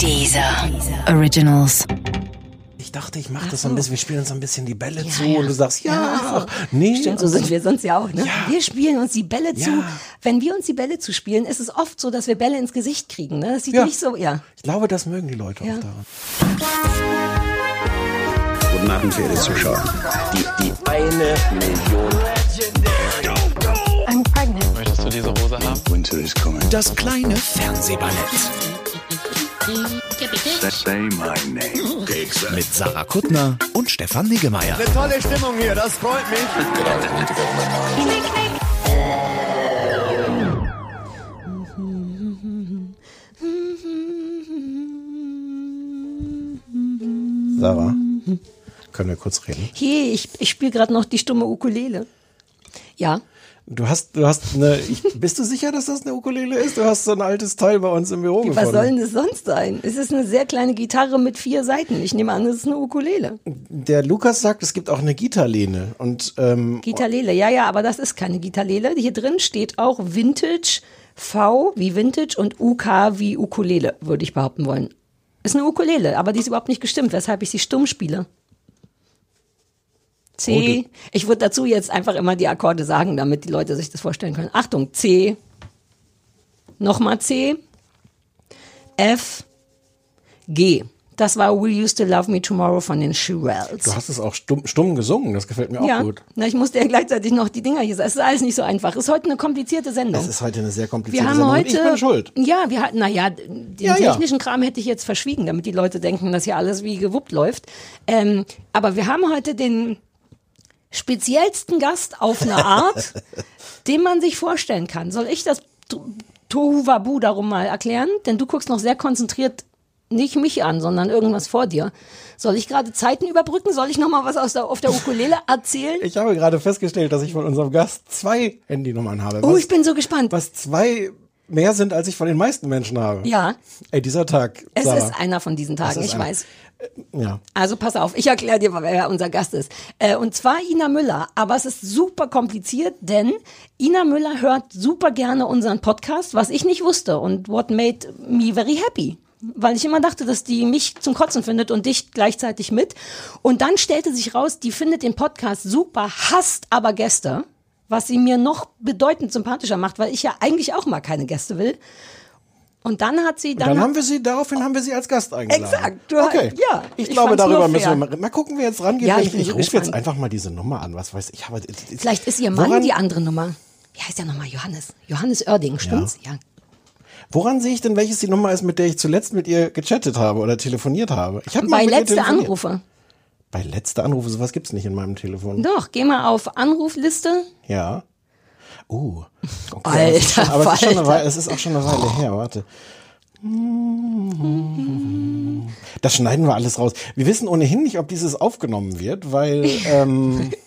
Dieser Originals. Ich dachte, ich mache das so ein bisschen, wir spielen uns so ein bisschen die Bälle zu ja. und du sagst, ja, Ach so. nee. Stimmt, so sind wir sonst ja auch. Ne? Ja. Wir spielen uns die Bälle zu. Ja. Wenn wir uns die Bälle zuspielen, ist es oft so, dass wir Bälle ins Gesicht kriegen. Ne? Das sieht Ja. nicht so, ja. Ich glaube, das mögen die Leute Ja. auch daran. Guten Abend, verehrte Zuschauer. Die, die eine Million. I'm pregnant. Möchtest du diese Hose haben? Winter is coming. Das kleine Fernsehballett. Mit Sarah Kuttner und Stefan Niggemeier. Tolle Stimmung hier, das freut mich. Sarah, können wir kurz reden? Hey, ich, ich spiele gerade noch die stumme Ukulele. Ja. Du hast, du hast eine, ich, bist du sicher, dass das eine Ukulele ist? Du hast so ein altes Teil bei uns im Büro Was gefunden. soll denn das sonst sein? Es ist eine sehr kleine Gitarre mit vier Seiten. Ich nehme an, es ist eine Ukulele. Der Lukas sagt, es gibt auch eine Gitarlene und ähm, Gitarlele, ja, ja, aber das ist keine Gitarlele. Hier drin steht auch Vintage, V wie Vintage und UK wie Ukulele, würde ich behaupten wollen. Ist eine Ukulele, aber die ist überhaupt nicht gestimmt, weshalb ich sie stumm spiele. C. Ich würde dazu jetzt einfach immer die Akkorde sagen, damit die Leute sich das vorstellen können. Achtung, C. Nochmal C. F. G. Das war We Used to Love Me Tomorrow von den Shirelles. du hast es auch stumm, stumm gesungen, das gefällt mir auch Ja, gut. na, ich musste ja gleichzeitig noch die Dinger hier sagen. Es ist alles nicht so einfach. Es ist heute eine komplizierte Sendung. Es ist heute eine sehr komplizierte wir haben Sendung. heute. ich bin schuld. Ja, wir hatten, naja, den Ja, ja. technischen Kram hätte ich jetzt verschwiegen, damit die Leute denken, dass hier alles wie gewuppt läuft. Ähm, aber wir haben heute den speziellsten Gast auf eine Art, den man sich vorstellen kann. Soll ich das To- Tohu Wabu darum mal erklären? Denn du guckst noch sehr konzentriert nicht mich an, sondern irgendwas vor dir. Soll ich gerade Zeiten überbrücken? Soll ich noch mal was aus der, auf der Ukulele erzählen? Ich habe gerade festgestellt, dass ich von unserem Gast zwei Handynummern habe. Oh, was- ich bin so gespannt. was zwei mehr sind, als ich von den meisten Menschen habe. Ja. Ey, dieser Tag. Es Sarah. ist einer von diesen Tagen, ich einer. weiß. Ja. Also pass auf, ich erkläre dir, wer unser Gast ist. Äh, und zwar Ina Müller. Aber es ist super kompliziert, denn Ina Müller hört super gerne unseren Podcast, was ich nicht wusste und what made me very happy. Weil ich immer dachte, dass die mich zum Kotzen findet und dich gleichzeitig mit. Und dann stellte sich raus, die findet den Podcast super, hasst aber Gäste, was sie mir noch bedeutend sympathischer macht, weil ich ja eigentlich auch mal keine Gäste will. Und dann hat sie dann, Dann haben wir sie, daraufhin haben wir sie als Gast eingeladen. Exakt, du- okay. ja, Ich, ich glaube, darüber müssen wir mal, mal gucken, wer jetzt rangeht. Ja, ich ich ich rufe jetzt einfach mal diese Nummer an. Was weiß ich. Aber, Vielleicht ist ihr Mann woran, die andere Nummer. Wie heißt der nochmal? Johannes. Johannes Oerding, stimmt's? Ja. Woran sehe ich denn, welches die Nummer ist, mit der ich zuletzt mit ihr gechattet habe oder telefoniert habe? Ich habe mal Bei letzte. Anrufe. Bei letzte Anrufe, sowas gibt's nicht in meinem Telefon. Doch, geh mal auf Anrufliste. Ja. Oh. Okay, Alter aber es ist schon, aber es ist, schon. Weile, es ist auch schon eine Weile her. Warte. Das schneiden wir alles raus. Wir wissen ohnehin nicht, ob dieses aufgenommen wird, weil ähm,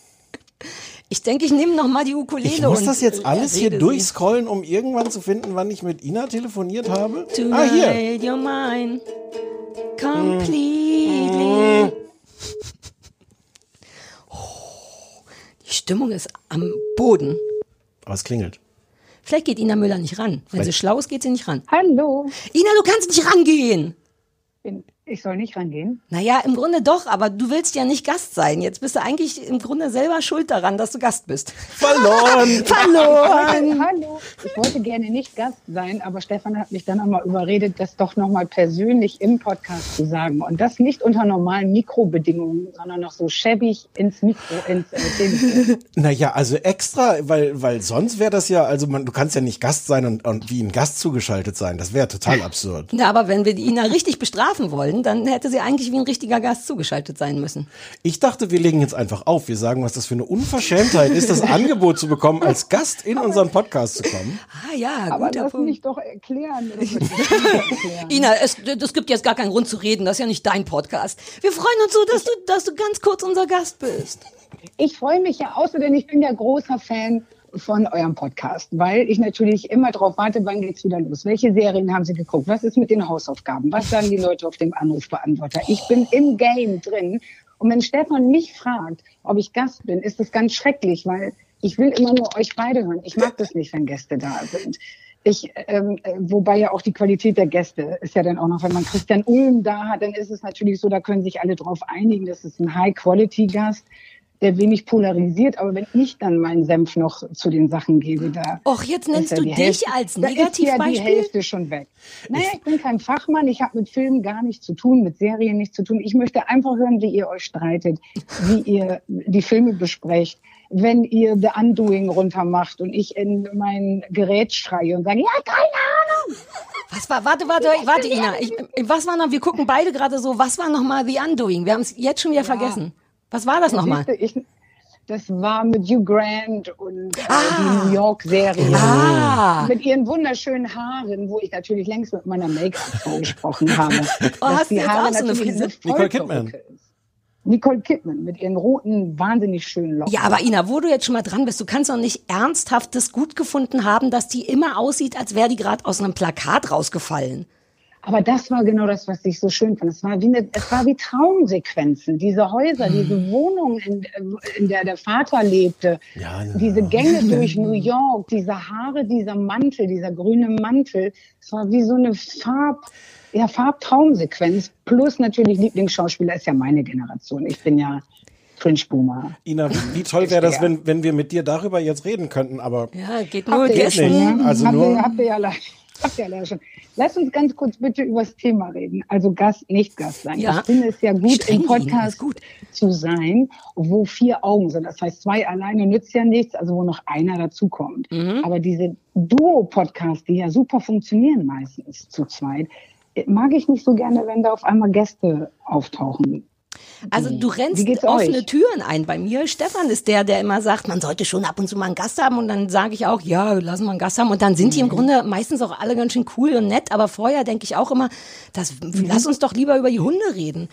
Ich denke, ich nehme noch mal die Ukulele ich muss das jetzt alles hier durchscrollen, um irgendwann zu finden, wann ich mit Ina telefoniert habe. Tonight Ah, hier. you're mine. Completely. Oh, die Stimmung ist am Boden. Aber es klingelt. Vielleicht geht Ina Müller nicht ran. Wenn sie Vielleicht- schlau ist, geht sie nicht ran. Hallo. Ina, du kannst nicht rangehen. Bin- Ich soll nicht rangehen. Naja, im Grunde doch, aber du willst ja nicht Gast sein. Jetzt bist du eigentlich im Grunde selber schuld daran, dass du Gast bist. Verloren! Verloren! Hallo. Ich wollte gerne nicht Gast sein, aber Stefan hat mich dann einmal überredet, das doch nochmal persönlich im Podcast zu sagen. Und das nicht unter normalen Mikrobedingungen, sondern noch so schäbig ins Mikro, ins äh. Naja, also extra, weil, weil sonst wäre das ja, also man, du kannst ja nicht Gast sein und, und wie ein Gast zugeschaltet sein. Das wäre total absurd. Ja, aber wenn wir die Ina richtig bestrafen wollen, dann hätte sie eigentlich wie ein richtiger Gast zugeschaltet sein müssen. Ich dachte, wir legen jetzt einfach auf. Wir sagen, was das für eine Unverschämtheit ist, das Angebot zu bekommen, als Gast in unseren Podcast zu kommen. Ah ja, Aber guter lass Punkt. mich doch erklären. Nicht erklären. Ina, es, das gibt jetzt gar keinen Grund zu reden. Das ist ja nicht dein Podcast. Wir freuen uns so, dass du, dass du ganz kurz unser Gast bist. Ich freue mich ja außerdem, ich bin ja großer Fan von eurem Podcast, weil ich natürlich immer darauf warte, wann geht's wieder los? Welche Serien haben Sie geguckt? Was ist mit den Hausaufgaben? Was sagen die Leute auf dem Anrufbeantworter? Ich bin im Game drin. Und wenn Stefan mich fragt, ob ich Gast bin, ist das ganz schrecklich, weil ich will immer nur euch beide hören. Ich mag das nicht, wenn Gäste da sind. Ich, ähm, äh, wobei ja auch die Qualität der Gäste ist ja dann auch noch, wenn man Christian Ulm da hat, dann ist es natürlich so, da können sich alle drauf einigen, das ist ein High-Quality-Gast, der wenig polarisiert, aber wenn ich dann meinen Senf noch zu den Sachen gebe, da Och, jetzt nennst ja du dich Hälfte- als da ist ja die Negativbeispiel? Hälfte schon weg. Naja, ich bin kein Fachmann, ich habe mit Filmen gar nichts zu tun, mit Serien nichts zu tun. Ich möchte einfach hören, wie ihr euch streitet, wie ihr die Filme besprecht. Wenn ihr The Undoing runtermacht und ich in mein Gerät schreie und sage, ja, keine Ahnung. Was war, warte, warte, warte, Ina. Ich, was war noch, wir gucken beide gerade so, was war noch mal The Undoing? Wir haben es jetzt schon wieder vergessen. Was war das nochmal? Das war mit Hugh Grant und äh, Ah. die New York-Serie. Ah. Mit ihren wunderschönen Haaren, wo ich natürlich längst mit meiner Make-up-Frau gesprochen habe. Oh, hast du jetzt auch so eine Frise? Nicole Kidman. Nicole Kidman mit ihren roten, wahnsinnig schönen Locken. Ja, aber Ina, wo du jetzt schon mal dran bist, du kannst doch nicht ernsthaft das gut gefunden haben, dass die immer aussieht, als wäre die gerade aus einem Plakat rausgefallen. Aber das war genau das, was ich so schön fand. Es war wie, eine, es war wie Traumsequenzen. Diese Häuser, diese Wohnung, in, in der der Vater lebte, Ja, ja. diese Gänge durch New York, diese Haare, dieser Mantel, dieser grüne Mantel. Es war wie so eine Farb, ja, Farbtraumsequenz. Plus natürlich Lieblingsschauspieler ist ja meine Generation. Ich bin ja Cringe-Boomer. Ina, wie toll wäre das, wenn, wenn wir mit dir darüber jetzt reden könnten, aber Ja, geht nur Habt ihr Gäste. nicht. Also habt, nur- ihr, habt ihr ja leider. Ihr ja leider schon. Lass uns ganz kurz bitte über das Thema reden. Also Gast, nicht Gast sein. Ja. Ich finde es ja gut, Streng, im Podcast gut. zu sein, wo vier Augen sind. Das heißt, zwei alleine nützt ja nichts, also wo noch einer dazukommt. Mhm. Aber diese Duo-Podcasts, die ja super funktionieren meistens zu zweit, mag ich nicht so gerne, wenn da auf einmal Gäste auftauchen. Also du rennst offene euch? Türen ein bei mir. Stefan ist der, der immer sagt, man sollte schon ab und zu mal einen Gast haben. Und dann sage ich auch, ja, lassen wir einen Gast haben. Und dann sind die Mhm. im Grunde meistens auch alle ganz schön cool und nett. Aber vorher denke ich auch immer, das, lass uns doch lieber über die Hunde reden.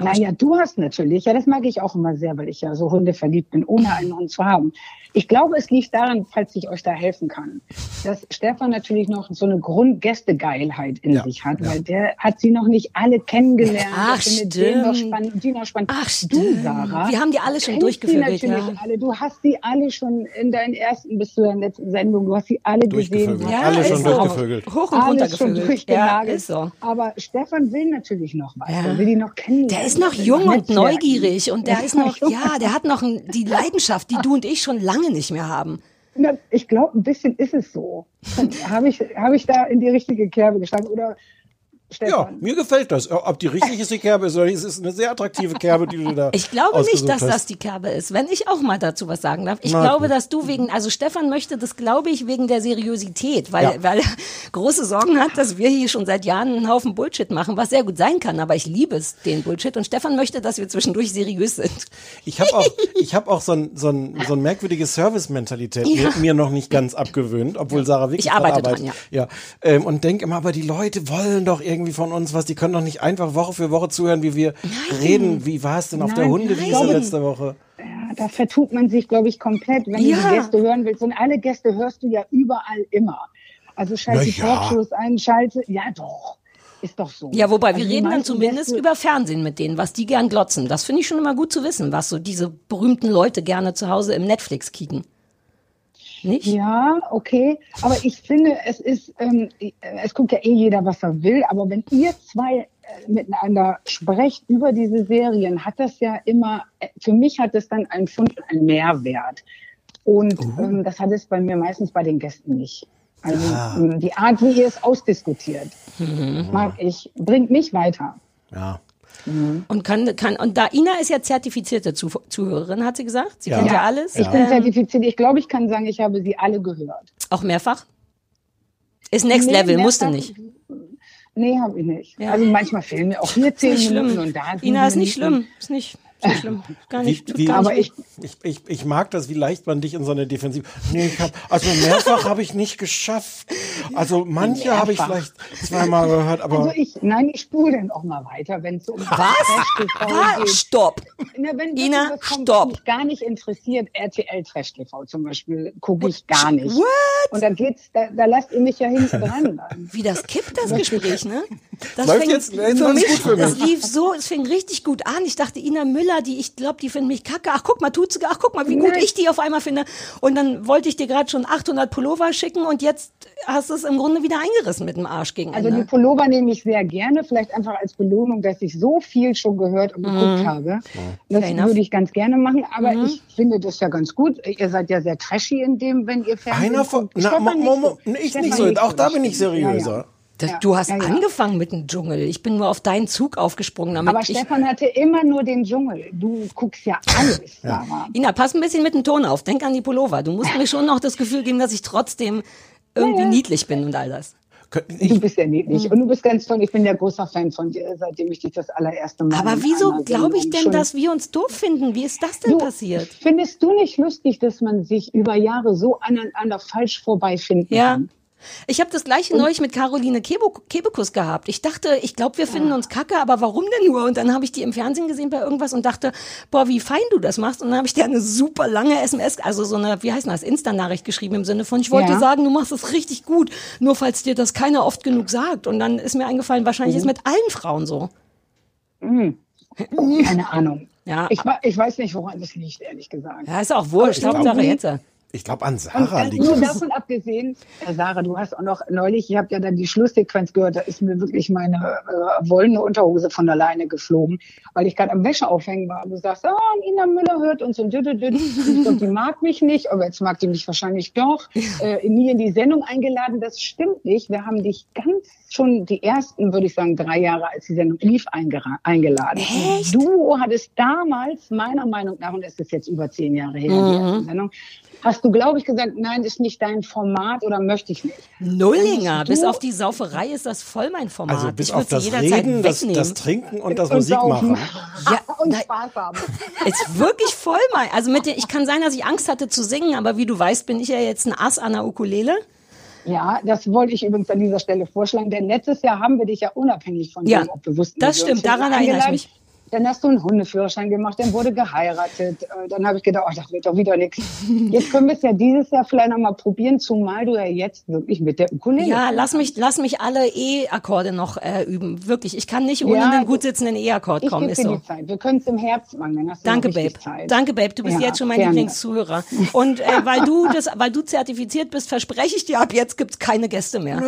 Naja, du hast natürlich, ja, das mag ich auch immer sehr, weil ich ja so Hunde verliebt bin, ohne einen Hund zu haben. Ich glaube, es liegt daran, falls ich euch da helfen kann, dass Stefan natürlich noch so eine Grundgästegeilheit in Ja, sich hat, weil der hat sie noch nicht alle kennengelernt. Ach, Der findet den noch stimmt. spannend die noch spannend. Ach, Du, stimmt. Sarah, Wir haben die alle schon durchgevögelt, Die natürlich ja. alle. Du hast sie alle schon in deinen ersten bis zu deiner letzten Sendung, du hast sie alle gesehen. Hast Alle schon so. durchgevögelt. Hoch und runter schon. Ja, ist so. Aber Stefan will natürlich noch weiter, Ja. will die noch kennenlernen. Der ist noch jung und neugierig und der Ja, ist noch, ja, der hat noch ein, die Leidenschaft, die du und ich schon lange nicht mehr haben. Ich glaube, ein bisschen ist es so. Habe ich, hab ich da in die richtige Kerbe geschlagen? Oder ja, Stefan? mir gefällt das. Ob die richtig ist, die Kerbe ist, oder es ist eine sehr attraktive Kerbe, die du da Ich glaube nicht, dass das hast. die Kerbe ist. Wenn ich auch mal dazu was sagen darf. Ich Na glaube, gut. dass du wegen, also Stefan möchte das, glaube ich, wegen der Seriosität, weil, Ja. weil er große Sorgen hat, dass wir hier schon seit Jahren einen Haufen Bullshit machen, was sehr gut sein kann, aber ich liebe es, den Bullshit. Und Stefan möchte, dass wir zwischendurch seriös sind. Ich habe auch, ich hab auch so ein, so ein, so ein merkwürdige Service-Mentalität Ja. mir, mir noch nicht ganz abgewöhnt, obwohl Sarah wirklich Ich arbeite dran arbeitet. ja. ähm, und denke immer, aber die Leute wollen doch irgendwie von uns was. Die können doch nicht einfach Woche für Woche zuhören, wie wir reden. Wie war es denn auf der Nein, Hundewiese nein. letzte Woche? Ja, da vertut man sich, glaube ich, komplett, wenn Ja. du die Gäste hören willst. Und alle Gäste hörst du ja überall immer. Also schalte die Na ja. Talkshows ein, schalte. Ja, doch. Ist doch so. Ja, wobei, wir Also die reden dann zumindest Gäste- über Fernsehen mit denen, was die gern glotzen. Das finde ich schon immer gut zu wissen, was so diese berühmten Leute gerne zu Hause im Netflix kicken. Nicht? Ja, okay. Aber ich finde, es ist, ähm, es guckt ja eh jeder, was er will. Aber wenn ihr zwei äh, miteinander sprecht über diese Serien, hat das ja immer, äh, für mich hat es dann einen Fund und einen Mehrwert. Und ähm, das hat es bei mir meistens bei den Gästen nicht. Also ähm, die Art, wie ihr es ausdiskutiert, mag ich, bringt mich weiter. Ja. Und kann, kann, und da Ina ist ja zertifizierte Zuh Zuhörerin, hat sie gesagt. Sie Ja. kennt ja alles. Ich bin Ähm, zertifiziert. Ich glaube, ich kann sagen, ich habe sie alle gehört. auch mehrfach. Ist Next Nee, Level, mehrfach- musste nicht. Nee, habe ich nicht. Also manchmal fehlen mir auch hier zehn Minuten und da Ina ist nicht schlimm. Ist nicht so schlimm. Gar Wie, nicht. tut wie, gar Aber nicht ich, ich, ich, ich mag das, wie leicht man dich in so eine Defensive. Nee, ich hab, also mehrfach habe ich nicht geschafft. Also manche habe ich vielleicht zweimal gehört, aber Also ich, nein, ich spule dann auch mal weiter, wenn es um Was? Trash-TV geht. stopp. Na, wenn wirklich Ina, kommt, stopp. mich gar nicht interessiert, RTL Trash TV zum Beispiel, gucke ich gar nicht. What? Und da geht's, da, da lasst ihr mich ja hinten dran. Dann. Wie das kippt, das Gespräch, ne? Das Läuft fing- jetzt- jetzt für mich, gut für das mich. lief so, es fing richtig gut an. Ich dachte, Ina Müller Miller, die ich glaube, die finden mich kacke. Ach, guck mal, tut sie, ach, guck mal, wie gut Nein. ich die auf einmal finde. Und dann wollte ich dir gerade schon 800 Pullover schicken und jetzt hast du es im Grunde wieder eingerissen mit dem Arsch gegen Also Ende. die Pullover nehme ich sehr gerne, vielleicht einfach als Belohnung, dass ich so viel schon gehört und geguckt habe. Das Mhm. Fair. Mhm. würde ich ganz gerne machen, aber ich finde das ja ganz gut. Ihr seid ja sehr trashy in dem, wenn ihr Fernsehen Einer von, guckt. na, Stefan mo, so. ich Stefan nicht so, auch da bin ich seriöser. Ja, ja. Das, Ja, du hast ja, ja. angefangen mit dem Dschungel. Ich bin nur auf deinen Zug aufgesprungen. Damit Aber ich, Stefan hatte immer nur den Dschungel. Du guckst ja alles. Ina, pass ein bisschen mit dem Ton auf. Denk an die Pullover. Du musst mir schon noch das Gefühl geben, dass ich trotzdem irgendwie niedlich bin und all das. Könnten- Du Ich, bist ja niedlich und du bist ganz toll. Ich bin ja großer Fan von dir, seitdem ich dich das allererste Mal. Aber wieso glaube ich denn, dass wir uns doof finden? Wie ist das denn Du, passiert? Findest du nicht lustig, dass man sich über Jahre so aneinander falsch vorbeifinden Ja. kann? Ich habe das gleiche neulich mit Caroline Kebekus gehabt. Ich dachte, ich glaube, wir finden uns kacke, aber warum denn nur? Und dann habe ich die im Fernsehen gesehen bei irgendwas und dachte, boah, wie fein du das machst. Und dann habe ich dir eine super lange SMS, also so eine, wie heißt das, Insta-Nachricht geschrieben im Sinne von, ich wollte Ja. dir sagen, du machst es richtig gut, nur falls dir das keiner oft genug sagt. Und dann ist mir eingefallen, wahrscheinlich ist mit allen Frauen so. Keine Ahnung. Ja. Ich, ich weiß nicht, woran das liegt, ehrlich gesagt. Ja, ist auch wurscht, Hauptsache irgendwie- jetzt. Ich glaube, an Sarah liegt nur es. davon abgesehen, Sarah, du hast auch noch neulich, ihr habt ja dann die Schlusssequenz gehört, da ist mir wirklich meine äh, wollene Unterhose von alleine geflogen, weil ich gerade am Wäscheaufhängen war. Und du sagst, ah, Ina Müller hört uns und ich glaub, die mag mich nicht, aber jetzt mag die mich wahrscheinlich doch. Äh, nie in die Sendung eingeladen, das stimmt nicht. Wir haben dich ganz schon die ersten, würde ich sagen, drei Jahre, als die Sendung lief, eingeladen. Echt? Du hattest damals, meiner Meinung nach, und es ist jetzt über zehn Jahre her, Mhm. die erste Sendung, hast du, glaube ich, gesagt, nein, ist nicht dein Format oder möchte ich nicht. Nullinger, bis auf die Sauferei ist das voll mein Format. Also bis ich auf das jederzeit Reden, das, wegnehmen. das Trinken und das Und Musik saufen. machen. Ja, und Spaß haben. Ist wirklich voll mein. Also mit der, ich kann sein, dass ich Angst hatte zu singen, aber wie du weißt, bin ich ja jetzt ein Ass an der Ukulele. Ja, das wollte ich übrigens an dieser Stelle vorschlagen, denn letztes Jahr haben wir dich ja unabhängig von Ja, dem, ob wir wussten, das stimmt, daran erinnere ich mich. Dann hast du einen Hundeführerschein gemacht, dann wurde geheiratet. Äh, Dann habe ich gedacht, oh, das wird doch wieder nichts. Jetzt können wir es ja dieses Jahr vielleicht noch mal probieren, zumal du ja jetzt wirklich mit der Ukulele. Ja, lass mich, lass mich alle E-Akkorde noch äh, üben. Wirklich, ich kann nicht ohne Ja, einen gut sitzenden E-Akkord kommen. Ist dir so. die Zeit. Wir können es im Herbst machen, dann hast du Danke, Babe. Zeit. Danke, Babe. Du bist Ja, jetzt schon mein gerne. Lieblingszuhörer. Und äh, weil du das, weil du zertifiziert bist, verspreche ich dir, ab jetzt gibt's keine Gäste mehr.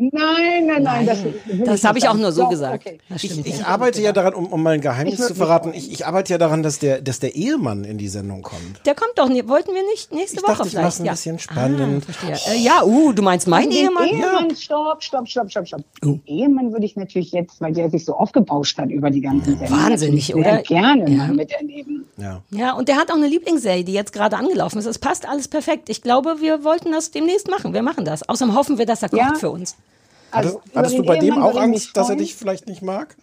Nein, nein, nein. Das, Das habe nicht ich auch nur so Doch, gesagt. okay. Das Ich, ich ja. arbeite ja daran, um, um mal ein Geheimnis zu verraten. Ich, ich arbeite ja daran, dass der, dass der Ehemann in die Sendung kommt. Der kommt doch, nie- wollten wir nicht nächste Ich Woche dachte, ich vielleicht. mach's ein ja. bisschen spannend. Ah. Äh, ja, uh, du meinst mein Den Ehemann? Ehemann, stopp, stopp, stopp, stopp, stopp. Den Ehemann würde ich natürlich jetzt, weil der sich so aufgebauscht hat über die ganze Sendung. Wahnsinnig, natürlich sehr oder? gerne mal miterleben. Ja. Ja, und der hat auch eine Lieblingsserie, die jetzt gerade angelaufen ist. Es passt alles perfekt. Ich glaube, wir wollten das demnächst machen. Wir machen das. Außerdem hoffen wir, dass er kocht Ja. für uns. Also, Hattest, du bei dem Ehemann auch ich mich Angst, dass er dich vielleicht nicht mag?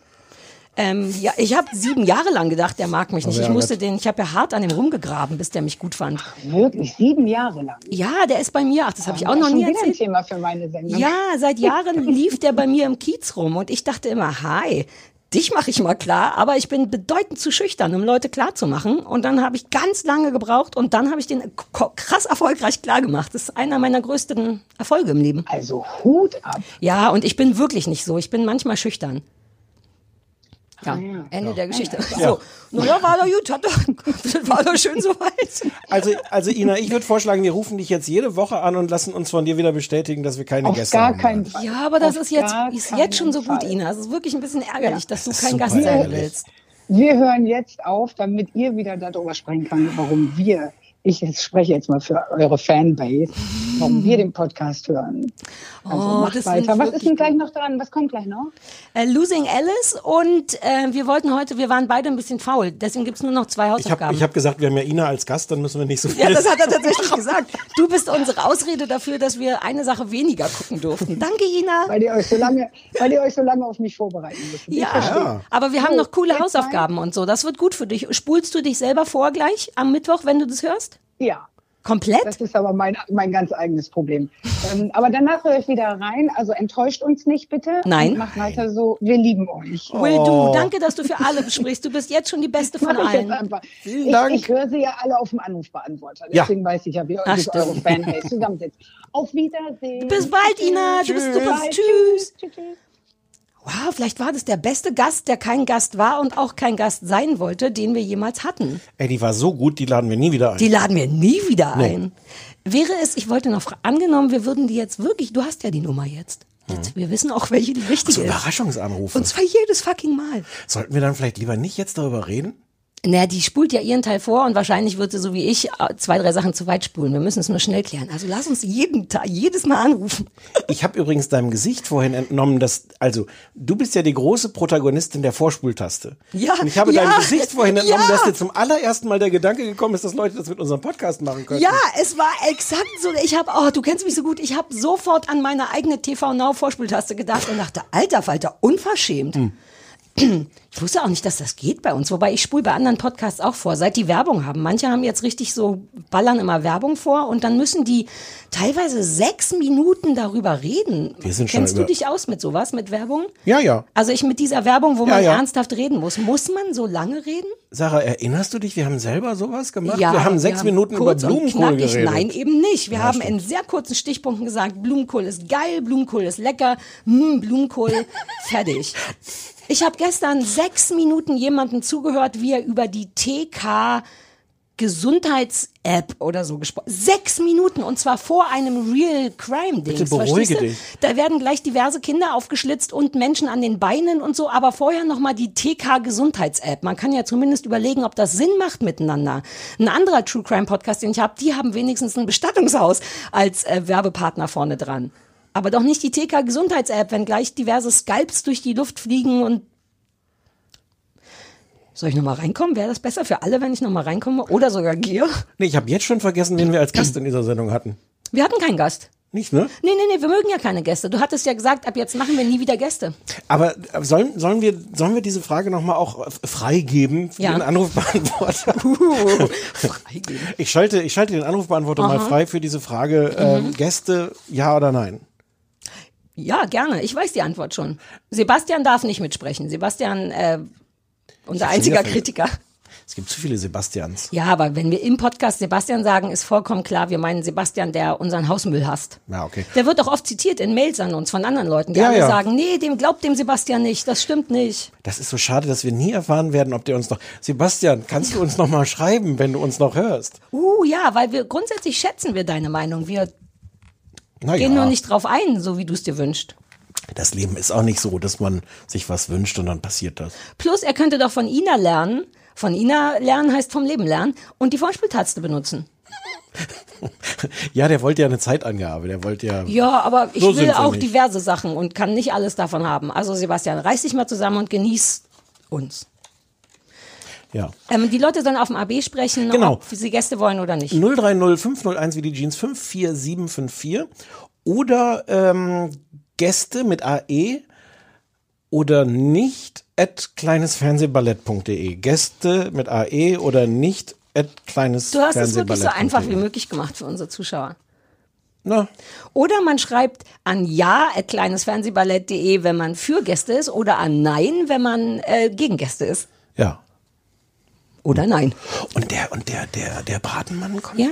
Ähm, ja, ich habe sieben Jahre lang gedacht, der mag mich nicht. Ich musste den, ich habe ja hart an dem rumgegraben, bis der mich gut fand. Wirklich, sieben Jahre lang. Ja, der ist bei mir. Ach, das habe ich auch noch nie wieder ein erzählt. Thema für meine Sendung. Ja, seit Jahren lief der bei mir im Kiez rum und ich dachte immer, hi, dich mache ich mal klar, aber ich bin bedeutend zu schüchtern, um Leute klar zu machen. Und dann habe ich ganz lange gebraucht und dann habe ich den krass erfolgreich klar gemacht. Das ist einer meiner größten Erfolge im Leben. Also Hut ab. Ja, und ich bin wirklich nicht so. Ich bin manchmal schüchtern. Ja, Ah, ja. Ende der Geschichte. So, naja, war doch gut, hat doch, das war doch schön soweit. Also, also Ina, ich würde vorschlagen, wir rufen dich jetzt jede Woche an und lassen uns von dir wieder bestätigen, dass wir keine Auf Gäste gar haben. keinen Fall. Ja, aber das Auf ist jetzt, ist jetzt schon so gut, Fall. Ina. Es ist wirklich ein bisschen ärgerlich, Ja, dass du das kein Gast sein willst. Wir hören jetzt auf, damit ihr wieder darüber sprechen könnt, warum wir, ich spreche jetzt mal für eure Fanbase, warum wir den Podcast hören. Also Oh, macht weiter. Was ist denn gleich noch dran? Was kommt gleich noch? Äh, Losing Alice und äh, wir wollten heute, wir waren beide ein bisschen faul, deswegen gibt's nur noch zwei Ich habe Hausaufgaben. ich hab gesagt, wir haben ja Ina als Gast, dann müssen wir nicht so viel. ja, das hat er tatsächlich gesagt. Du bist unsere Ausrede dafür, dass wir eine Sache weniger gucken durften. Danke, Ina. Weil ihr euch so lange, weil ihr euch so lange auf mich vorbereiten müsst. Ja, verstehe. aber wir haben noch coole Hausaufgaben und so. Das wird gut für dich. Spulst du dich selber vor gleich am Mittwoch, wenn du das hörst? Ja. Komplett? Das ist aber mein, mein ganz eigenes Problem. ähm, aber danach höre ich wieder rein. Also enttäuscht uns nicht bitte. Nein. Und macht weiter so. Wir lieben euch. Will du, danke, dass du für alle sprichst. Du bist jetzt schon die Beste von allen. Vielen ich, Dank. Ich höre sie ja alle auf dem Anrufbeantworter. Ja. Deswegen weiß ich ja, wie Ach, eure stimmt. Fanbase zusammensetzt. Auf Wiedersehen. Bis bald, Ina. Du bist Bis super. Tschüss. Tschüss. tschüss. Wow, vielleicht war das der beste Gast, der kein Gast war und auch kein Gast sein wollte, den wir jemals hatten. Ey, die war so gut, die laden wir nie wieder ein. Die laden wir nie wieder ein. Wäre es, ich wollte noch fra- angenommen, wir würden die jetzt wirklich, du hast ja die Nummer jetzt. jetzt wir wissen auch, welche die richtige so ist. Überraschungsanrufe. Und zwar jedes fucking Mal. Sollten wir dann vielleicht lieber nicht jetzt darüber reden? Naja, die spult ja ihren Teil vor und wahrscheinlich wird sie so wie ich zwei, drei Sachen zu weit spulen. Wir müssen es nur schnell klären. Also lass uns jeden Tag, jedes Mal anrufen. Ich habe übrigens deinem Gesicht vorhin entnommen, dass, also, du bist ja die große Protagonistin der Vorspultaste. Ja, Und ich habe ja, deinem Gesicht vorhin entnommen, ja. dass dir zum allerersten Mal der Gedanke gekommen ist, dass Leute das mit unserem Podcast machen können. Ja, es war exakt so. Ich habe, oh, du kennst mich so gut. Ich habe sofort an meine eigene TV Now Vorspultaste gedacht und dachte, alter Falter, unverschämt. Ich wusste auch nicht, dass das geht bei uns. Wobei ich spule bei anderen Podcasts auch vor, seit die Werbung haben. Manche haben jetzt richtig so, ballern immer Werbung vor und dann müssen die teilweise sechs Minuten darüber reden. Wir sind schon Kennst du über- dich aus mit sowas, mit Werbung? Ja, ja. Also ich mit dieser Werbung, wo Ja, man ja. ernsthaft reden muss. Muss man so lange reden? Sarah, erinnerst du dich, wir haben selber sowas gemacht? wir haben sechs Minuten über kurz und Blumenkohl geredet. Nein, eben nicht. Wir Ja, haben stimmt. in sehr kurzen Stichpunkten gesagt, Blumenkohl ist geil, Blumenkohl ist lecker, hm, Blumenkohl, fertig. Ich habe gestern sechs Minuten jemandem zugehört, wie er über die TK Gesundheits-App oder so gesprochen. Sechs Minuten und zwar vor einem Real Crime Ding. Bitte beruhige dich. Da werden gleich diverse Kinder aufgeschlitzt und Menschen an den Beinen und so, aber vorher nochmal die TK Gesundheits-App. Man kann ja zumindest überlegen, ob das Sinn macht miteinander. Ein anderer True Crime Podcast, den ich habe, die haben wenigstens ein Bestattungshaus als äh, Werbepartner vorne dran. Aber doch nicht die TK Gesundheits-App, wenn gleich diverse Skalps durch die Luft fliegen und soll ich nochmal reinkommen? Wäre das besser für alle, wenn ich nochmal reinkomme? Oder sogar gehe? Nee, ich habe jetzt schon vergessen, wen wir als Gast in dieser Sendung hatten. Wir hatten keinen Gast. Nicht, ne? Nee, nee, nee, wir mögen ja keine Gäste. Du hattest ja gesagt, ab jetzt machen wir nie wieder Gäste. Aber äh, sollen, sollen, wir, sollen wir diese Frage nochmal auch äh, freigeben für Ja. den Anrufbeantworter? Freigeben. Ich schalte, ich schalte den Anrufbeantworter mal frei für diese Frage. Mhm. Ähm, Gäste, ja oder nein? Ja, gerne. Ich weiß die Antwort schon. Sebastian darf nicht mitsprechen. Sebastian, äh, unser einziger Kritiker. Es gibt zu viele Sebastians. Ja, aber wenn wir im Podcast Sebastian sagen, ist vollkommen klar, wir meinen Sebastian, der unseren Hausmüll hasst. Ja, okay. Der wird auch oft zitiert in Mails an uns von anderen Leuten, die Ja, alle ja. sagen, nee, dem glaubt dem Sebastian nicht, das stimmt nicht. Das ist so schade, dass wir nie erfahren werden, ob der uns noch. Sebastian, kannst du uns noch mal schreiben, wenn du uns noch hörst? Uh, ja, weil wir grundsätzlich schätzen wir deine Meinung. Wir Na gehen nur nicht drauf ein, so wie du es dir wünschst. Das Leben ist auch nicht so, dass man sich was wünscht und dann passiert das. Plus, er könnte doch von Ina lernen. Von Ina lernen heißt vom Leben lernen und die Vorspieltaste benutzen. Ja, der wollte ja eine Zeitangabe. Der wollte ja. Ja, aber ich So will auch nicht. diverse Sachen und kann nicht alles davon haben. Also Sebastian, reiß dich mal zusammen und genieß uns. ja. Ähm, die Leute sollen auf dem AB sprechen, Genau. ob sie Gäste wollen oder nicht. 030 501 wie die Jeans 54754 oder ähm, Gäste mit AE oder nicht at kleinesfernsehballett.de. Gäste mit AE oder nicht at kleines Du hast es wirklich so einfach wie möglich gemacht für unsere Zuschauer. Na, Oder man schreibt an ja at kleinesfernsehballett.de, wenn man für Gäste ist, oder an nein, wenn man äh, gegen Gäste ist. ja. Oder nein. Und der, und der, der, der Bratenmann kommt. Ja,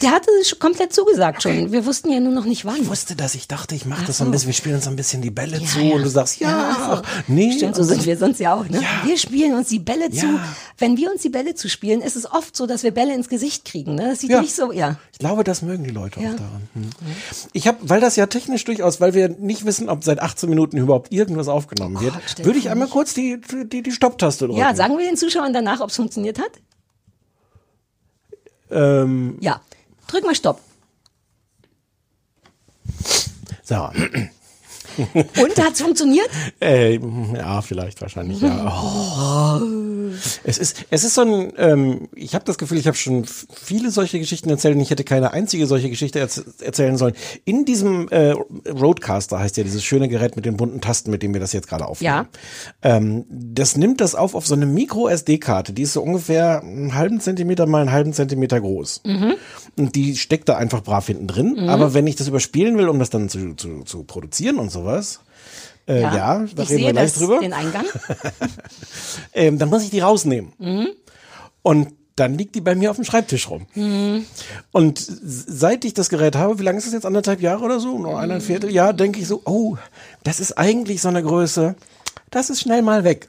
der hatte komplett zugesagt schon. Wir wussten ja nur noch nicht wann. Ich wusste das, ich dachte, ich mache Ach das so ein bisschen, wir spielen uns so ein bisschen die Bälle Ja, zu ja. und du sagst, ja, Ach so. nee. Stimmt, so sind wir sonst ja auch. Ne? Ja. Wir spielen uns die Bälle zu. Ja. Wenn wir uns die Bälle zuspielen, ist es oft so, dass wir Bälle ins Gesicht kriegen. Ne? Das sieht Ja. nicht so, ja. Ich glaube, das mögen die Leute Ja. auch daran. Hm. Ich habe, weil das ja technisch durchaus, weil wir nicht wissen, ob seit 18 Minuten überhaupt irgendwas aufgenommen wird, Gott, stell würde ich einmal kurz die, die, die Stopptaste drücken. Ja, sagen wir den Zuschauern danach, ob es funktioniert hat? ähm, Ja. Drück mal Stopp. so. Und hat es funktioniert? Äh, ja, vielleicht, wahrscheinlich, ja. Oh. Es ist, es ist so ein, ähm, ich habe das Gefühl, ich habe schon viele solche Geschichten erzählt und ich hätte keine einzige solche Geschichte erz erzählen sollen. In diesem äh, Roadcaster heißt ja dieses schöne Gerät mit den bunten Tasten, mit dem wir das jetzt gerade aufnehmen. Ähm, das nimmt das auf auf so eine Micro-SD-Karte, die ist so ungefähr einen halben Zentimeter mal einen halben Zentimeter groß. Und die steckt da einfach brav hinten drin. Aber wenn ich das überspielen will, um das dann zu, zu, zu produzieren und sowas, äh, ja, da ich reden wir sehe gleich das, drüber den Eingang. ähm, dann muss ich die rausnehmen. Und dann liegt die bei mir auf dem Schreibtisch rum. Und seit ich das Gerät habe, wie lange ist das jetzt? Anderthalb Jahre oder so? Noch eineinhalb Vierteljahr, denke ich so, oh, das ist eigentlich so eine Größe. Das ist schnell mal weg.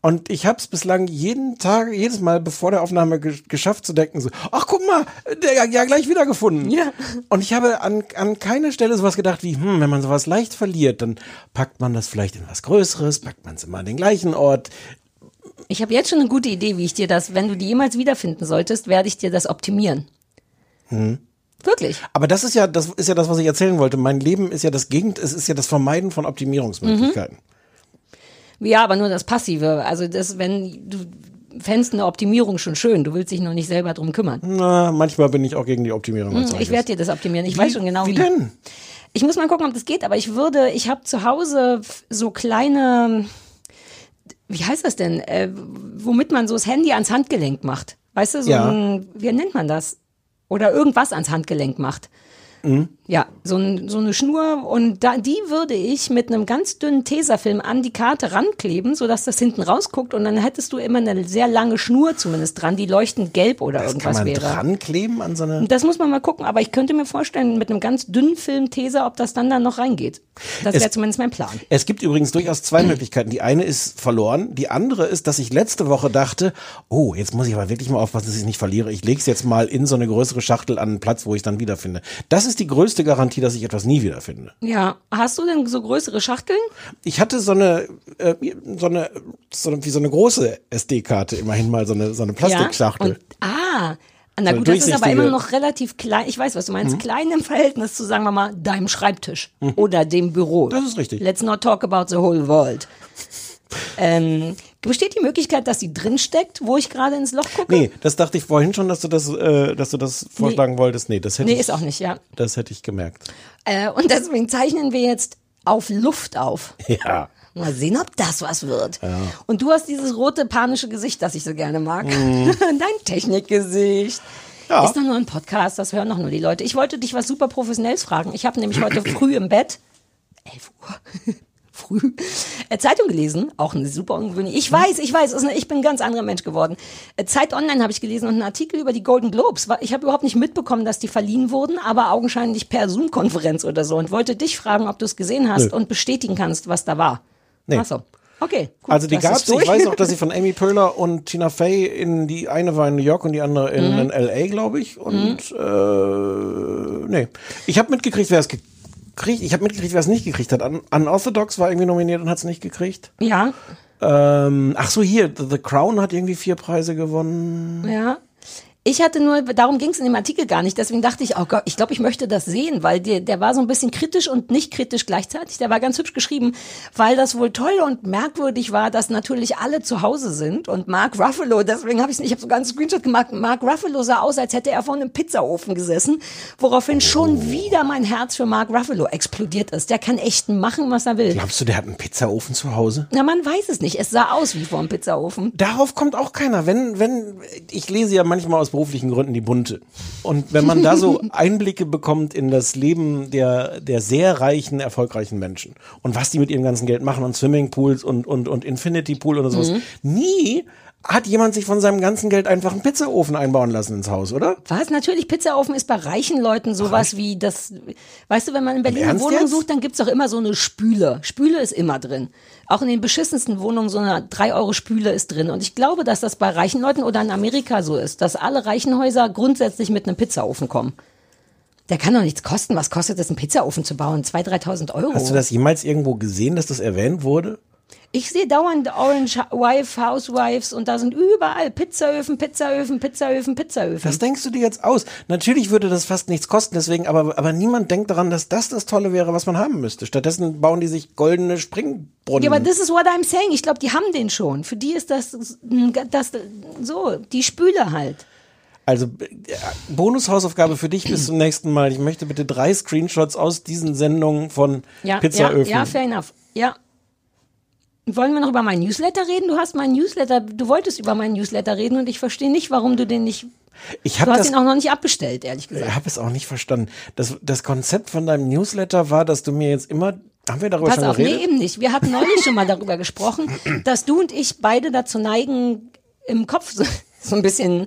Und ich habe es bislang jeden Tag, jedes Mal bevor der Aufnahme ge geschafft zu denken, so, ach guck mal, der ja gleich wiedergefunden. Ja. Und ich habe an, an keiner Stelle sowas gedacht wie, hm, wenn man sowas leicht verliert, dann packt man das vielleicht in was Größeres, packt man es immer an den gleichen Ort. Ich habe jetzt schon eine gute Idee, wie ich dir das, wenn du die jemals wiederfinden solltest, werde ich dir das optimieren. Wirklich. Aber das ist ja, das ist ja das, was ich erzählen wollte. Mein Leben ist ja das Gegend, es ist ja das Vermeiden von Optimierungsmöglichkeiten. Ja, aber nur das Passive. Also das, wenn du fändest eine Optimierung schon schön, du willst dich noch nicht selber drum kümmern. Na, manchmal bin ich auch gegen die Optimierung. Hm, Ich werde dir das optimieren. Ich weiß schon genau Wie denn? Ich muss mal gucken, ob das geht, aber ich würde, ich habe zu Hause so kleine, wie heißt das denn, äh, womit man so das Handy ans Handgelenk macht. Weißt du, so Ja. ein, wie nennt man das? Oder irgendwas ans Handgelenk macht. Mhm. Ja, so, ein, so eine Schnur und da, die würde ich mit einem ganz dünnen Tesafilm an die Karte rankleben, sodass das hinten rausguckt und dann hättest du immer eine sehr lange Schnur zumindest dran, die leuchtend gelb oder Das kann irgendwas man wäre. dran kleben an so eine. Das muss man mal gucken, aber ich könnte mir vorstellen, mit einem ganz dünnen Film Teser, ob das dann da noch reingeht. Das wäre zumindest mein Plan. Es gibt übrigens durchaus zwei Möglichkeiten. Die eine ist verloren. Die andere ist, dass ich letzte Woche dachte, oh, jetzt muss ich aber wirklich mal aufpassen, dass ich es nicht verliere. Ich lege es jetzt mal in so eine größere Schachtel an einen Platz, wo ich es dann wiederfinde. Das ist die größte Garantie, dass ich etwas nie wiederfinde. Ja, hast du denn so größere Schachteln? Ich hatte so eine, äh, so eine, so eine, wie so eine große SD-Karte, immerhin mal so eine, so eine Plastikschachtel. Ja. Und, ah, na So gut, das ist aber immer noch relativ klein. Ich weiß, was du Mhm. meinst. Klein im Verhältnis zu, sagen wir mal, deinem Schreibtisch oder dem Büro. Das ist richtig. Let's not talk about the whole world. Ähm, besteht die Möglichkeit, dass sie drin steckt, wo ich gerade ins Loch gucke? Nee, das dachte ich vorhin schon, dass du das, äh, dass du das vorschlagen wolltest. Nee, das hätte Nee, ich, ist auch nicht, ja. das hätte ich gemerkt. Äh, und deswegen zeichnen wir jetzt auf Luft auf. Ja. Mal sehen, ob das was wird. Und du hast dieses rote panische Gesicht, das ich so gerne mag. Dein Technikgesicht. Mhm. Ja. Ist doch nur ein Podcast, das hören doch nur die Leute. Ich wollte dich was super Professionelles fragen. Ich habe nämlich heute früh im Bett, 11 Uhr, früh, äh, Zeitung gelesen. Auch eine super ungewöhnliche. Ich weiß, ich weiß, ich bin ein ganz anderer Mensch geworden. Äh, Zeit Online habe ich gelesen und einen Artikel über die Golden Globes. Ich habe überhaupt nicht mitbekommen, dass die verliehen wurden, aber augenscheinlich per Zoom-Konferenz oder so. Und wollte dich fragen, ob du es gesehen hast Nö. und bestätigen kannst, was da war. Nee. Ach so. Okay. Gut, Also die ist durch. Ich weiß auch, dass sie von Amy Poehler und Tina Fey in die eine war in New York und die andere in, in L.A. glaube ich. Und äh, nee, ich habe mitgekriegt, wer es gekriegt. Ich habe mitgekriegt, wer es nicht gekriegt hat. Un Unorthodox war irgendwie nominiert und hat es nicht gekriegt. Ja, Ähm, ach so, hier The Crown hat irgendwie vier Preise gewonnen. ja. Ich hatte nur, darum ging es in dem Artikel gar nicht. Deswegen dachte ich, oh Gott, ich glaube, ich möchte das sehen, weil der, der war so ein bisschen kritisch und nicht kritisch gleichzeitig. Der war ganz hübsch geschrieben, weil das wohl toll und merkwürdig war, dass natürlich alle zu Hause sind und Mark Ruffalo, deswegen habe ich ich habe sogar einen Screenshot gemacht. Mark Ruffalo sah aus, als hätte er vor einem Pizzaofen gesessen, woraufhin schon wieder mein Herz für Mark Ruffalo explodiert ist. Der kann echt machen, was er will. Glaubst du, der hat einen Pizzaofen zu Hause? Na, man weiß es nicht. Es sah aus wie vor einem Pizzaofen. Darauf kommt auch keiner. Wenn, wenn, ich lese ja manchmal aus beruflichen Gründen die Bunte. Und wenn man da so Einblicke bekommt in das Leben der, der sehr reichen, erfolgreichen Menschen und was die mit ihrem ganzen Geld machen und Swimmingpools und, und, und Infinity Pool oder sowas. Nie hat jemand sich von seinem ganzen Geld einfach einen Pizzaofen einbauen lassen ins Haus, oder? Was? Natürlich, Pizzaofen ist bei reichen Leuten sowas wie das. Weißt du, wenn man in Berlin eine Wohnung jetzt? sucht, dann gibt's doch immer so eine Spüle. Spüle ist immer drin. Auch in den beschissensten Wohnungen so eine 3-Euro-Spüle ist drin. Und ich glaube, dass das bei reichen Leuten oder in Amerika so ist, dass alle reichen Häuser grundsätzlich mit einem Pizzaofen kommen. Der kann doch nichts kosten. Was kostet es, einen Pizzaofen zu bauen? 2.000, 3.000 Euro. Hast du das jemals irgendwo gesehen, dass das erwähnt wurde? Ich sehe dauernd Orange Wife, Housewives und da sind überall Pizzaöfen, Pizzaöfen, Pizzaöfen, Pizzaöfen. Was denkst du dir jetzt aus? Natürlich würde das fast nichts kosten, deswegen, aber, aber niemand denkt daran, dass das das Tolle wäre, was man haben müsste. Stattdessen bauen die sich goldene Springbrunnen. Ja, aber this is what I'm saying. Ich glaube, die haben den schon. Für die ist das, das so, die Spüle halt. Also äh, Bonushausaufgabe für dich bis zum nächsten Mal. Ich möchte bitte drei Screenshots aus diesen Sendungen von Ja, Pizzaöfen. ja, ja, fair enough. Ja. Wollen wir noch über meinen Newsletter reden? Du hast meinen Newsletter, du wolltest über meinen Newsletter reden und ich verstehe nicht, warum du den nicht, ich du hast das, ihn auch noch nicht abbestellt, ehrlich ich gesagt. habe es auch nicht verstanden. Das, das Konzept von deinem Newsletter war, dass du mir jetzt immer, haben wir darüber Pass schon auf, nee, geredet? eben nicht. Wir hatten neulich schon mal darüber gesprochen, dass du und ich beide dazu neigen, im Kopf so, so ein bisschen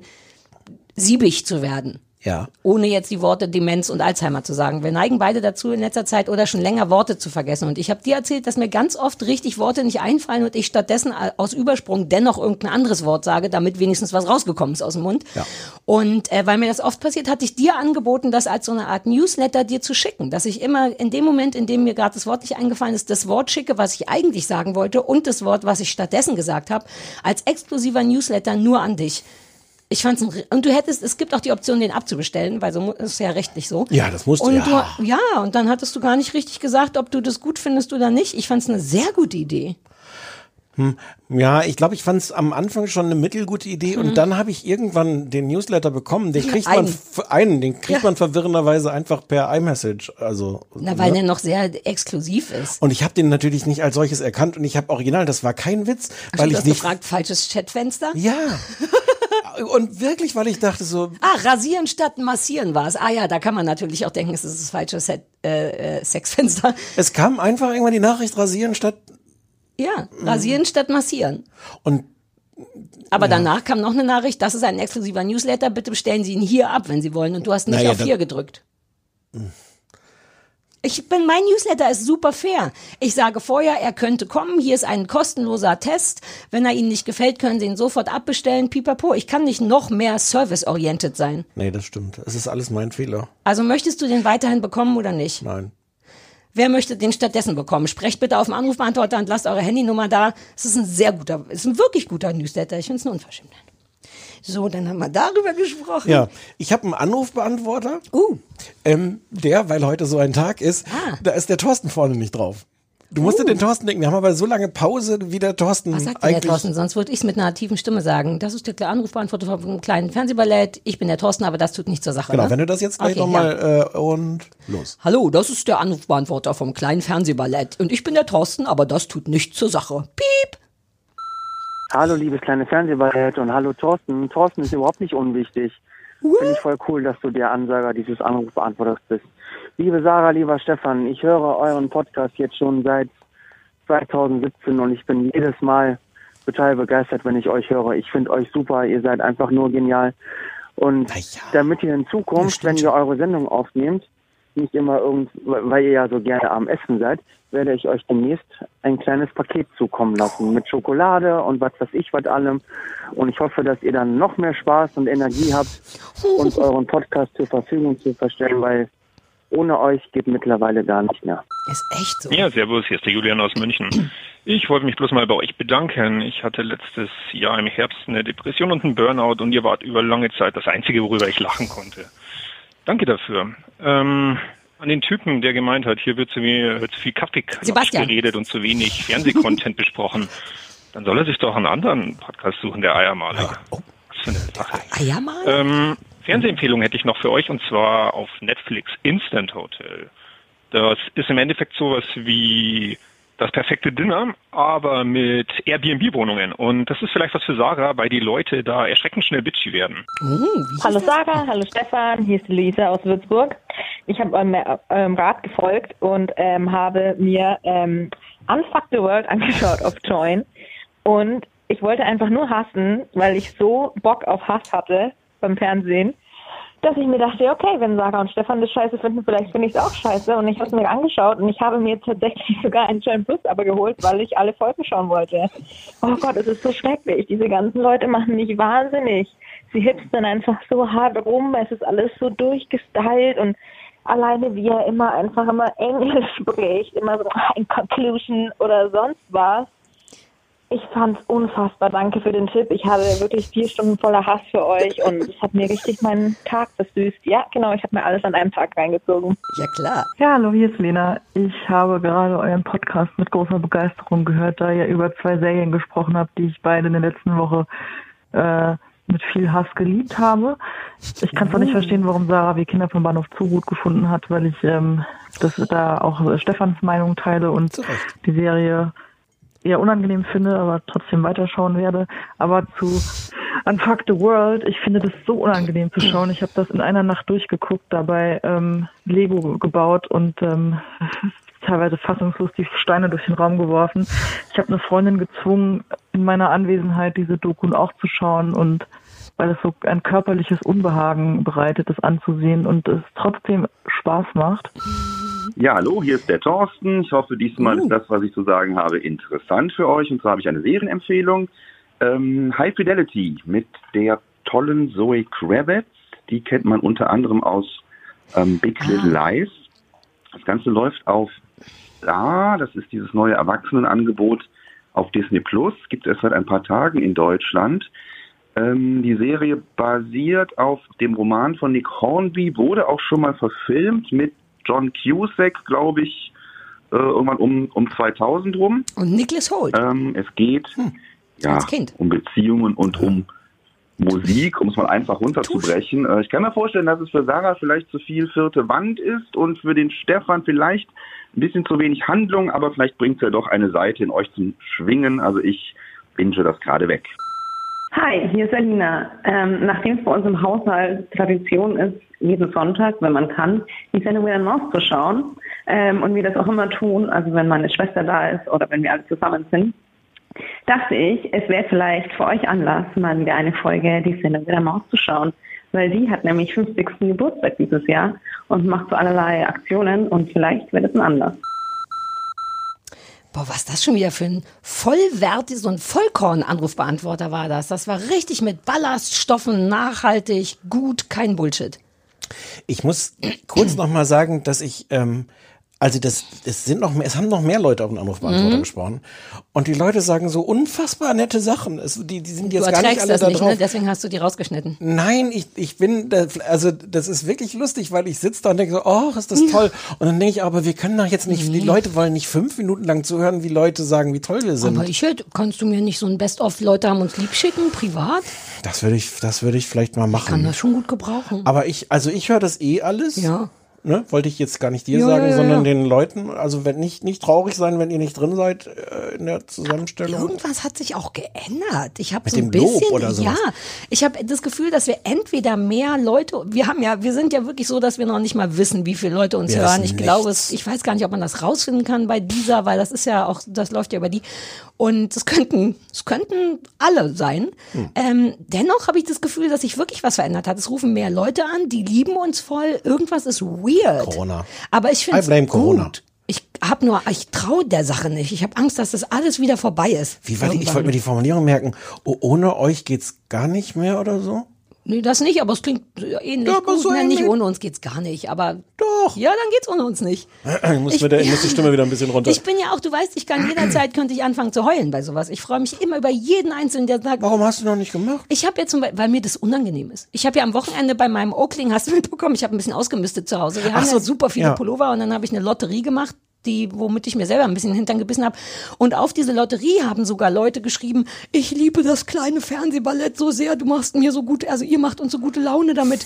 siebig zu werden. Ja. Ohne jetzt die Worte Demenz und Alzheimer zu sagen. Wir neigen beide dazu, in letzter Zeit oder schon länger Worte zu vergessen. Und ich habe dir erzählt, dass mir ganz oft richtig Worte nicht einfallen und ich stattdessen aus Übersprung dennoch irgendein anderes Wort sage, damit wenigstens was rausgekommen ist aus dem Mund. Ja. Und äh, weil mir das oft passiert, hatte ich dir angeboten, das als so eine Art Newsletter dir zu schicken. Dass ich immer in dem Moment, in dem mir gerade das Wort nicht eingefallen ist, das Wort schicke, was ich eigentlich sagen wollte und das Wort, was ich stattdessen gesagt habe, als exklusiver Newsletter nur an dich. Ich fand's ein, und du hättest, es gibt auch die Option, den abzubestellen, weil so ist ja rechtlich so. Ja, das musst du, und ja. Du, ja, und dann hattest du gar nicht richtig gesagt, ob du das gut findest oder nicht. Ich fand's eine sehr gute Idee. Ja, ich glaube, ich fand es am Anfang schon eine mittelgute Idee und dann habe ich irgendwann den Newsletter bekommen. Den kriegt man einen. den kriegt Ja. man verwirrenderweise einfach per iMessage. Also Na, weil ne? der noch sehr exklusiv ist. und ich habe den natürlich nicht als solches erkannt und ich habe original, das war kein Witz, weil du ich hast nicht gefragt, falsches Chatfenster? Ja. und wirklich, weil ich dachte so, Ah, rasieren statt massieren war es. Ah ja, da kann man natürlich auch denken, es ist das falsche Set, äh, äh, Sexfenster. es kam einfach irgendwann die Nachricht rasieren statt Ja, Mhm. rasieren statt massieren. und Aber danach kam noch eine Nachricht, das ist ein exklusiver Newsletter, bitte bestellen Sie ihn hier ab, wenn Sie wollen. Und du hast nicht Naja, auf hier gedrückt. Ich bin, mein Newsletter ist super fair. Ich sage vorher, er könnte kommen. Hier ist ein kostenloser Test. Wenn er Ihnen nicht gefällt, können Sie ihn sofort abbestellen. Pipapo. Ich kann nicht noch mehr serviceorientiert sein. Nee, das stimmt. Es ist alles mein Fehler. Also möchtest du den weiterhin bekommen oder nicht? Nein. Wer möchte den stattdessen bekommen? Sprecht bitte auf dem Anrufbeantworter und lasst eure Handynummer da. Es ist ein sehr guter, es ist ein wirklich guter Newsletter. Ich finde es eine Unverschämtheit. So, dann haben wir darüber gesprochen. Ja, ich habe einen Anrufbeantworter. Uh, Ähm, der, weil heute so ein Tag ist, Ah. da ist der Thorsten vorne nicht drauf. Du musst dir den Thorsten denken. Wir haben aber so lange Pause, wie der Thorsten was sagt denn der eigentlich. Thorsten? Sonst würde ich es mit einer tiefen Stimme sagen. Das ist der Anrufbeantworter vom kleinen Fernsehballett. Ich bin der Thorsten, aber das tut nichts zur Sache. Genau, ne? wenn du das jetzt gleich Okay, nochmal äh, und los. Hallo, das ist der Anrufbeantworter vom kleinen Fernsehballett. Und ich bin der Thorsten, aber das tut nichts zur Sache. Piep! Hallo, liebes kleine Fernsehballett und hallo Thorsten. Thorsten ist überhaupt nicht unwichtig. Finde ich voll cool, dass du der Ansager dieses Anrufbeantworters bist. Liebe Sarah, lieber Stefan, ich höre euren Podcast jetzt schon seit 2017 und ich bin jedes Mal total begeistert, wenn ich euch höre. Ich finde euch super, ihr seid einfach nur genial. Und ja. damit ihr in Zukunft, wenn ihr eure Sendung aufnehmt, nicht immer irgend, weil ihr ja so gerne am Essen seid, werde ich euch demnächst ein kleines Paket zukommen lassen mit Schokolade und was weiß ich was allem. Und ich hoffe, dass ihr dann noch mehr Spaß und Energie habt, uns euren Podcast zur Verfügung zu verstellen, weil ohne euch geht mittlerweile gar nicht mehr. Ist echt so. Ja, servus, hier ist der Julian aus München. Ich wollte mich bloß mal bei euch bedanken. Ich hatte letztes Jahr im Herbst eine Depression und einen Burnout und ihr wart über lange Zeit das Einzige, worüber ich lachen konnte. Danke dafür. Ähm, an den Typen, der gemeint hat, hier wird zu, mir, wird zu viel Sebastian. geredet und zu wenig Fernsehcontent besprochen, dann soll er sich doch einen anderen Podcast suchen, der Eiermaler. Oh. Was für eine Sache. Ja, mal. Ähm, Fernsehempfehlung hätte ich noch für euch und zwar auf Netflix Instant Hotel. Das ist im Endeffekt sowas wie das perfekte Dinner, aber mit Airbnb-Wohnungen. Und das ist vielleicht was für Sarah, weil die Leute da erschreckend schnell bitchy werden. Oh, Hallo? Sarah, hallo Stefan, hier ist die Luisa aus Würzburg. Ich habe eurem, eurem Rat gefolgt und ähm, habe mir ähm, Unfuck the World angeschaut auf Join. Und ich wollte einfach nur hassen, weil ich so Bock auf Hass hatte beim Fernsehen, dass ich mir dachte, okay, wenn Sarah und Stefan das scheiße finden, vielleicht finde ich es auch scheiße. Und ich habe es mir angeschaut und ich habe mir tatsächlich sogar ein Join Plus aber geholt, weil ich alle Folgen schauen wollte. Oh Gott, es ist so schrecklich. Diese ganzen Leute machen mich wahnsinnig. Sie hipstern einfach so hart rum. Es ist alles so durchgestylt und alleine wie er immer einfach immer Englisch spricht, immer so ein Conclusion oder sonst was. Ich fand's unfassbar. Danke für den Tipp. Ich hatte wirklich vier Stunden voller Hass für euch und es hat mir richtig meinen Tag versüßt. Ja, genau, ich habe mir alles an einem Tag reingezogen. Ja, klar. Ja, hallo, hier ist Lena. Ich habe gerade euren Podcast mit großer Begeisterung gehört, da ihr über zwei Serien gesprochen habt, die ich beide in der letzten Woche äh, mit viel Hass geliebt habe. Ich kann zwar nicht verstehen, warum Sarah wie Kinder vom Bahnhof zu gut gefunden hat, weil ich ähm, das da auch Stefans Meinung teile und die Serie eher unangenehm finde, aber trotzdem weiterschauen werde. Aber zu Unfuck the World, ich finde das so unangenehm zu schauen. Ich habe das in einer Nacht durchgeguckt, dabei ähm, Lego gebaut und ähm, teilweise fassungslos die Steine durch den Raum geworfen. Ich habe eine Freundin gezwungen, in meiner Anwesenheit diese Doku auch zu schauen und weil es so ein körperliches Unbehagen bereitet, das anzusehen und es trotzdem Spaß macht. Ja, hallo, hier ist der Thorsten. Ich hoffe, diesmal ist das, was ich zu sagen habe, interessant für euch. Und zwar habe ich eine Serienempfehlung. Ähm, High Fidelity mit der tollen Zoe Kravitz. Die kennt man unter anderem aus ähm, Big Little Lies. Das Ganze läuft auf Star. Das ist dieses neue Erwachsenenangebot auf Disney Plus. Gibt es seit ein paar Tagen in Deutschland. Ähm, die Serie basiert auf dem Roman von Nick Hornby, wurde auch schon mal verfilmt mit John Cusack, glaube ich, äh, irgendwann um, um 2000 rum. Und Nicholas Holt. Ähm, es geht ja, als Kind. um Beziehungen und um Musik, um es mal einfach runterzubrechen. Äh, ich kann mir vorstellen, dass es für Sarah vielleicht zu viel vierte Wand ist und für den Stefan vielleicht ein bisschen zu wenig Handlung, aber vielleicht bringt es ja doch eine Seite in euch zum Schwingen. Also ich binge das gerade weg. Hi, hier ist Alina. Ähm, nachdem es bei uns im Haushalt Tradition ist, jeden Sonntag, wenn man kann, die Sendung wieder Maus zu schauen ähm, und wir das auch immer tun, also wenn meine Schwester da ist oder wenn wir alle zusammen sind, dachte ich, es wäre vielleicht für euch Anlass, mal wieder eine Folge die Sendung wieder Maus zu schauen, weil die hat nämlich 50. Geburtstag dieses Jahr und macht so allerlei Aktionen und vielleicht wird es ein Anlass. Boah, was das schon wieder für ein vollwertiges, so ein Vollkorn-Anrufbeantworter war das. Das war richtig mit Ballaststoffen, nachhaltig, gut, kein Bullshit. Ich muss kurz noch mal sagen, dass ich, ähm, also das, es sind noch mehr, es haben noch mehr Leute auf den Anrufbeantworter Mhm. gesprochen. Und die Leute sagen so unfassbar nette Sachen. Es, die, die sind Du jetzt gar nicht alle das da nicht, drauf. ne? deswegen hast du die rausgeschnitten. Nein, ich, ich bin, also das ist wirklich lustig, weil ich sitze da und denke so, oh, ist das toll. Und dann denke ich, aber wir können doch jetzt nicht, die Leute wollen nicht fünf Minuten lang zuhören, wie Leute sagen, wie toll wir sind. Aber ich hätte, kannst du mir nicht so ein Best-of, Leute haben uns lieb schicken, privat? Das würde ich, das würde ich vielleicht mal machen. Kann das schon gut gebrauchen. Aber ich, also ich höre das eh alles. Ja. Ne, wollte ich jetzt gar nicht dir Ja, sagen, ja, sondern den Leuten. Also wenn nicht, nicht traurig sein, wenn ihr nicht drin seid äh, in der Zusammenstellung. Irgendwas hat sich auch geändert. Ich habe so ein bisschen, oder sowas? ja, ich habe das Gefühl, dass wir entweder mehr Leute, wir haben ja, wir sind ja wirklich so, dass wir noch nicht mal wissen, wie viele Leute uns Wir hören. Ich glaube, nichts. es, ich weiß gar nicht, ob man das rausfinden kann bei dieser, weil das ist ja auch, das läuft ja über die. Und es könnten, es könnten alle sein. Hm. Ähm, dennoch habe ich das Gefühl, dass sich wirklich was verändert hat. Es rufen mehr Leute an, die lieben uns voll. Irgendwas ist weird. Corona. Aber ich finde es gut. Ich habe nur, ich traue der Sache nicht. Ich habe Angst, dass das alles wieder vorbei ist. Wie war die, ich wollte mir die Formulierung merken. Oh, ohne euch geht's gar nicht mehr oder so? Nee, das nicht, aber es klingt ähnlich Ja, gut. so Nein, nicht ohne uns geht's gar nicht, aber doch. Ja, dann geht's ohne uns nicht. Ich muss, Ich- wieder, ich muss die Stimme wieder ein bisschen runter. Ich bin ja auch, du weißt, ich kann jederzeit könnte ich anfangen zu heulen bei sowas. Ich freue mich immer über jeden einzelnen, der sagt. Warum hast du noch nicht gemacht? Ich habe ja zum Beispiel, weil mir das unangenehm ist. Ich habe ja am Wochenende bei meinem Oakling, hast du mitbekommen, ich habe ein bisschen ausgemistet zu Hause. Wir haben so, ja super viele ja. Pullover und dann habe ich eine Lotterie gemacht. Die, womit ich mir selber ein bisschen den Hintern gebissen habe. Und auf diese Lotterie haben sogar Leute geschrieben, ich liebe das kleine Fernsehballett so sehr, du machst mir so gut, also ihr macht uns so gute Laune damit.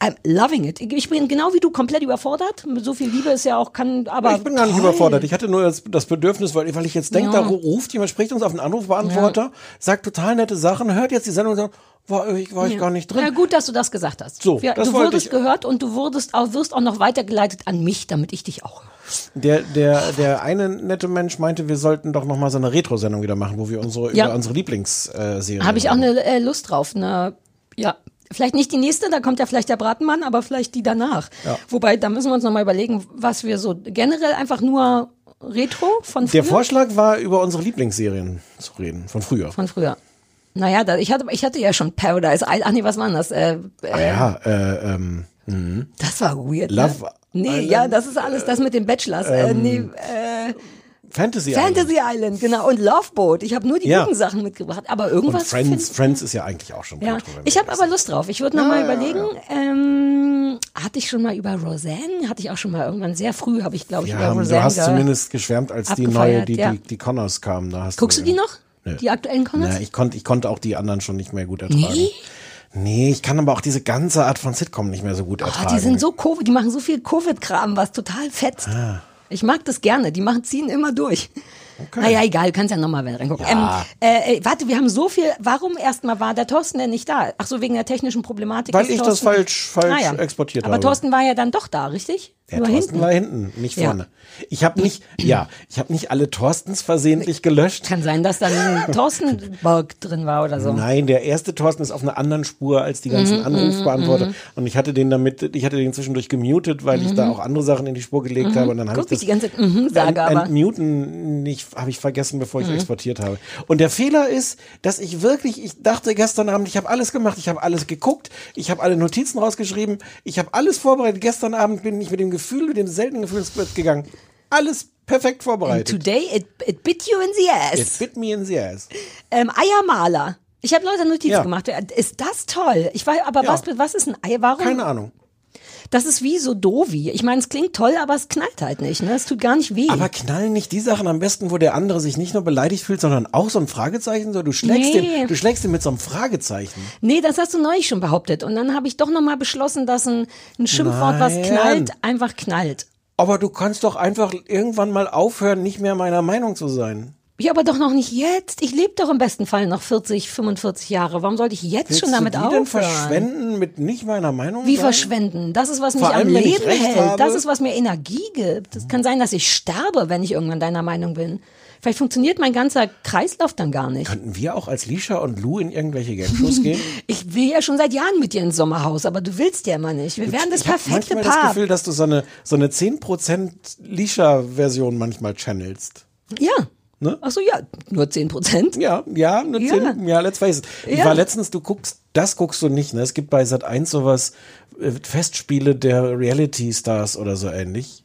I'm loving it. Ich bin genau wie du komplett überfordert. So viel Liebe ist ja auch, kann, aber. ich bin gar nicht toll. überfordert. Ich hatte nur das, das Bedürfnis, weil, weil ich jetzt denke, Ja. da ruft jemand, spricht uns auf einen Anrufbeantworter, sagt total nette Sachen, hört jetzt die Sendung und sagt, war, ich, war ich Ja. gar nicht drin. Ja, gut, dass du das gesagt hast. So, ja, das du wurdest ich- gehört und du wurdest auch, wirst auch noch weitergeleitet an mich, damit ich dich auch höre. Der, der, der eine nette Mensch meinte, wir sollten doch noch mal so eine Retro-Sendung wieder machen, wo wir unsere, Ja. über unsere Lieblingsserien. Habe ich auch eine äh, Lust drauf. Eine, ja, vielleicht nicht die nächste, da kommt ja vielleicht der Bratenmann, aber vielleicht die danach. Ja. Wobei, da müssen wir uns noch mal überlegen, was wir so generell einfach nur Retro von früher. Der Vorschlag war, über unsere Lieblingsserien zu reden, von früher. von früher. Naja, da, ich, hatte, ich hatte ja schon Paradise Island. Ach nee, was war das? Äh, Ah äh, ja, äh, ähm, mhm. Das war weird. Love ne? Nee, Island, ja, das ist alles das mit den Bachelors. äh, ähm, nee, äh, Fantasy, Fantasy Island, genau. Und Loveboat. Ich habe nur die Ja. guten Sachen mitgebracht. Aber Island. Und irgendwas. Friends, Friends ist ja eigentlich auch schon ja. Ich habe aber Lust drauf. Ich würde noch Ja, mal ja, überlegen. Ähm, hatte ich schon mal über Roseanne? Hatte ich auch schon mal irgendwann sehr früh, habe ich glaube ich über du Roseanne. hast ge- zumindest geschwärmt, als die neue, die, die, die Connors kamen. Da hast Guckst du die noch? Nö. Die aktuellen Connors? Ja, ich, konnte, ich konnte auch die anderen schon nicht mehr gut ertragen. Nee? Nee, ich kann aber auch diese ganze Art von Sitcom nicht mehr so gut Oh, ertragen. die sind so Covid, die machen so viel Covid-Kram, was total fetzt. Ah. Ich mag das gerne. Die machen, ziehen immer durch. Naja, egal, du kannst ja nochmal reingucken. Ja. Ähm, äh, äh, warte, wir haben so viel. Warum erstmal war der Thorsten denn nicht da? Ach so, wegen der technischen Problematik. Weil ist ich das Thorsten- falsch- falsch Ah, ja. exportiert Aber habe. Thorsten war ja dann doch da, richtig? Der Nur Thorsten hinten. war hinten, nicht Ja. vorne. Ich habe nicht, ja, ich habe nicht alle Thorstens versehentlich gelöscht. Kann sein, dass da ein Thorstenberg drin war oder so. Nein, der erste Thorsten ist auf einer anderen Spur als die ganzen Mhm, Anrufbeantworter. mhm, Und ich hatte den damit, ich hatte den zwischendurch gemutet, weil ich da auch andere Sachen in die Spur gelegt Mhm. habe. Und dann habe ich das die ganze Zeit mhm sage, aber. Entmuten nicht, habe ich vergessen, bevor ich Mhm. exportiert habe. Und der Fehler ist, dass ich wirklich, ich dachte gestern Abend, ich habe alles gemacht, ich habe alles geguckt, ich habe alle Notizen rausgeschrieben, ich habe alles vorbereitet. Gestern Abend bin ich mit dem Gefühl, mit dem seltenen Gefühl ins Bett gegangen. Alles perfekt And vorbereitet. today it, it bit you in the ass. It bit me in the ass. Ähm, Eiermaler. Ich habe Leute Notizen Ja. gemacht. Ist das toll? Ich weiß, aber Ja. was, was ist ein Ei? Warum? Keine Ahnung. Das ist wie so Dovi. Ich meine, es klingt toll, aber es knallt halt nicht. Ne? Es tut gar nicht weh. Aber knallen nicht die Sachen am besten, wo der andere sich nicht nur beleidigt fühlt, sondern auch so ein Fragezeichen? So, du schlägst, Nee. den, du schlägst den mit so einem Fragezeichen. Nee, das hast du neulich schon behauptet. Und dann habe ich doch nochmal beschlossen, dass ein, ein Schimpfwort, was Nein. knallt, einfach knallt. Aber du kannst doch einfach irgendwann mal aufhören, nicht mehr meiner Meinung zu sein. Ja, aber doch noch nicht jetzt. Ich lebe doch im besten Fall noch 40, 45 Jahre. Warum sollte ich jetzt Willst schon damit du die denn aufhören? verschwenden mit nicht meiner Meinung Wie sein? verschwenden? Das ist, was mich Vor allem, am ich Leben hält. habe. Das ist, was mir Energie gibt. Es kann sein, dass ich sterbe, wenn ich irgendwann deiner Meinung bin. Vielleicht funktioniert mein ganzer Kreislauf dann gar nicht. Könnten wir auch als Lisha und Lou in irgendwelche Gangshows gehen? Ich will ja schon seit Jahren mit dir ins Sommerhaus, aber du willst ja immer nicht. Wir wären das ich habe perfekte manchmal das Paar. Gefühl, dass du so eine, so eine 10% Lisha-Version manchmal channelst. ja. Ne? Ach so, ja, nur 10 Prozent. Ja, ja, nur Ja. 10, ja, let's face it. Ich Ja. war letztens, du guckst, das guckst du nicht, ne? Es gibt bei Sat 1 sowas, äh, Festspiele der Reality Stars oder so ähnlich.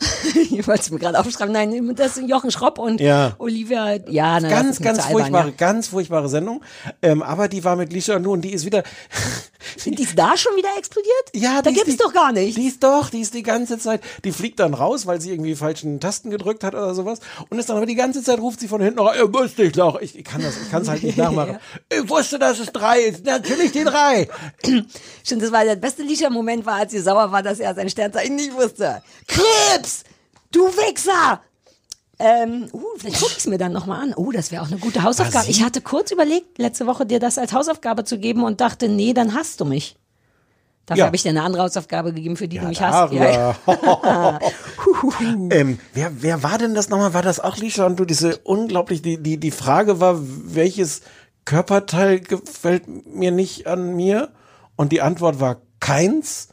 ich wollte es mir gerade aufschreiben. Nein, das sind Jochen Schropp und Ja. Olivia. Ja, na, das ganz, ganz albern, furchtbare, ganz furchtbare Sendung. Ähm, aber die war mit Lisha und Lou und die ist wieder, Ja. Die ist da schon wieder explodiert? Ja, da gibt's die- doch gar nicht. Die ist doch, die ist die ganze Zeit, die fliegt dann raus, weil sie irgendwie falschen Tasten gedrückt hat oder sowas. Und ist dann aber die ganze Zeit ruft sie von hinten noch, ihr wusste ich doch. Ich, ich kann das, ich kann es halt nicht nachmachen. Ich wusste, dass es drei ist. Natürlich die drei. Stimmt, das war der beste Lisha-Moment, war, als sie sauer war, dass er sein Sternzeichen nicht wusste. Krebs! Du Wichser! Ähm, uh, vielleicht gucke ich es mir dann nochmal an. Oh, das wäre auch eine gute Hausaufgabe. Ich hatte kurz überlegt, letzte Woche dir das als Hausaufgabe zu geben und dachte, nee, dann hasst du mich. Dafür Ja. habe ich dir eine andere Hausaufgabe gegeben, für die du mich Ja, hasst. Ja. ähm, wer, wer war denn das nochmal? War das auch Lisha und du? Diese unglaublich, die, die, die Frage war, welches Körperteil gefällt mir nicht an mir? Und die Antwort war keins.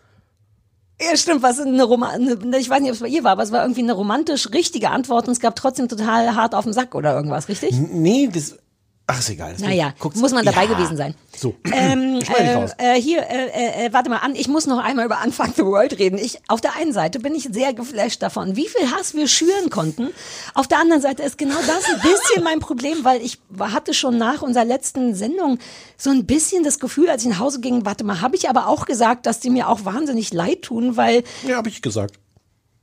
Ja, stimmt, was eine Roman ich weiß nicht, ob es bei ihr war, aber es war irgendwie eine romantisch richtige Antwort und es gab trotzdem total hart auf den Sack oder irgendwas, richtig? Nee, das, ach, ist egal. Naja, guck's- muss man dabei Ja. gewesen sein. So. Ähm, dich äh, äh, hier, äh, äh, äh, warte mal an, ich muss noch einmal über Unfuck the World reden. Ich, auf der einen Seite bin ich sehr geflasht davon, wie viel Hass wir schüren konnten. Auf der anderen Seite ist genau das ein bisschen mein Problem, weil ich hatte schon nach unserer letzten Sendung so ein bisschen das Gefühl, als ich nach Hause ging, warte mal, habe ich aber auch gesagt, dass die mir auch wahnsinnig leid tun, weil Ja, habe ich gesagt.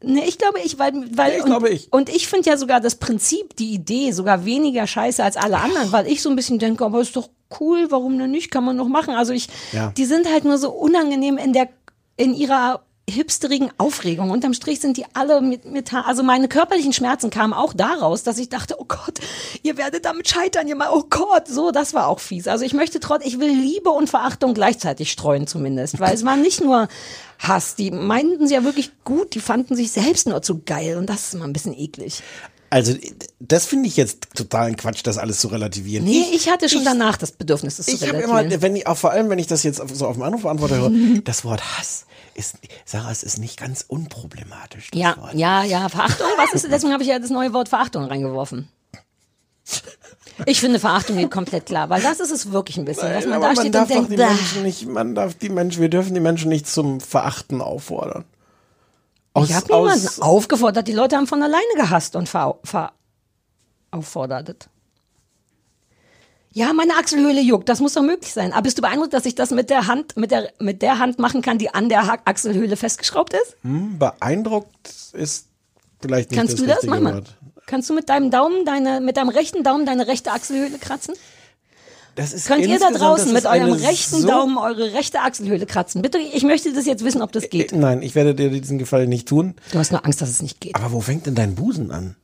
Ne, ich glaube ich, weil, weil Ja, ich und, glaube ich. und ich finde ja sogar das Prinzip, die Idee sogar weniger scheiße als alle anderen, weil ich so ein bisschen denke, aber ist doch cool, warum denn nicht, kann man noch machen. Also ich, Ja. die sind halt nur so unangenehm in der, in ihrer hipsterigen Aufregung. Unterm Strich sind die alle mit, mit, also meine körperlichen Schmerzen kamen auch daraus, dass ich dachte, oh Gott, ihr werdet damit scheitern, ihr mal, oh Gott, so, das war auch fies. Also ich möchte trotz, ich will Liebe und Verachtung gleichzeitig streuen zumindest, weil es war nicht nur Hass, die meinten sie ja wirklich gut, die fanden sich selbst nur zu geil und das ist immer ein bisschen eklig. Also, das finde ich jetzt totalen Quatsch, das alles zu relativieren. Nee, ich, hatte schon danach das Bedürfnis, das zu Ich habe relativieren. immer, wenn ich, auch vor allem, wenn ich das jetzt so auf dem Anrufbeantworter höre, das Wort Hass ist, Sarah, es ist nicht ganz unproblematisch. das Ja, Wort. ja, ja, Verachtung, was ist, deswegen habe ich ja das neue Wort Verachtung reingeworfen. Ich finde, Verachtung geht komplett klar, weil das ist es wirklich ein bisschen, dass man da steht und denkt, die. Menschen nicht, man darf die Menschen, wir dürfen die Menschen nicht zum Verachten auffordern. Aus, ich habe niemanden aufgefordert, die Leute haben von alleine gehasst und ver, ver auffordert. Ja, meine Achselhöhle juckt, das muss doch möglich sein. Aber bist du beeindruckt, dass ich das mit der Hand, mit der, mit der Hand machen kann, die an der Ha- Achselhöhle festgeschraubt ist? hm, beeindruckt ist vielleicht nicht Kannst das du das? Mach mal. Wort. Kannst du mit deinem Daumen, deine, mit deinem rechten Daumen deine rechte Achselhöhle kratzen? Das ist Könnt ihr da draußen mit eurem rechten so- Daumen eure rechte Achselhöhle kratzen? Bitte, ich möchte das jetzt wissen, ob das geht. Nein, ich werde dir diesen Gefallen nicht tun. Du hast nur Angst, dass es nicht geht. Aber wo fängt denn dein Busen an?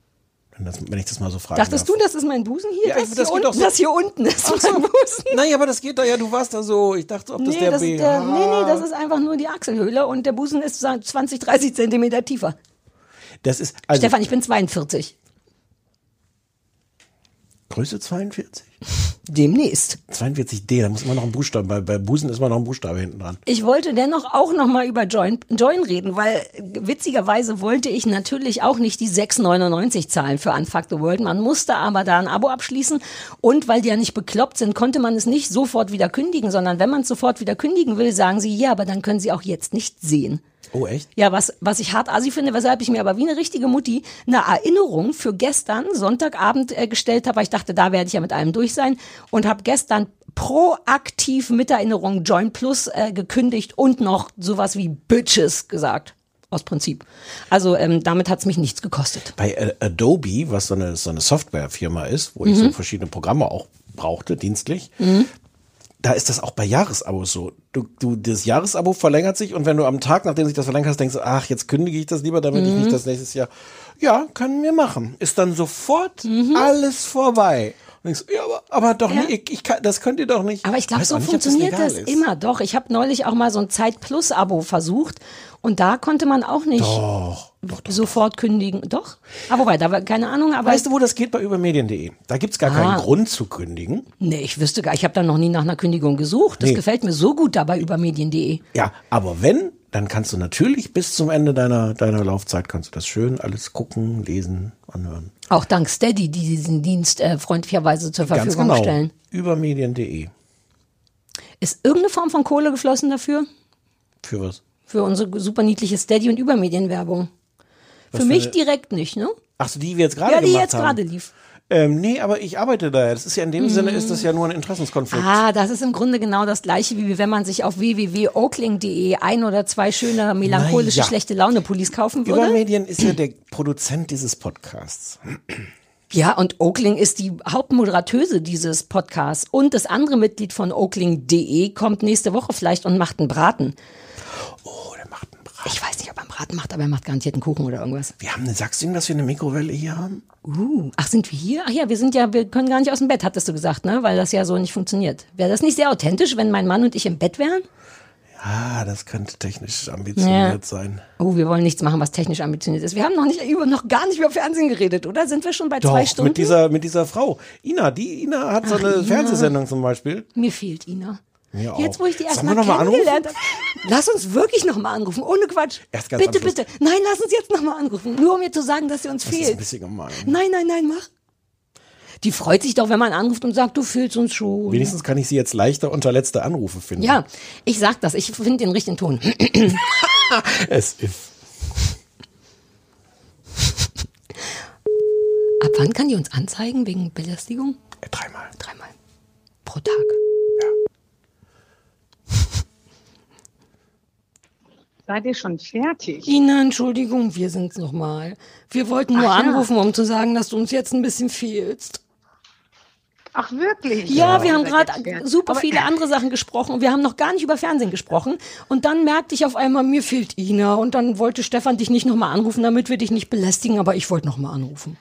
Wenn, das, wenn ich das mal so frage. Dachtest du, das ist mein Busen hier? Ja, das, das hier unten, so- das hier unten ist Ach so. mein Busen. Nein, aber das geht doch ja, du warst da so. Ich dachte, ob das Nee, der das B. ist der, nee, nee, das ist einfach nur die Achselhöhle und der Busen ist 20, 30 Zentimeter tiefer. das ist also Stefan, ich bin 42. Größe 42? Demnächst. 42D, da muss man noch ein Buchstabe, bei, bei Busen ist man noch ein Buchstabe hinten dran. Ich wollte dennoch auch noch mal über Join, Join reden, weil witzigerweise wollte ich natürlich auch nicht die 6,99 zahlen für Unfuck the World. Man musste aber da ein Abo abschließen und weil die ja nicht bekloppt sind, konnte man es nicht sofort wieder kündigen, sondern wenn man es sofort wieder kündigen will, sagen sie, ja, aber dann können sie auch jetzt nicht sehen. Oh, echt? Ja, was, was ich hart assi finde, weshalb ich mir aber wie eine richtige Mutti eine Erinnerung für gestern, Sonntagabend, äh, gestellt habe, weil ich dachte, da werde ich ja mit allem durch sein und habe gestern proaktiv mit Erinnerung Join Plus äh, gekündigt und noch sowas wie Bitches gesagt. Aus Prinzip. Also ähm, damit hat's mich nichts gekostet. Bei äh, Adobe, was so eine, so eine Softwarefirma ist, wo ich Mhm. so verschiedene Programme auch brauchte, dienstlich, Mhm. Da ist das auch bei Jahresabos so. Du, du, das Jahresabo verlängert sich und wenn du am Tag, nachdem sich das verlängert hast, denkst, du, ach, jetzt kündige ich das lieber, damit ich Mhm. nicht das nächstes Jahr. Ja, können wir machen. Ist dann sofort Mhm. alles vorbei. Und denkst, ja, aber, aber doch nicht, ich, ich kann, das könnt ihr doch nicht. Aber ich glaube, so nicht, funktioniert das, ist. immer. Doch, ich habe neulich auch mal so ein Zeit-Plus-Abo versucht und da konnte man auch nicht Doch, sofort kündigen. Doch? Aber wobei, da war keine Ahnung, aber Weißt du, wo das geht? Bei übermedien.de. Da gibt's gar keinen Ah. Grund zu kündigen. Nee, ich wüsste gar, ich habe da noch nie nach einer Kündigung gesucht. Das Nee. gefällt mir so gut dabei über medien.de. Ja, aber wenn, dann kannst du natürlich bis zum Ende deiner, deiner Laufzeit kannst du das schön alles gucken, lesen, anhören. Auch dank Steady, die diesen Dienst äh, freundlicherweise zur Ganz Verfügung genau. stellen. Über medien.de. Ist irgendeine Form von Kohle geflossen dafür? Für was? Für unsere super niedliche Steady- und Übermedienwerbung? Für für mich eine- direkt nicht, ne? Ach so, die wir jetzt gerade Ja, die jetzt gerade lief. Ähm, nee, aber ich arbeite da. Das ist ja in dem Mhm. Sinne ist das ja nur ein Interessenskonflikt. Ah, das ist im Grunde genau das gleiche, wie wenn man sich auf www.oakling.de ein oder zwei schöne melancholische ja. schlechte Laune Pullis kaufen würde. Übermedien ist ja der Produzent dieses Podcasts. Ja, und Oakling ist die Hauptmoderatöse dieses Podcasts. Und das andere Mitglied von Oakling.de kommt nächste Woche vielleicht und macht einen Braten. Oh, der macht einen Braten. Ich weiß nicht, ob er einen Braten macht, aber er macht garantiert einen Kuchen oder irgendwas. Wir haben eine, sagst du ihm, dass wir eine Mikrowelle hier haben? Uh, ach, sind wir hier? Ach ja, wir sind ja, wir können gar nicht aus dem Bett, hattest du gesagt, ne? Weil das ja so nicht funktioniert. Wäre das nicht sehr authentisch, wenn mein Mann und ich im Bett wären? Ah, das könnte technisch ambitioniert Ja. sein. Oh, wir wollen nichts machen, was technisch ambitioniert ist. Wir haben noch nicht über, noch gar nicht über Fernsehen geredet, oder? Sind wir schon bei zwei Doch, Stunden? mit dieser, mit dieser Frau. Ina, die Ina hat so Ach, eine Ina. Fernsehsendung zum Beispiel. Mir fehlt Ina. Auch. Jetzt, wo ich die erstmal kennengelernt habe. Lass uns wirklich noch mal anrufen, ohne Quatsch. Erst ganz bitte, bitte. Nein, lass uns jetzt noch mal anrufen. Nur um mir zu sagen, dass sie uns Das ist ein fehlt. bisschen gemein. Nein, nein, nein, mach. Die freut sich doch, wenn man anruft und sagt, du fehlst uns schon. Wenigstens kann ich sie jetzt leichter unter letzte Anrufe finden. Ja, ich sag das. Ich finde den richtigen Ton. Es ist. Ab wann kann die uns anzeigen wegen Belästigung? Dreimal. Dreimal. Pro Tag. Seid ihr schon fertig? Ina, Entschuldigung, wir sind's nochmal. Wir wollten nur Ach ja. anrufen, um zu sagen, dass du uns jetzt ein bisschen fehlst. Ach, wirklich? Ja, wir haben gerade super Aber- viele andere Sachen gesprochen und wir haben noch gar nicht über Fernsehen gesprochen. Und dann merkte ich auf einmal, mir fehlt Ina. Und dann wollte Stefan dich nicht nochmal anrufen, damit wir dich nicht belästigen, aber ich wollte nochmal anrufen.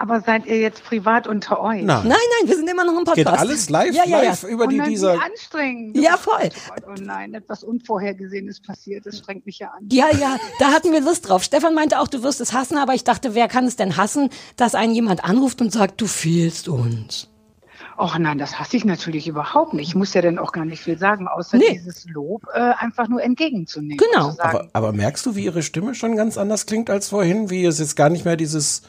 Aber seid ihr jetzt privat unter euch? Nein. Nein, nein, wir sind immer noch im Podcast. Geht alles live, ja, ja, live ja. über oh die nein, dieser. Wie anstrengend. Ja, voll. Oh, Gott, oh nein, etwas Unvorhergesehenes passiert. Das strengt mich ja an. Ja, ja, da hatten wir Lust drauf. Stefan meinte auch, du wirst es hassen, aber ich dachte, wer kann es denn hassen, dass einen jemand anruft und sagt, du fehlst uns. Och nein, das hasse ich natürlich überhaupt nicht. Ich muss ja dann auch gar nicht viel sagen, außer Nee. dieses Lob äh, einfach nur entgegenzunehmen. Genau. Aber, aber merkst du, wie ihre Stimme schon ganz anders klingt als vorhin? Wie es jetzt gar nicht mehr dieses,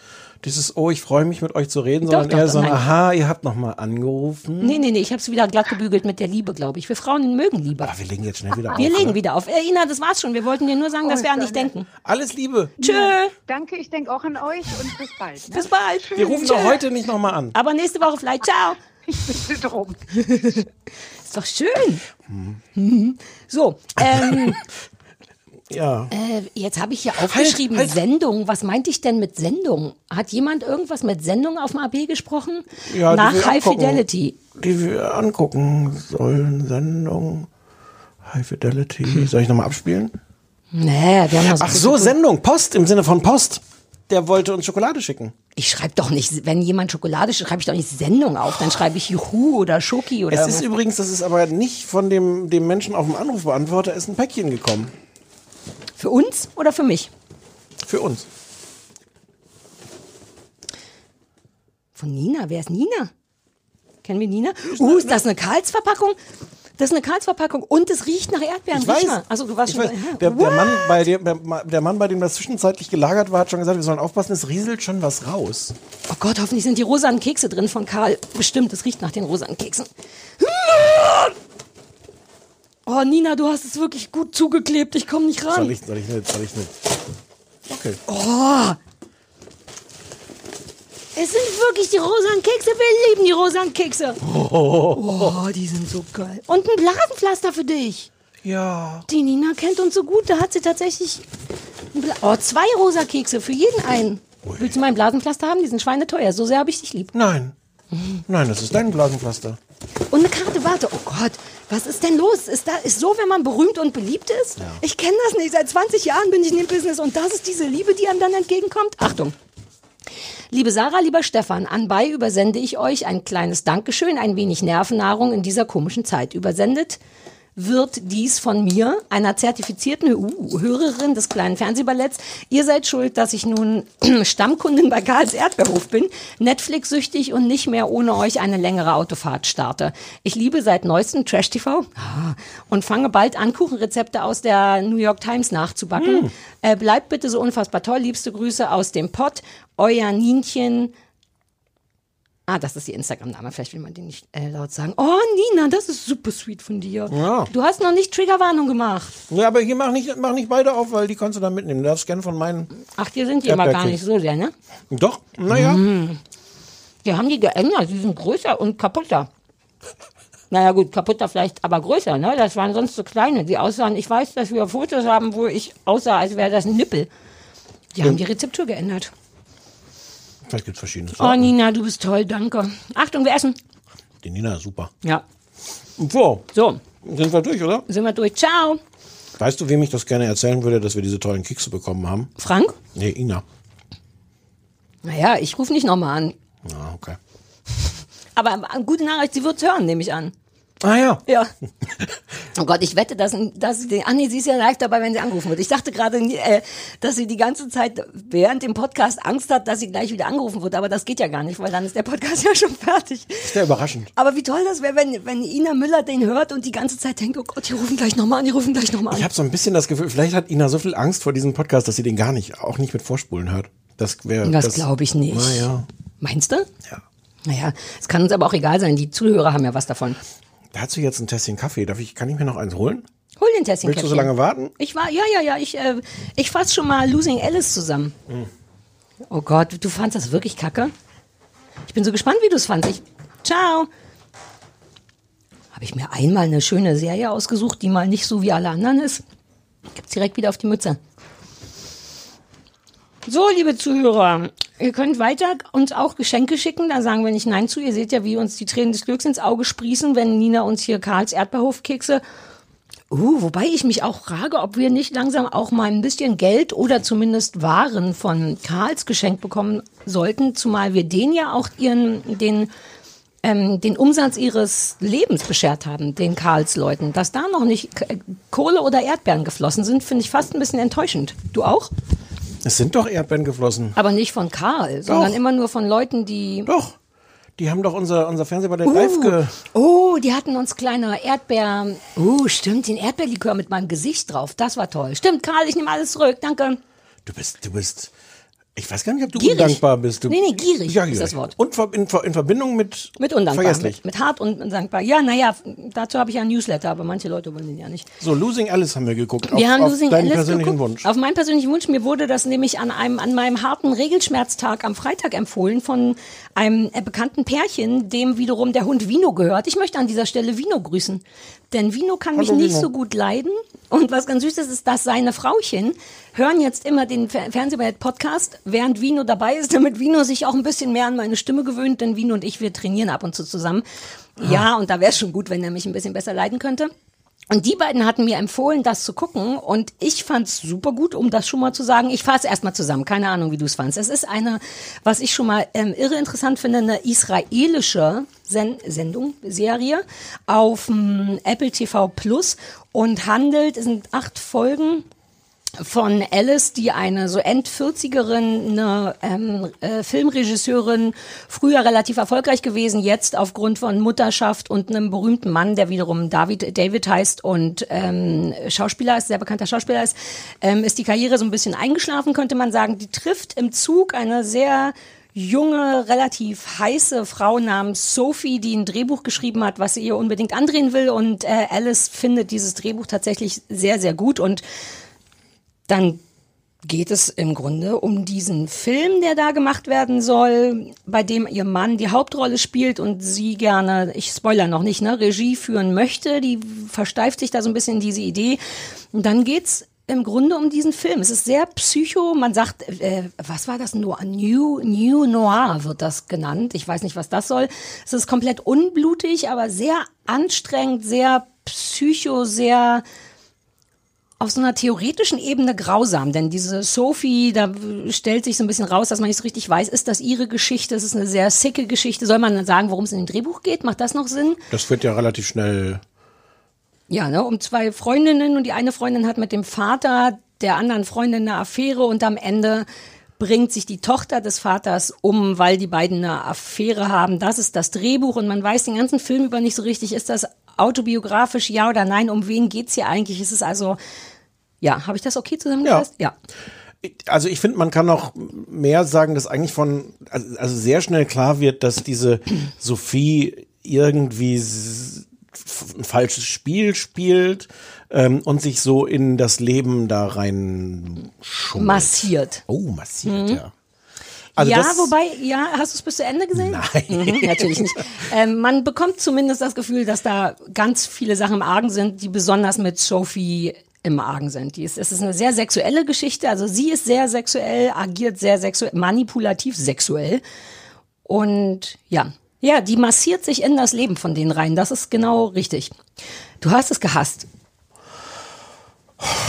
dieses, oh, ich freue mich mit euch zu reden, sondern doch, eher doch, so, ein, nein. aha, ihr habt nochmal angerufen. Nee, nee, nee, ich habe es wieder glatt gebügelt mit der Liebe, glaube ich. Wir Frauen mögen Liebe. Aber wir legen jetzt schnell wieder auf. Wir legen ne? wieder auf. Äh, Ina, das war's schon. Wir wollten dir nur sagen, dass Oh, wir an dich ja denken. Alles Liebe. Tschö. danke, ich denke auch an euch und bis bald. Ne? Bis bald. Wir rufen Tschö. doch heute nicht nochmal an. Aber nächste Woche vielleicht. Ciao. Ich bitte drum. Ist doch schön. Mhm. So, ähm, Ja. äh, jetzt habe ich hier aufgeschrieben halt. Sendung. Was meinte ich denn mit Sendung? Hat jemand irgendwas mit Sendung auf dem AB gesprochen? Ja, Nach High angucken. Fidelity. Die wir angucken sollen. Sendung. High Fidelity. Soll ich nochmal abspielen? Nee, wir haben noch Ach so, Sendung. Post im Sinne von Post. Der wollte uns Schokolade schicken. Ich schreibe doch nicht, wenn jemand Schokolade schreibe ich doch nicht Sendung auf, dann schreibe ich Juhu oder Schoki oder Es ist irgendwas. übrigens, das ist aber nicht von dem, dem Menschen auf dem Anrufbeantworter, ist ein Päckchen gekommen. Für uns oder für mich? Für uns. Von Nina, wer ist Nina? Kennen wir Nina? Uh, ist das eine Karls-Verpackung? Das ist eine Karls-Verpackung und es riecht nach Erdbeeren. Ich weiß. Mal. Also du warst schon weiß. bei- Der, der? Mann, bei dem, der, der Mann, bei dem das zwischenzeitlich gelagert war, hat schon gesagt, wir sollen aufpassen, es rieselt schon was raus. Oh Gott, hoffentlich sind die rosanen Kekse drin von Karl. Bestimmt, es riecht nach den rosanen Keksen. Oh, Nina, du hast es wirklich gut zugeklebt. Ich komme nicht ran. Soll ich, soll ich nicht, soll ich nicht. Okay. Oh. Es sind wirklich die rosanen Kekse. Wir lieben die rosanen Kekse. Oh, die sind so geil. Und ein Blasenpflaster für dich. Ja. Die Nina kennt uns so gut. Da hat sie tatsächlich oh, zwei rosa Kekse für jeden einen. Willst du mein Blasenpflaster haben? Die sind schweineteuer. So sehr habe ich dich lieb. Nein. Nein, das ist dein Blasenpflaster. Und eine Karte, warte, oh Gott, was ist denn los? Ist da ist so, wenn man berühmt und beliebt ist? Ich kenne das nicht. Seit 20 Jahren bin ich in dem Business und das ist diese Liebe, die einem dann entgegenkommt. Achtung. Liebe Sarah, lieber Stefan, anbei übersende ich euch ein kleines Dankeschön, ein wenig Nervennahrung in dieser komischen Zeit. Übersendet wird dies von mir, einer zertifizierten uh, Hörerin des kleinen Fernsehballetts. Ihr seid schuld, dass ich nun Stammkundin bei Karls Erdbeerhof bin, Netflix-süchtig und nicht mehr ohne euch eine längere Autofahrt starte. Ich liebe seit neuestem Trash-TV ah, und fange bald an, Kuchenrezepte aus der New York Times nachzubacken. Hm. Äh, bleibt bitte so unfassbar toll. Liebste Grüße aus dem Pott. Euer Nienchen. Ah, das ist ihr Instagram-Name. Vielleicht will man den nicht äh, laut sagen. Oh, Nina, das ist super sweet von dir. Ja. Du hast noch nicht Triggerwarnung gemacht. Ja, aber hier mach nicht, mach nicht beide auf, weil die kannst du dann mitnehmen. Du darfst gerne von meinen. Ach, die sind die immer gar nicht so sehr, ne? Doch, naja. Mm. Die haben die geändert. Die sind größer und kaputter. Naja, gut, kaputter vielleicht, aber größer, ne? Das waren sonst so kleine, die aussahen. Ich weiß, dass wir Fotos haben, wo ich aussah, als wäre das ein Nippel. Die haben die Rezeptur geändert. Vielleicht gibt es verschiedene Oh, Sorten. Nina, du bist toll, danke. Achtung, wir essen. Die Nina ist super. Ja. So. So. Sind wir durch, oder? Sind wir durch. Ciao. Weißt du, wem ich das gerne erzählen würde, dass wir diese tollen Kekse bekommen haben? Frank? Nee, Ina. Naja, ich rufe nicht nochmal an. Ah, okay. Aber gute Nachricht, sie wird hören, nehme ich an. Ah ja. Ja. Oh Gott, ich wette, dass, dass sie den, ah nee, sie ist ja live dabei, wenn sie angerufen wird. Ich dachte gerade, äh, dass sie die ganze Zeit während dem Podcast Angst hat, dass sie gleich wieder angerufen wird, aber das geht ja gar nicht, weil dann ist der Podcast ja schon fertig. Ist ja überraschend. Aber wie toll das wäre, wenn, wenn Ina Müller den hört und die ganze Zeit denkt, oh Gott, die rufen gleich nochmal an, die rufen gleich nochmal an. Ich habe so ein bisschen das Gefühl, vielleicht hat Ina so viel Angst vor diesem Podcast, dass sie den gar nicht, auch nicht mit Vorspulen hört. Das wäre. Das glaube ich nicht. Naja. Meinst du? Ja. Naja, es kann uns aber auch egal sein, die Zuhörer haben ja was davon. Dazu jetzt ein Tässchen Kaffee. Darf ich, kann ich mir noch eins holen? Hol den Tässchen Willst du so lange warten? Ich war, ja, ja, ja, ich, äh, ich fasse schon mal Losing Alice zusammen. Oh Gott, du fandst das wirklich kacke? Ich bin so gespannt, wie du es fandst. Ich, ciao. Habe ich mir einmal eine schöne Serie ausgesucht, die mal nicht so wie alle anderen ist. Gibt's direkt wieder auf die Mütze. So, liebe Zuhörer, ihr könnt weiter uns auch Geschenke schicken, da sagen wir nicht Nein zu. Ihr seht ja, wie uns die Tränen des Glücks ins Auge sprießen, wenn Nina uns hier Karls Erdbeerhofkekse Uh, wobei ich mich auch frage, ob wir nicht langsam auch mal ein bisschen Geld oder zumindest Waren von Karls geschenkt bekommen sollten, zumal wir den ja auch ihren, den, ähm, den Umsatz ihres Lebens beschert haben, den Karls-Leuten. Dass da noch nicht Kohle oder Erdbeeren geflossen sind, finde ich fast ein bisschen enttäuschend. Du auch? Es sind doch Erdbeeren geflossen. Aber nicht von Karl, sondern immer nur von Leuten, die. Doch. Die haben doch unser, unser Fernsehballett live ge. Oh, die hatten uns kleine Erdbeer. Oh, stimmt, den Erdbeerlikör mit meinem Gesicht drauf. Das war toll. Stimmt, Karl, ich nehme alles zurück. Danke. Du bist, du bist. Ich weiß gar nicht, ob du Gierig. undankbar bist. Du, Nee, nee, gierig ja, ist das Wort. Und in, in Verbindung mit. Mit undankbar. Vergesslich. Mit, mit hart und undankbar. Ja, naja, dazu habe ich ja ein Newsletter, aber manche Leute wollen den ja nicht. So, Losing Alice haben wir geguckt. Wir auf, haben auf Losing deinen Alice persönlichen geguckt. Wunsch. Auf meinen persönlichen Wunsch. Mir wurde das nämlich an einem, an meinem harten Regelschmerztag am Freitag empfohlen von einem äh, bekannten Pärchen, dem wiederum der Hund Vino gehört. Ich möchte an dieser Stelle Vino grüßen. Denn Vino kann mich Hallo, nicht Vino. so gut leiden. Und was ganz süß ist, ist, dass seine Frauchen hören jetzt immer den Fer Fernsehballett-Podcast, während Vino dabei ist, damit Vino sich auch ein bisschen mehr an meine Stimme gewöhnt. Denn Vino und ich, wir trainieren ab und zu zusammen. Ja, und da wäre es schon gut, wenn er mich ein bisschen besser leiden könnte. Und die beiden hatten mir empfohlen, das zu gucken. Und ich fand's super gut, um das schon mal zu sagen. Ich fasse erstmal zusammen. Keine Ahnung, wie du es fandst. Es ist eine, was ich schon mal ähm, irre interessant finde, eine israelische Sen Sendung, Serie auf ähm, Apple TV Plus und handelt, es sind acht Folgen von Alice, die eine so End-40erin, eine ähm, äh, Filmregisseurin, früher relativ erfolgreich gewesen, jetzt aufgrund von Mutterschaft und einem berühmten Mann, der wiederum David, David heißt und ähm, Schauspieler ist, sehr bekannter Schauspieler ist, ähm, ist die Karriere so ein bisschen eingeschlafen, könnte man sagen. Die trifft im Zug eine sehr junge, relativ heiße Frau namens Sophie, die ein Drehbuch geschrieben hat, was sie ihr unbedingt andrehen will. Und äh, Alice findet dieses Drehbuch tatsächlich sehr, sehr gut und dann geht es im Grunde um diesen Film, der da gemacht werden soll, bei dem ihr Mann die Hauptrolle spielt und sie gerne, ich spoiler noch nicht, ne, Regie führen möchte. Die versteift sich da so ein bisschen in diese Idee. Und dann geht's im Grunde um diesen Film. Es ist sehr psycho. Man sagt, äh, was war das? New, New Noir wird das genannt. Ich weiß nicht, was das soll. Es ist komplett unblutig, aber sehr anstrengend, sehr psycho, sehr auf so einer theoretischen Ebene grausam, denn diese Sophie, da stellt sich so ein bisschen raus, dass man nicht so richtig weiß, ist das ihre Geschichte? Es ist eine sehr sicke Geschichte. Soll man dann sagen, worum es in dem Drehbuch geht? Macht das noch Sinn? Das wird ja relativ schnell. Ja, ne, um zwei Freundinnen und die eine Freundin hat mit dem Vater der anderen Freundin eine Affäre und am Ende bringt sich die Tochter des Vaters um, weil die beiden eine Affäre haben. Das ist das Drehbuch und man weiß den ganzen Film über nicht so richtig, ist das autobiografisch, ja oder nein, um wen geht's hier eigentlich? Ist es also ja, habe ich das okay zusammengefasst? Ja. ja. Also ich finde, man kann noch mehr sagen, dass eigentlich von, also, also sehr schnell klar wird, dass diese Sophie irgendwie ein falsches Spiel spielt ähm, und sich so in das Leben da rein schummelt. Massiert. Oh, massiert, Mhm. ja. Also ja, wobei, ja, hast du es bis zu Ende gesehen? Nein. Mhm, natürlich nicht. Ähm, man bekommt zumindest das Gefühl, dass da ganz viele Sachen im Argen sind, die besonders mit Sophie im Argen sind. Die ist, es ist eine sehr sexuelle Geschichte. Also sie ist sehr sexuell, agiert sehr sexuell, manipulativ sexuell. Und ja, ja, die massiert sich in das Leben von denen rein. Das ist genau richtig. Du hast es gehasst.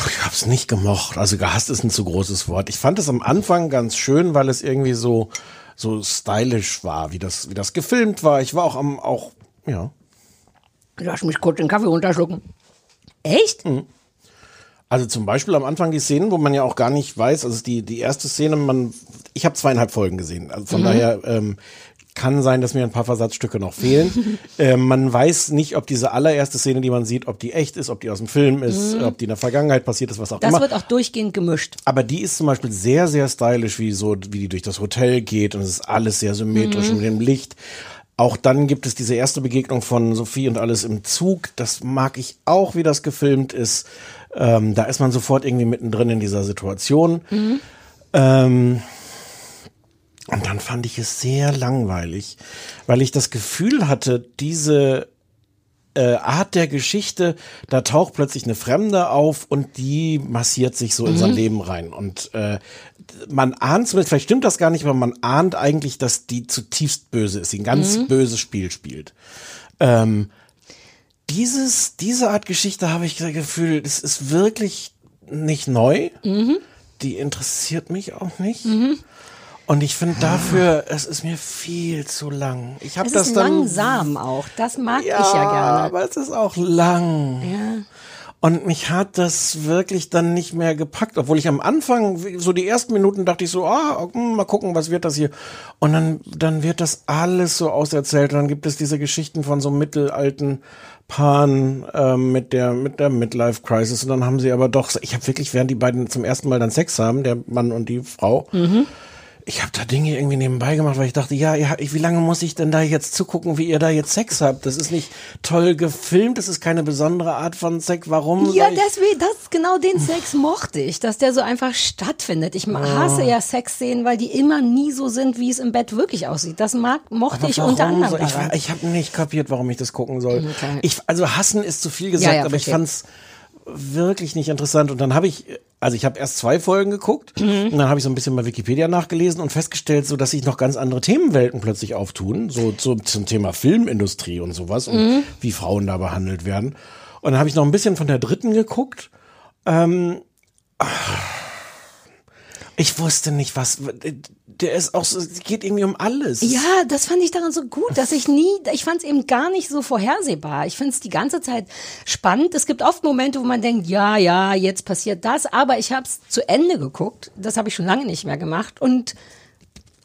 Ich hab's nicht gemocht. Also gehasst ist ein zu großes Wort. Ich fand es am Anfang ganz schön, weil es irgendwie so so stylisch war, wie das wie das gefilmt war. Ich war auch am auch ja. Lass mich kurz den Kaffee runterschlucken. Echt? Also zum Beispiel am Anfang die Szenen, wo man ja auch gar nicht weiß, also die die erste Szene, man ich habe zweieinhalb Folgen gesehen, also von Mhm. daher ähm, kann sein, dass mir ein paar Versatzstücke noch fehlen. ähm, man weiß nicht, ob diese allererste Szene, die man sieht, ob die echt ist, ob die aus dem Film ist, Mhm. ob die in der Vergangenheit passiert ist, was auch Das immer. wird auch durchgehend gemischt. Aber die ist zum Beispiel sehr, sehr stylisch, wie so, wie die durch das Hotel geht und es ist alles sehr symmetrisch Mhm. mit dem Licht. Auch dann gibt es diese erste Begegnung von Sophie und alles im Zug. Das mag ich auch, wie das gefilmt ist. Ähm, da ist man sofort irgendwie mittendrin in dieser Situation. Mhm. Ähm, und dann fand ich es sehr langweilig, weil ich das Gefühl hatte, diese äh, Art der Geschichte, da taucht plötzlich eine Fremde auf und die massiert sich so in Mhm. sein Leben rein. Und äh, man ahnt zumindest, vielleicht stimmt das gar nicht, aber man ahnt eigentlich, dass die zutiefst böse ist, die ein ganz Mhm. böses Spiel spielt. Ähm, dieses, diese Art Geschichte habe ich das Gefühl, das ist wirklich nicht neu. Mhm. Die interessiert mich auch nicht. Und ich finde dafür, es ist mir viel zu lang. Ich habe das ist dann langsam auch. Das mag Ja, ich ja gerne. aber es ist auch lang. Ja. Und mich hat das wirklich dann nicht mehr gepackt, obwohl ich am Anfang, so die ersten Minuten dachte ich so, ah, mal gucken, was wird das hier. Und dann, dann wird das alles so auserzählt. Und dann gibt es diese Geschichten von so mittelalten Paaren ähm, mit der, mit der Midlife Crisis. Und dann haben sie aber doch, ich habe wirklich, während die beiden zum ersten Mal dann Sex haben, der Mann und die Frau, Mhm. Ich habe da Dinge irgendwie nebenbei gemacht, weil ich dachte, ja, ja, ich, wie lange muss ich denn da jetzt zugucken, wie ihr da jetzt Sex habt? Das ist nicht toll gefilmt, das ist keine besondere Art von Sex. Warum? Ja, ich- deswegen, das genau den Sex mochte ich, dass der so einfach stattfindet. Ich Oh. hasse ja Sexszenen, weil die immer nie so sind, wie es im Bett wirklich aussieht. Das mag, mochte ich unter anderem soll- ich, daran. ich habe nicht kapiert, warum ich das gucken soll. Okay. Ich, also hassen ist zu viel gesagt, Ja, ja, aber ich verstehe. fand's wirklich nicht interessant. Und dann habe ich, also ich habe erst zwei Folgen geguckt Mhm. und dann habe ich so ein bisschen bei Wikipedia nachgelesen und festgestellt, so dass sich noch ganz andere Themenwelten plötzlich auftun, so, so zum Thema Filmindustrie und sowas und Mhm. wie Frauen da behandelt werden. Und dann habe ich noch ein bisschen von der dritten geguckt. Ähm, ich wusste nicht, was. Der ist auch so, es geht irgendwie um alles. Ja, das fand ich daran so gut, dass ich nie, ich fand es eben gar nicht so vorhersehbar. Ich finde es die ganze Zeit spannend. Es gibt oft Momente, wo man denkt, ja, ja, jetzt passiert das, aber ich habe es zu Ende geguckt. Das habe ich schon lange nicht mehr gemacht und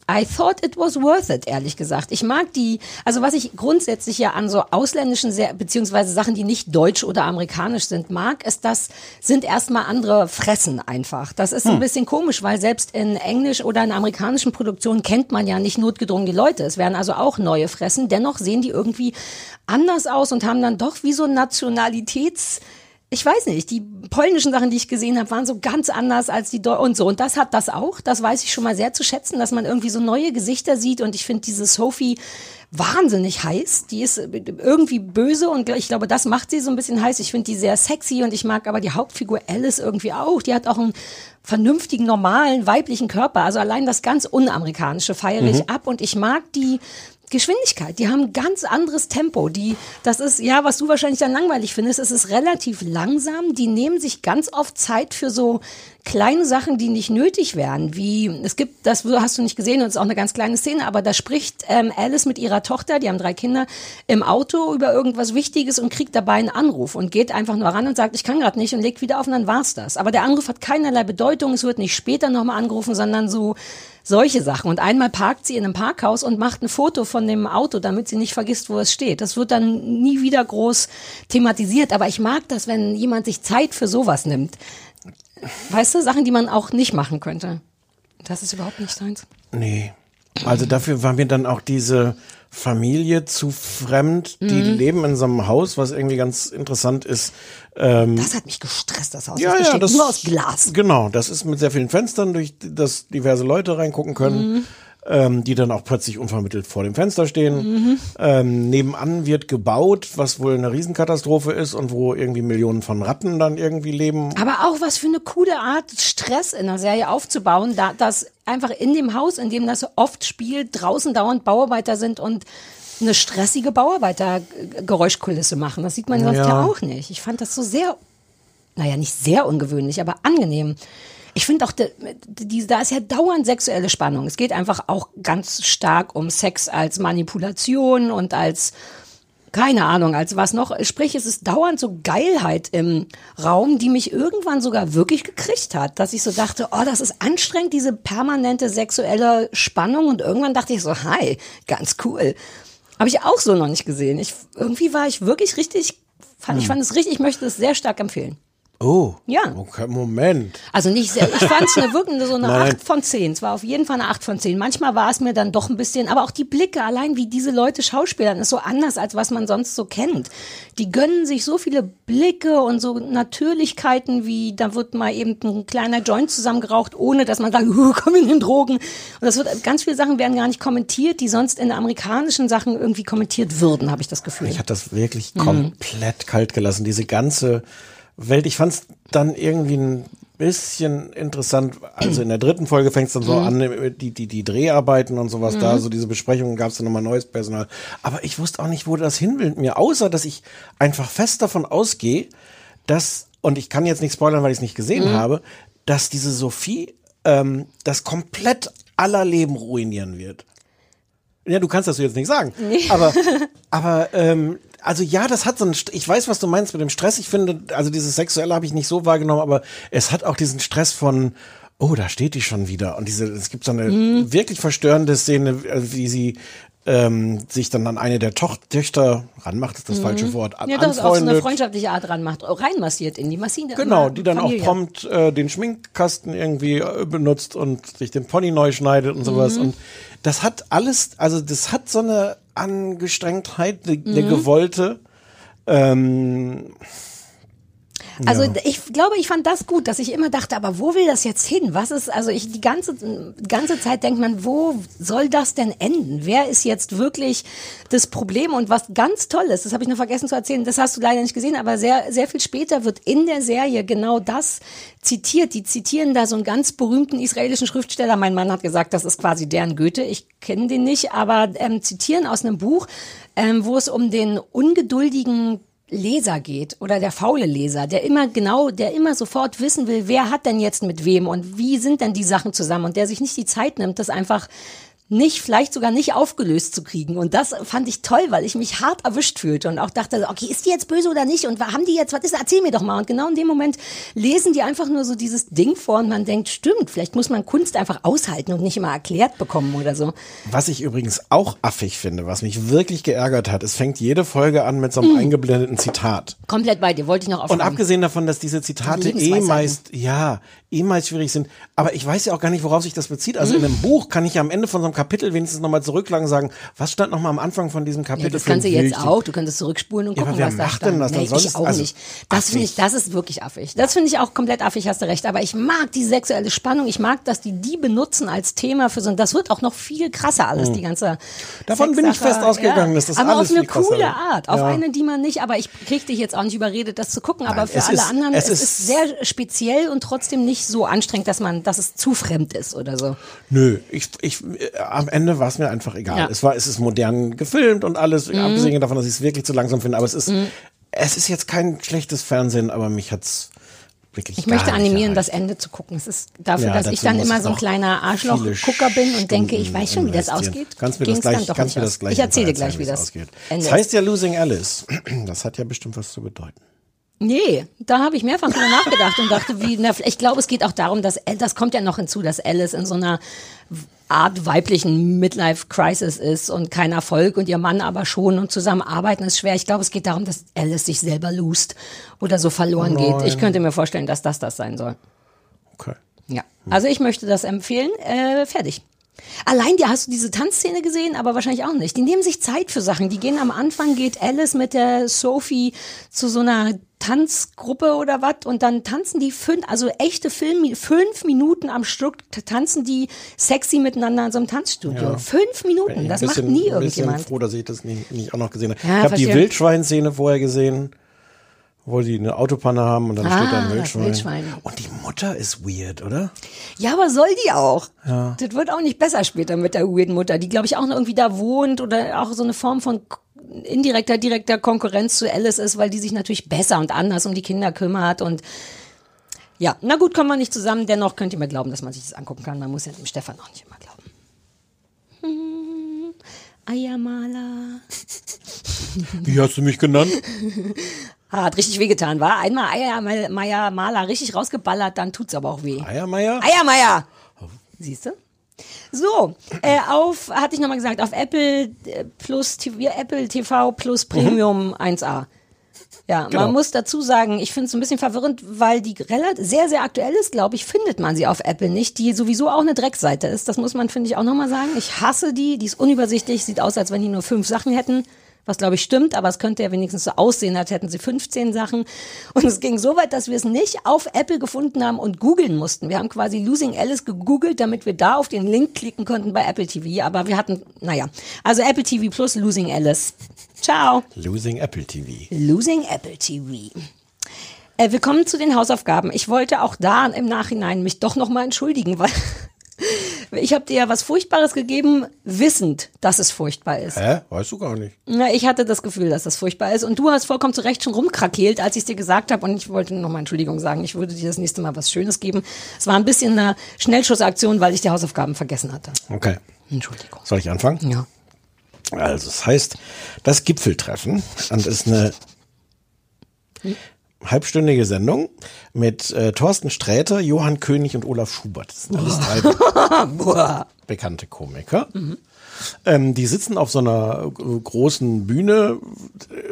I thought it was worth it, ehrlich gesagt. Ich mag die, also was ich grundsätzlich ja an so ausländischen, beziehungsweise Sachen, die nicht deutsch oder amerikanisch sind, mag, ist, das sind erstmal andere Fressen einfach. Das ist hm. ein bisschen komisch, weil selbst in Englisch oder in amerikanischen Produktionen kennt man ja nicht notgedrungen die Leute. Es werden also auch neue Fressen. Dennoch sehen die irgendwie anders aus und haben dann doch wie so Nationalitäts- ich weiß nicht, die polnischen Sachen, die ich gesehen habe, waren so ganz anders als die Deu und so. Und das hat das auch. Das weiß ich schon mal sehr zu schätzen, dass man irgendwie so neue Gesichter sieht. Und ich finde diese Sophie wahnsinnig heiß. Die ist irgendwie böse und ich glaube, das macht sie so ein bisschen heiß. Ich finde die sehr sexy und ich mag aber die Hauptfigur Alice irgendwie auch. Die hat auch einen vernünftigen, normalen, weiblichen Körper. Also allein das ganz unamerikanische feiere ich mhm. ab und ich mag die Geschwindigkeit. Die haben ganz anderes Tempo. Die, das ist, ja, was du wahrscheinlich dann langweilig findest, es ist relativ langsam. Die nehmen sich ganz oft Zeit für so kleine Sachen, die nicht nötig wären. Wie, es gibt, das hast du nicht gesehen, und es ist auch eine ganz kleine Szene, aber da spricht ähm, Alice mit ihrer Tochter, die haben drei Kinder, im Auto über irgendwas Wichtiges und kriegt dabei einen Anruf und geht einfach nur ran und sagt, ich kann gerade nicht und legt wieder auf und dann war's das. Aber der Anruf hat keinerlei Bedeutung, es wird nicht später nochmal angerufen, sondern so, solche Sachen. Und einmal parkt sie in einem Parkhaus und macht ein Foto von dem Auto, damit sie nicht vergisst, wo es steht. Das wird dann nie wieder groß thematisiert. Aber ich mag das, wenn jemand sich Zeit für sowas nimmt. Weißt du, Sachen, die man auch nicht machen könnte. Das ist überhaupt nicht deins. Nee. Also dafür war mir dann auch diese Familie zu fremd. Die mhm. leben in so einem Haus, was irgendwie ganz interessant ist. Ähm, das hat mich gestresst, das Haus. Ja, das ja, das nur aus Glas. Genau, das ist mit sehr vielen Fenstern, durch das diverse Leute reingucken können. Mhm. Ähm, die dann auch plötzlich unvermittelt vor dem Fenster stehen. Mhm. Ähm, nebenan wird gebaut, was wohl eine Riesenkatastrophe ist und wo irgendwie Millionen von Ratten dann irgendwie leben. Aber auch was für eine coole Art, Stress in der Serie aufzubauen, da, dass einfach in dem Haus, in dem das oft spielt, draußen dauernd Bauarbeiter sind und eine stressige Bauarbeiter-Geräuschkulisse machen. Das sieht man sonst ja. ja auch nicht. Ich fand das so sehr, naja, nicht sehr ungewöhnlich, aber angenehm. Ich finde auch, die, da ist ja dauernd sexuelle Spannung. Es geht einfach auch ganz stark um Sex als Manipulation und als keine Ahnung, als was noch. Sprich, es ist dauernd so Geilheit im Raum, die mich irgendwann sogar wirklich gekriegt hat, dass ich so dachte, oh, das ist anstrengend, diese permanente sexuelle Spannung. Und irgendwann dachte ich so, hi, ganz cool. Habe ich auch so noch nicht gesehen. Ich, irgendwie war ich wirklich richtig, fand, hm. ich fand es richtig, ich möchte es sehr stark empfehlen. Oh. Ja. Okay, Moment. Also nicht sehr. Ich fand es eine wirklich so eine Nein. 8 von 10. Es war auf jeden Fall eine 8 von 10. Manchmal war es mir dann doch ein bisschen, aber auch die Blicke, allein wie diese Leute schauspielern, ist so anders, als was man sonst so kennt. Die gönnen sich so viele Blicke und so Natürlichkeiten, wie da wird mal eben ein kleiner Joint zusammengeraucht, ohne dass man sagt, uh, komm in den Drogen. Und das wird, ganz viele Sachen werden gar nicht kommentiert, die sonst in amerikanischen Sachen irgendwie kommentiert würden, habe ich das Gefühl. Ich habe das wirklich mhm. komplett kalt gelassen. Diese ganze Welt. Ich fand es dann irgendwie ein bisschen interessant. Also in der dritten Folge fängt es dann so mhm. an, die, die, die Dreharbeiten und sowas mhm. da, so diese Besprechungen gab es dann nochmal neues Personal. Aber ich wusste auch nicht, wo das hin will mit mir, außer dass ich einfach fest davon ausgehe, dass, und ich kann jetzt nicht spoilern, weil ich es nicht gesehen mhm. habe, dass diese Sophie ähm, das komplett aller Leben ruinieren wird. Ja, du kannst das jetzt nicht sagen. Nee. Aber, aber ähm, also ja, das hat so einen, ich weiß, was du meinst mit dem Stress. Ich finde, also dieses Sexuelle habe ich nicht so wahrgenommen, aber es hat auch diesen Stress von, oh, da steht die schon wieder. Und diese, es gibt so eine mhm. wirklich verstörende Szene, äh, wie sie ähm, sich dann an eine der Toch Töchter ranmacht, ist das mhm. falsche Wort. Ja, das auch so eine freundschaftliche Art ranmacht, reinmassiert in die Maschine. Genau, die dann Familie. auch prompt äh, den Schminkkasten irgendwie äh, benutzt und sich den Pony neu schneidet und sowas. Mhm. Und das hat alles, also das hat so eine Angestrengtheit, eine, mhm. gewollte. Ähm, also ja. ich glaube, ich fand das gut, dass ich immer dachte, aber wo will das jetzt hin? Was ist, also ich die ganze, ganze Zeit denkt man, wo soll das denn enden? Wer ist jetzt wirklich das Problem? Und was ganz toll ist, das habe ich noch vergessen zu erzählen, das hast du leider nicht gesehen, aber sehr, sehr viel später wird in der Serie genau das zitiert. Die zitieren da so einen ganz berühmten israelischen Schriftsteller. Mein Mann hat gesagt, das ist quasi deren Goethe. Ich kenne den nicht, aber ähm, zitieren aus einem Buch, ähm, wo es um den ungeduldigen Leser geht oder der faule Leser, der immer genau, der immer sofort wissen will, wer hat denn jetzt mit wem und wie sind denn die Sachen zusammen und der sich nicht die Zeit nimmt, das einfach nicht, vielleicht sogar nicht aufgelöst zu kriegen. Und das fand ich toll, weil ich mich hart erwischt fühlte und auch dachte, okay, ist die jetzt böse oder nicht? Und haben die jetzt, was ist, erzähl mir doch mal. Und genau in dem Moment lesen die einfach nur so dieses Ding vor und man denkt, stimmt, vielleicht muss man Kunst einfach aushalten und nicht immer erklärt bekommen oder so. Was ich übrigens auch affig finde, was mich wirklich geärgert hat, es fängt jede Folge an mit so einem Mm. eingeblendeten Zitat. Komplett bei dir, wollte ich noch Und aufschreiben. abgesehen davon, dass diese Zitate eh meist, ja, eh meist schwierig sind, aber ich weiß ja auch gar nicht, worauf sich das bezieht. Also in einem Buch kann ich ja am Ende von so einem Kapitel wenigstens nochmal zurücklangen und sagen, was stand nochmal am Anfang von diesem Kapitel? Ja, das für kannst du jetzt auch. Du könntest zurückspulen und Ja, gucken, aber wer was da stand. denn das nee, sonst? Ich auch Also, nicht. Das finde ich, das ist wirklich affig. Das finde ich auch komplett affig, hast du recht. Aber ich mag die sexuelle Spannung. Ich mag, dass die die benutzen als Thema für so. Und das wird auch noch viel krasser alles, Mhm. die ganze. Davon bin ich fest ausgegangen, dass das aber alles auf eine coole. Art, auf Ja. eine, die man nicht. Aber ich krieg dich jetzt auch nicht überredet, das zu gucken. aber Nein, für es alle ist- anderen, es es, ist- ist sehr speziell und trotzdem nicht so anstrengend, dass man, dass es zu fremd ist oder so. Nö, ich, ich, äh, am Ende war es mir einfach egal. Ja. Es war, es ist modern gefilmt und alles, Mhm. abgesehen davon, dass ich es wirklich zu langsam finde, aber es ist, Mhm. es ist jetzt kein schlechtes Fernsehen, aber mich hat's wirklich Ich möchte animieren, erreicht. das Ende zu gucken. Es ist dafür, Ja, dass ich dann immer so ein kleiner Arschloch-Gucker bin und denke, ich weiß schon, wie das ausgeht. Kannst mir das gleich, kannst mir das gleich Ich erzähle dir gleich, wie das ausgeht. Ende Das heißt ja Losing Alice. Das hat ja bestimmt was zu bedeuten. Nee, da habe ich mehrfach drüber nachgedacht und dachte, wie, na, ich glaube, es geht auch darum, dass, das kommt ja noch hinzu, dass Alice in so einer Art weiblichen Midlife-Crisis ist und kein Erfolg und ihr Mann aber schon und zusammenarbeiten ist schwer. Ich glaube, es geht darum, dass Alice sich selber lust oder so verloren Oh geht. nein. Ich könnte mir vorstellen, dass das das sein soll. Okay. Ja, also ich möchte das empfehlen. Äh, fertig. Allein, ja, hast du diese Tanzszene gesehen, aber wahrscheinlich auch nicht. Die nehmen sich Zeit für Sachen. Die gehen am Anfang, geht Alice mit der Sophie zu so einer Tanzgruppe oder was und dann tanzen die fünf, also echte Film, fünf Minuten am Stück tanzen die sexy miteinander in so einem Tanzstudio. Ja. Fünf Bin Minuten, ich das ein macht bisschen- nie ein bisschen irgendjemand. froh, dass ich das nicht, nicht auch noch gesehen habe. Ja, ich habe die. Wildschweinszene vorher gesehen, wo die eine Autopanne haben und dann Ah, steht da ein das Wildschwein. Wildschwein. Und die Mutter ist weird, oder? Ja, aber soll die auch? Ja. Das wird auch nicht besser später mit der weirden Mutter, die, glaube ich, auch noch irgendwie da wohnt oder auch so eine Form von indirekter, direkter Konkurrenz zu Alice ist, weil die sich natürlich besser und anders um die Kinder kümmert und ja, na gut, kommen wir nicht zusammen. Dennoch könnt ihr mir glauben, dass man sich das angucken kann. Man muss ja dem Stefan auch nicht immer glauben. Hm, Eiermaler. Wie hast du mich genannt? Hat richtig wehgetan, war. Einmal Eiermeier Maler richtig rausgeballert, dann tut's aber auch weh. Eiermeier? Eiermeier. Siehst du? So, äh, auf, hatte ich nochmal gesagt, auf Apple äh, Plus, TV, Apple TV Plus Premium 1A. Ja, Genau. man muss dazu sagen, ich finde es ein bisschen verwirrend, weil die relativ sehr, sehr aktuell ist, glaube ich, findet man sie auf Apple nicht, die sowieso auch eine Dreckseite ist. Das muss man, finde ich, auch nochmal sagen. Ich hasse die, die ist unübersichtlich, sieht aus, als wenn die nur fünf Sachen hätten. Was glaube ich stimmt, aber es könnte ja wenigstens so aussehen, als hätten sie 15 Sachen. Und es ging so weit, dass wir es nicht auf Apple gefunden haben und googeln mussten. Wir haben quasi Losing Alice gegoogelt, damit wir da auf den Link klicken konnten bei Apple TV. Aber wir hatten, naja, also Apple TV plus Losing Alice. Ciao. Losing Apple TV. Losing Apple TV. Äh, willkommen zu den Hausaufgaben. Ich wollte auch da im Nachhinein mich doch noch mal entschuldigen, weil ich habe dir ja was Furchtbares gegeben, wissend, dass es furchtbar ist. Hä? Weißt du gar nicht. Na, ich hatte das Gefühl, dass das furchtbar ist. Und du hast vollkommen zu Recht schon rumkrakeelt, als ich es dir gesagt habe. Und ich wollte nochmal Entschuldigung sagen. Ich würde dir das nächste Mal was Schönes geben. Es war ein bisschen eine Schnellschussaktion, weil ich die Hausaufgaben vergessen hatte. Okay. Entschuldigung. Soll ich anfangen? Ja. Also, es heißt das Gipfeltreffen und ist eine halbstündige Sendung mit äh, Thorsten Sträter, Johann König und Olaf Schubert. Das sind alles drei Boah. bekannte Komiker. Ähm, die sitzen auf so einer großen Bühne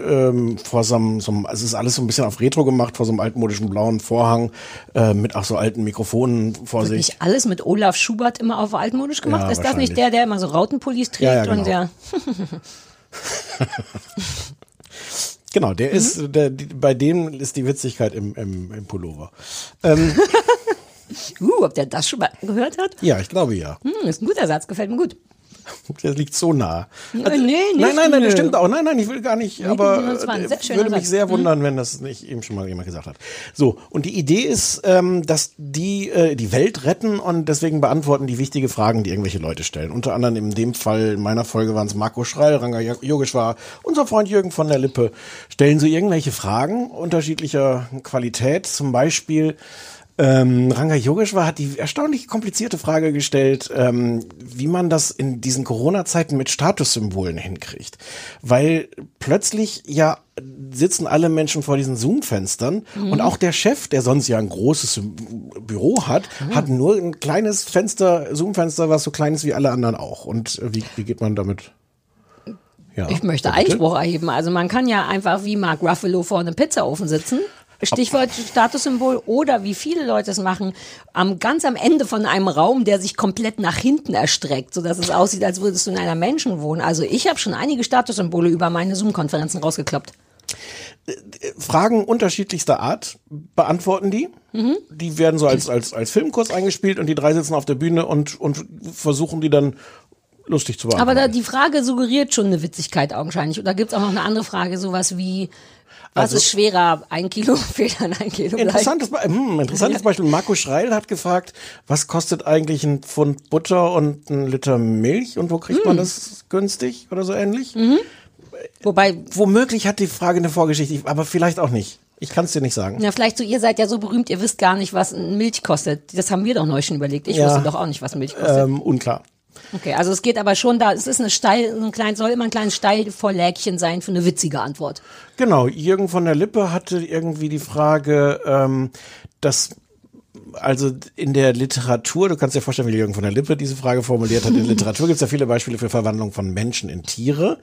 ähm, vor so einem, so einem, also es ist alles so ein bisschen auf Retro gemacht, vor so einem altmodischen blauen Vorhang äh, mit auch so alten Mikrofonen vor Wird sich. nicht alles mit Olaf Schubert immer auf altmodisch gemacht? Ja, ist das nicht der, der immer so Rautenpullis trägt Ja, ja, und genau. der Genau, der ist, der, die, bei dem ist die Witzigkeit im, im, im Pullover. Ähm, Uh, ob der das schon mal gehört hat? ja, ich glaube ja. Hm, ist ein guter Satz, gefällt mir gut. Das liegt so nah. Nee, Also, nee, nicht, nein, nein, nein, das stimmt auch. Nein, nein, ich will gar nicht, Nee, aber ein äh, würde mich sehr Mhm. wundern, wenn das nicht eben schon mal jemand gesagt hat. So, und die Idee ist, ähm, dass die äh, die Welt retten und deswegen beantworten die wichtige Fragen, die irgendwelche Leute stellen. Unter anderem in dem Fall in meiner Folge waren es Marco Schreil, Ranga Yogeshwar, unser Freund Jürgen von der Lippe, stellen so irgendwelche Fragen unterschiedlicher Qualität, zum Beispiel ähm, Ranga Yogeshwar hat die erstaunlich komplizierte Frage gestellt, ähm, wie man das in diesen Corona-Zeiten mit Statussymbolen hinkriegt. Weil plötzlich ja sitzen alle Menschen vor diesen Zoom-Fenstern Mhm. und auch der Chef, der sonst ja ein großes Büro hat, hat nur ein kleines Fenster, Zoom-Fenster, was so klein ist wie alle anderen auch. Und äh, wie, wie geht man damit? Ja, Ich möchte? Einspruch erheben. Also man kann ja einfach wie Mark Ruffalo vor einem Pizzaofen sitzen. Stichwort Statussymbol oder wie viele Leute es machen, am ganz am Ende von einem Raum, der sich komplett nach hinten erstreckt, sodass es aussieht, als würdest du in einer Menschen wohnen. Also ich habe schon einige Statussymbole über meine Zoom-Konferenzen rausgekloppt. Fragen unterschiedlichster Art beantworten die. Mhm. Die werden so als, als, als Filmkurs eingespielt und die drei sitzen auf der Bühne und, und versuchen die dann lustig zu beantworten. Aber da, die Frage suggeriert schon eine Witzigkeit augenscheinlich. Oder gibt es auch noch eine andere Frage, sowas wie, was Also- ist schwerer, ein Kilo Federn, ein Kilo? Interessantes, Be hm, interessantes Beispiel. Marco Schreil hat gefragt, was kostet eigentlich ein Pfund Butter und ein Liter Milch und wo kriegt Hm. man das günstig oder so ähnlich? Wobei, womöglich hat die Frage eine Vorgeschichte, aber vielleicht auch nicht. Ich kann es dir nicht sagen. Ja, vielleicht so, ihr seid ja so berühmt, ihr wisst gar nicht, was Milch kostet. Das haben wir doch neu schon überlegt. Ich Ja. wusste doch auch nicht, was Milch kostet. Ähm, unklar. Okay, also es geht aber schon da, es ist eine steil, ein klein, soll immer ein kleines Steilvorlägchen sein für eine witzige Antwort. Genau, Jürgen von der Lippe hatte irgendwie die Frage, ähm, dass also in der Literatur, du kannst dir vorstellen, wie Jürgen von der Lippe diese Frage formuliert hat, in der Literatur gibt es ja viele Beispiele für Verwandlung von Menschen in Tiere,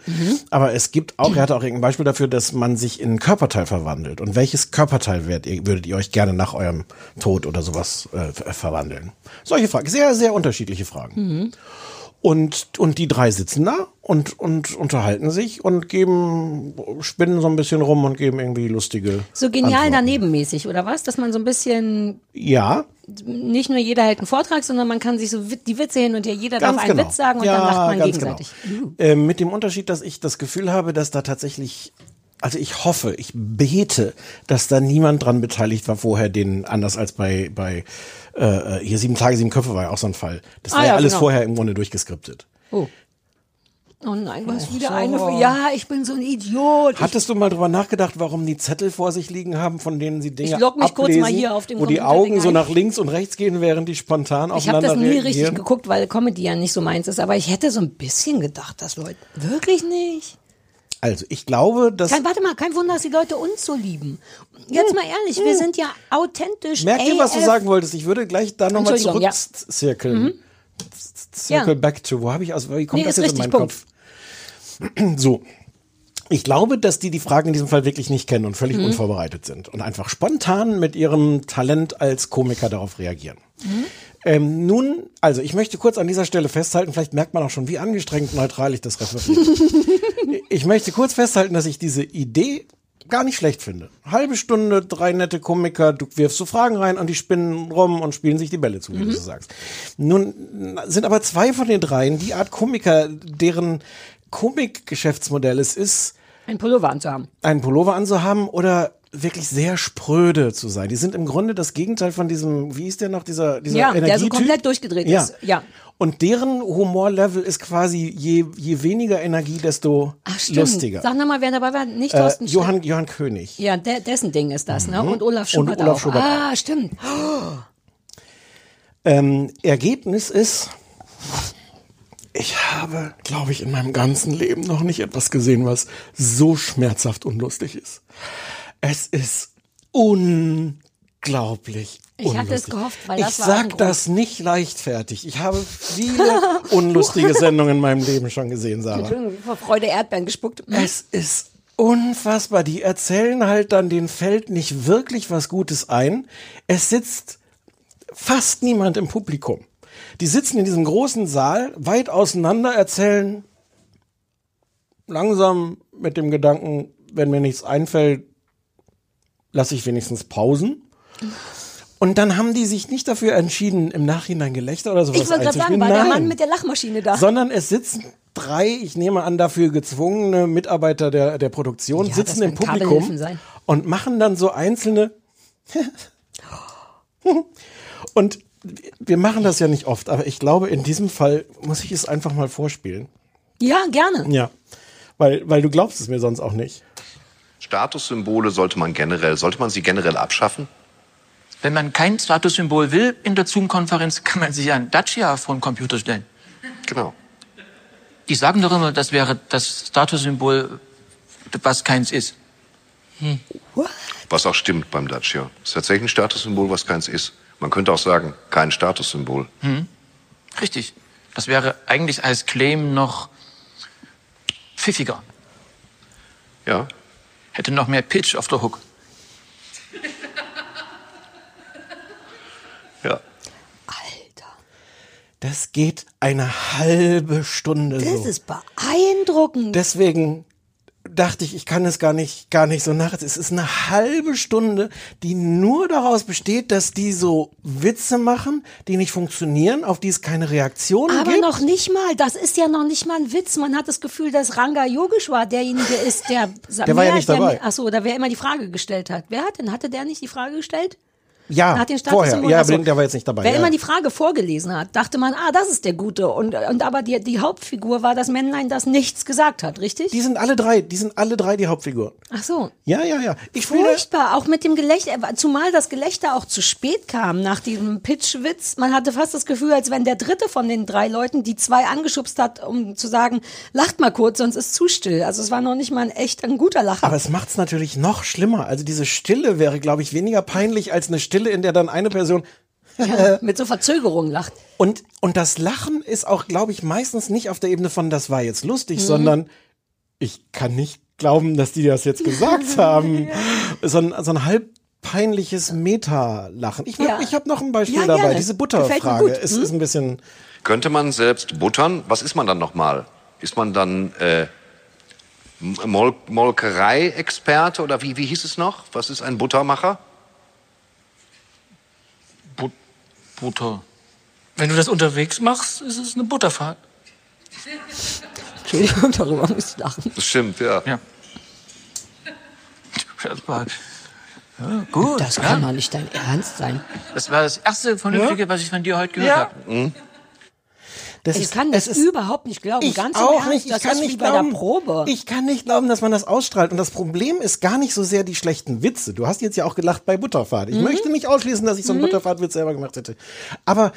aber es gibt auch, er hatte auch irgendein Beispiel dafür, dass man sich in ein Körperteil verwandelt. Und welches Körperteil ihr, würdet ihr euch gerne nach eurem Tod oder sowas äh, ver- verwandeln? Solche Fragen, sehr, sehr unterschiedliche Fragen. Und, und die drei sitzen da und, und unterhalten sich und geben, spinnen so ein bisschen rum und geben irgendwie lustige. So genial Antworten. daneben mäßig, oder was? Dass man so ein bisschen, Ja, nicht nur jeder hält einen Vortrag, sondern man kann sich so die Witze hin und her, jeder ganz darf einen genau. Witz sagen und ja, dann lacht man ganz gegenseitig. Genau. Äh, mit dem Unterschied, dass ich das Gefühl habe, dass da tatsächlich, also ich hoffe, ich bete, dass da niemand dran beteiligt war vorher, den anders als bei, bei äh, hier sieben Tage, sieben Köpfe war ja auch so ein Fall. Das Ah, war ja ja, alles genau. vorher im Grunde durchgeskriptet. Oh. Oh nein, hast wieder so. eine. Ja, ich bin so ein Idiot. Hattest du mal drüber nachgedacht, warum die Zettel vor sich liegen haben, von denen sie Dinge Ich log mich kurz ablesen, mal hier auf dem wo die Augen so nach links und rechts gehen, während die spontan Ich habe aufeinander das nie reagieren? richtig geguckt, weil Comedy ja nicht so meins ist, aber ich hätte so ein bisschen gedacht, dass Leute. Wirklich nicht? Also, ich glaube, dass Kein, warte mal, kein Wunder, dass die Leute uns so lieben. Jetzt mal ehrlich, wir sind ja authentisch. Merk dir, was du sagen wolltest. Ich würde gleich da nochmal Entschuldigung, ja. zurückzirkeln. Mhm. Circle Ja. back to. Wo habe ich aus? Wie kommt Nee, das jetzt in meinen Kopf? So. Ich glaube, dass die die Fragen in diesem Fall wirklich nicht kennen und völlig Mhm. unvorbereitet sind und einfach spontan mit ihrem Talent als Komiker darauf reagieren. Mhm. Ähm, nun, also ich möchte kurz an dieser Stelle festhalten, vielleicht merkt man auch schon, wie angestrengt neutral ich das referiere. ich möchte kurz festhalten, dass ich diese Idee gar nicht schlecht finde. Halbe Stunde, drei nette Komiker, du wirfst so Fragen rein und die spinnen rum und spielen sich die Bälle zu, wie du Mhm. so sagst. Nun sind aber zwei von den dreien die Art Komiker, deren Komikgeschäftsmodell es ist, Ein Pullover anzuhaben. einen Pullover anzuhaben oder wirklich sehr spröde zu sein. Die sind im Grunde das Gegenteil von diesem, wie ist der noch, dieser, dieser Ja, der so Energietyp? komplett durchgedreht ja. ist. Ja. Und deren Humorlevel ist quasi je, je weniger Energie, desto Ach, stimmt. lustiger. Sag nochmal, wer dabei war. Nicht Äh, Thorsten. Johann, Johann König. Ja, der, dessen Ding ist das, ne? Mhm. Und Olaf Und Schubert Olaf auch. Schubert ah, stimmt. Ähm, Ergebnis ist, ich habe, glaube ich, in meinem ganzen Leben noch nicht etwas gesehen, was so schmerzhaft unlustig ist. Es ist unglaublich. Ich hatte es gehofft, weil das ich war auch ein sag das nicht leichtfertig. Ich habe viele unlustige Sendungen in meinem Leben schon gesehen, Sarah. Entschuldigung, vor Freude Erdbeeren gespuckt. Es ist unfassbar. Die erzählen halt dann den Feld nicht wirklich was Gutes ein. Es sitzt fast niemand im Publikum. Die sitzen in diesem großen Saal, weit auseinander, erzählen langsam mit dem Gedanken, wenn mir nichts einfällt, lasse ich wenigstens Pausen. Und dann haben die sich nicht dafür entschieden, im Nachhinein Gelächter oder sowas Ich wollte gerade sagen, war der. Mann mit der Lachmaschine da. Sondern es sitzen drei, ich nehme an, dafür gezwungene Mitarbeiter der, der Produktion, Ja, sitzen im Publikum und machen dann so einzelne. und wir machen das ja nicht oft, aber ich glaube, in diesem Fall muss ich es einfach mal vorspielen. Ja, gerne. Ja. Weil, weil du glaubst es mir sonst auch nicht. Statussymbole sollte man generell, sollte man sie generell abschaffen? Wenn man kein Statussymbol will in der Zoom-Konferenz, kann man sich ein Dacia vor den Computer stellen. Genau. Die sagen doch immer, das wäre das Statussymbol, was keins ist. Hm. Was auch stimmt beim Dacia. Es ist tatsächlich ein Statussymbol, was keins ist. Man könnte auch sagen, kein Statussymbol. Hm. Richtig. Das wäre eigentlich als Claim noch pfiffiger. Ja. Hätte noch mehr Pitch auf der Hook. Ja. Das geht eine halbe Stunde Das so. ist beeindruckend. Deswegen dachte ich, ich kann es gar nicht, gar nicht so nach. Es ist eine halbe Stunde, die nur daraus besteht, dass die so Witze machen, die nicht funktionieren, auf die es keine Reaktion Aber gibt. noch nicht mal, das ist ja noch nicht mal ein Witz. Man hat das Gefühl, dass Ranga Yogeshwar derjenige ist, der. Der war ja nicht dabei. Achso, da wer immer die Frage gestellt hat. Wer hat denn? Hatte der nicht die Frage gestellt? Ja, Nach den vorher. Ja, aber der war jetzt nicht dabei. Wer ja. immer die Frage vorgelesen hat, dachte man, ah, das ist der Gute. Und, und aber die, die Hauptfigur war das Männlein, das nichts gesagt hat, richtig? die sind alle drei, die sind alle drei die Hauptfiguren. Ach so. Ja, ja, ja. Ich finde, Furchtbar, auch mit dem Gelächter, zumal das Gelächter auch zu spät kam nach diesem Pitchwitz. Man hatte fast das Gefühl, als wenn der dritte von den drei Leuten die zwei angeschubst hat, um zu sagen, lacht mal kurz, sonst ist zu still. Also es war noch nicht mal ein echt ein guter Lacher. aber es macht's natürlich noch schlimmer. Also diese Stille wäre, glaube ich, weniger peinlich als eine Stille, in der dann eine Person ja, mit so Verzögerung lacht. Und, und das Lachen ist auch, glaube ich, meistens nicht auf der Ebene von, das war jetzt lustig, Mhm. sondern ich kann nicht glauben, dass die das jetzt gesagt haben. So ein, so ein halb peinliches Meta-Lachen. Ich, Ja. ich habe noch ein Beispiel Ja, dabei. gerne. Diese Butterfrage ist, Hm? ist ein bisschen. Könnte man selbst buttern? Was ist man dann nochmal? Ist man dann äh, Mol Molkerei-Experte oder wie, wie hieß es noch? Was ist ein Buttermacher? Butter. Wenn du das unterwegs machst, ist es eine Butterfahrt. Entschuldigung, darüber muss ich lachen. Das stimmt, ja. Ja. Das war, ja, gut. Das ja. kann doch nicht dein Ernst sein. Das war das erste Vernünftige, was ich von dir heute gehört Ja. habe. Hm? Das ich ist- kann das ist- überhaupt nicht glauben. Ich Ganz auch Ernst, nicht. Ich das kann nicht bei glauben. der Probe. Ich kann nicht glauben, dass man das ausstrahlt. Und das Problem ist gar nicht so sehr die schlechten Witze. Du hast jetzt ja auch gelacht bei Butterfahrt. Ich Mhm. möchte nicht ausschließen, dass ich so einen Mhm. Butterfahrtwitz selber gemacht hätte. Aber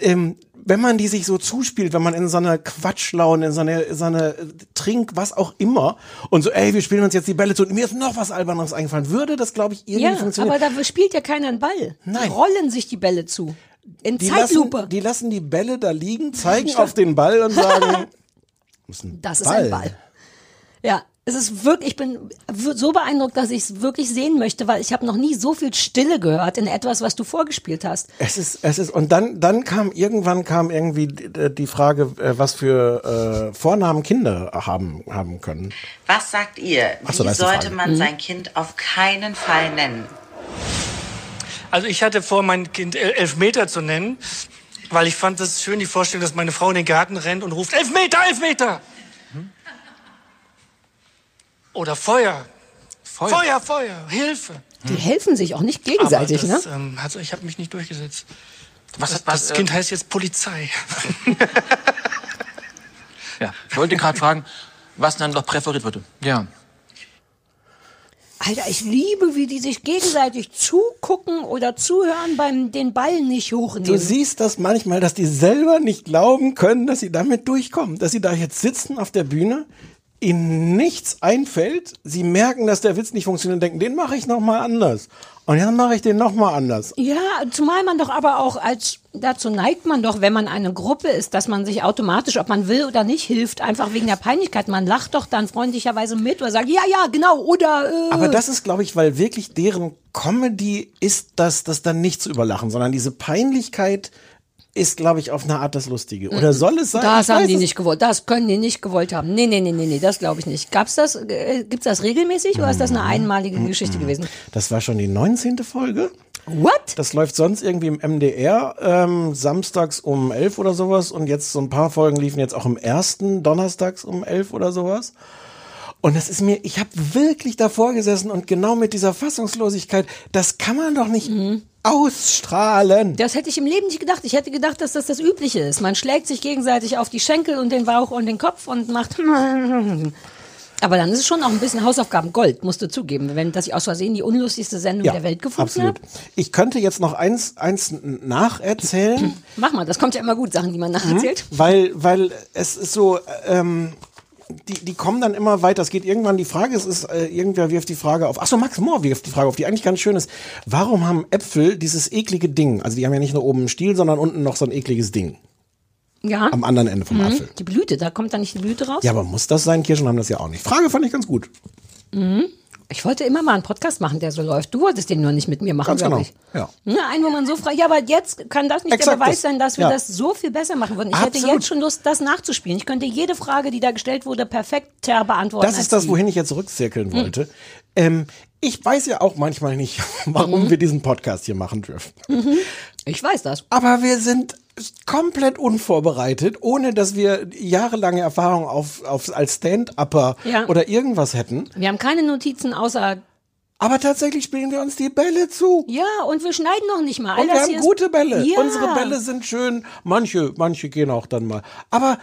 ähm, wenn man die sich so zuspielt, wenn man in so einer Quatschlaune, in so einer, so einer äh, Trink, was auch immer, und so, ey, wir spielen uns jetzt die Bälle zu, und mir ist noch was Albernes eingefallen, würde das, glaube ich, irgendwie Ja, funktionieren. aber da spielt ja keiner einen Ball. Nein. Die rollen sich die Bälle zu. In die Zeitlupe. lassen, die lassen die Bälle da liegen, zeigen auf den Ball und sagen, Das ist ein Ball. Ja, es ist wirklich, ich bin so beeindruckt, dass ich es wirklich sehen möchte, weil ich habe noch nie so viel Stille gehört in etwas, was du vorgespielt hast. Es ist, es ist, und dann, dann kam irgendwann kam irgendwie die, Frage, äh, was für äh, Vornamen Kinder haben, haben können. Was sagt ihr? So, Wie ist sollte man Mhm. sein Kind auf keinen Fall nennen? Also ich hatte vor, mein Kind El- Elfmeter zu nennen, weil ich fand das schön, die Vorstellung, dass meine Frau in den Garten rennt und ruft, Elfmeter, Elfmeter! Oder Feuer. Feuer. Feuer, Feuer, Hilfe. Die helfen sich auch nicht gegenseitig, das, ne? Ähm, also ich habe mich nicht durchgesetzt. Was- das, was, das äh, Kind heißt jetzt Polizei. Ja, ich wollte gerade fragen, was dann noch präferiert würde. Ja. Alter, ich liebe, wie die sich gegenseitig zugucken oder zuhören beim den Ball nicht hochnehmen. Du siehst das manchmal, dass die selber nicht glauben können, dass sie damit durchkommen. Dass sie da jetzt sitzen auf der Bühne, ihnen nichts einfällt, sie merken, dass der Witz nicht funktioniert und denken, den mache ich noch mal anders. Und dann mache ich den noch mal anders. Ja, zumal man doch aber auch als, dazu neigt man doch, wenn man eine Gruppe ist, dass man sich automatisch, ob man will oder nicht, hilft, einfach wegen der Peinlichkeit. Man lacht doch dann freundlicherweise mit oder sagt, ja, ja, genau, oder, äh, Aber das ist, glaube ich, weil wirklich deren Comedy ist, das, das dann nicht zu überlachen, sondern diese Peinlichkeit ist, glaube ich, auf eine Art das Lustige. Oder soll es sein? Das Ich haben die es- nicht gewollt. Das können die nicht gewollt haben. Nee, nee, nee, nee, nee, das glaube ich nicht. Gab's das, äh, gibt's das regelmäßig oder ist das eine einmalige Geschichte gewesen? Das war schon die 19. Folge. What? Das läuft sonst irgendwie im MDR, ähm, samstags um 11 oder sowas. Und jetzt so ein paar Folgen liefen jetzt auch im ersten, donnerstags um 11 oder sowas. Und das ist mir, ich habe wirklich davor gesessen und genau mit dieser Fassungslosigkeit, das kann man doch nicht ausstrahlen. Das hätte ich im Leben nicht gedacht. Ich hätte gedacht, dass das das Übliche ist. Man schlägt sich gegenseitig auf die Schenkel und den Bauch und den Kopf und macht. Aber dann ist es schon auch ein bisschen Hausaufgaben Gold, musst du zugeben, wenn dass ich aus Versehen die unlustigste Sendung der Welt gefunden absolut. habe. Ich könnte jetzt noch eins, eins nacherzählen. Mach mal, das kommt ja immer gut, Sachen, die man nacherzählt. Weil, weil es ist so, ähm, die, die kommen dann immer weiter. Es geht irgendwann die Frage, es ist, äh, irgendwer wirft die Frage auf. Achso, Max Mohr wirft die Frage auf, die eigentlich ganz schön ist. Warum haben Äpfel dieses eklige Ding? Also die haben ja nicht nur oben einen Stiel, sondern unten noch so ein ekliges Ding. Ja. Am anderen Ende vom Mhm. Apfel. Die Blüte, da kommt dann nicht die Blüte raus? Ja, aber muss das sein? Kirschen haben das ja auch nicht. Frage fand ich ganz gut. Mhm. Ich wollte immer mal einen Podcast machen, der so läuft. Du wolltest den nur nicht mit mir machen, Ganz genau. ich. Ja. Ja, einen, wo man so fragt, ja, aber jetzt kann das nicht Exakt der Beweis das. sein, dass wir Ja. das so viel besser machen würden. Ich hätte Absolut. jetzt schon Lust, das nachzuspielen. Ich könnte jede Frage, die da gestellt wurde, perfekt beantworten. Das ist das, Sie. wohin ich jetzt zurückzirkeln Mhm. wollte. Ähm, ich weiß ja auch manchmal nicht, warum Mhm. wir diesen Podcast hier machen dürfen. Mhm. Ich weiß das. Aber wir sind komplett unvorbereitet, ohne dass wir jahrelange Erfahrung auf, auf als Stand-Upper Ja. oder irgendwas hätten. Wir haben keine Notizen außer. Aber tatsächlich spielen wir uns die Bälle zu. Ja, und wir schneiden noch nicht mal. All Und wir haben gute Bälle. Ja. Unsere Bälle sind schön. Manche, manche gehen auch dann mal. Aber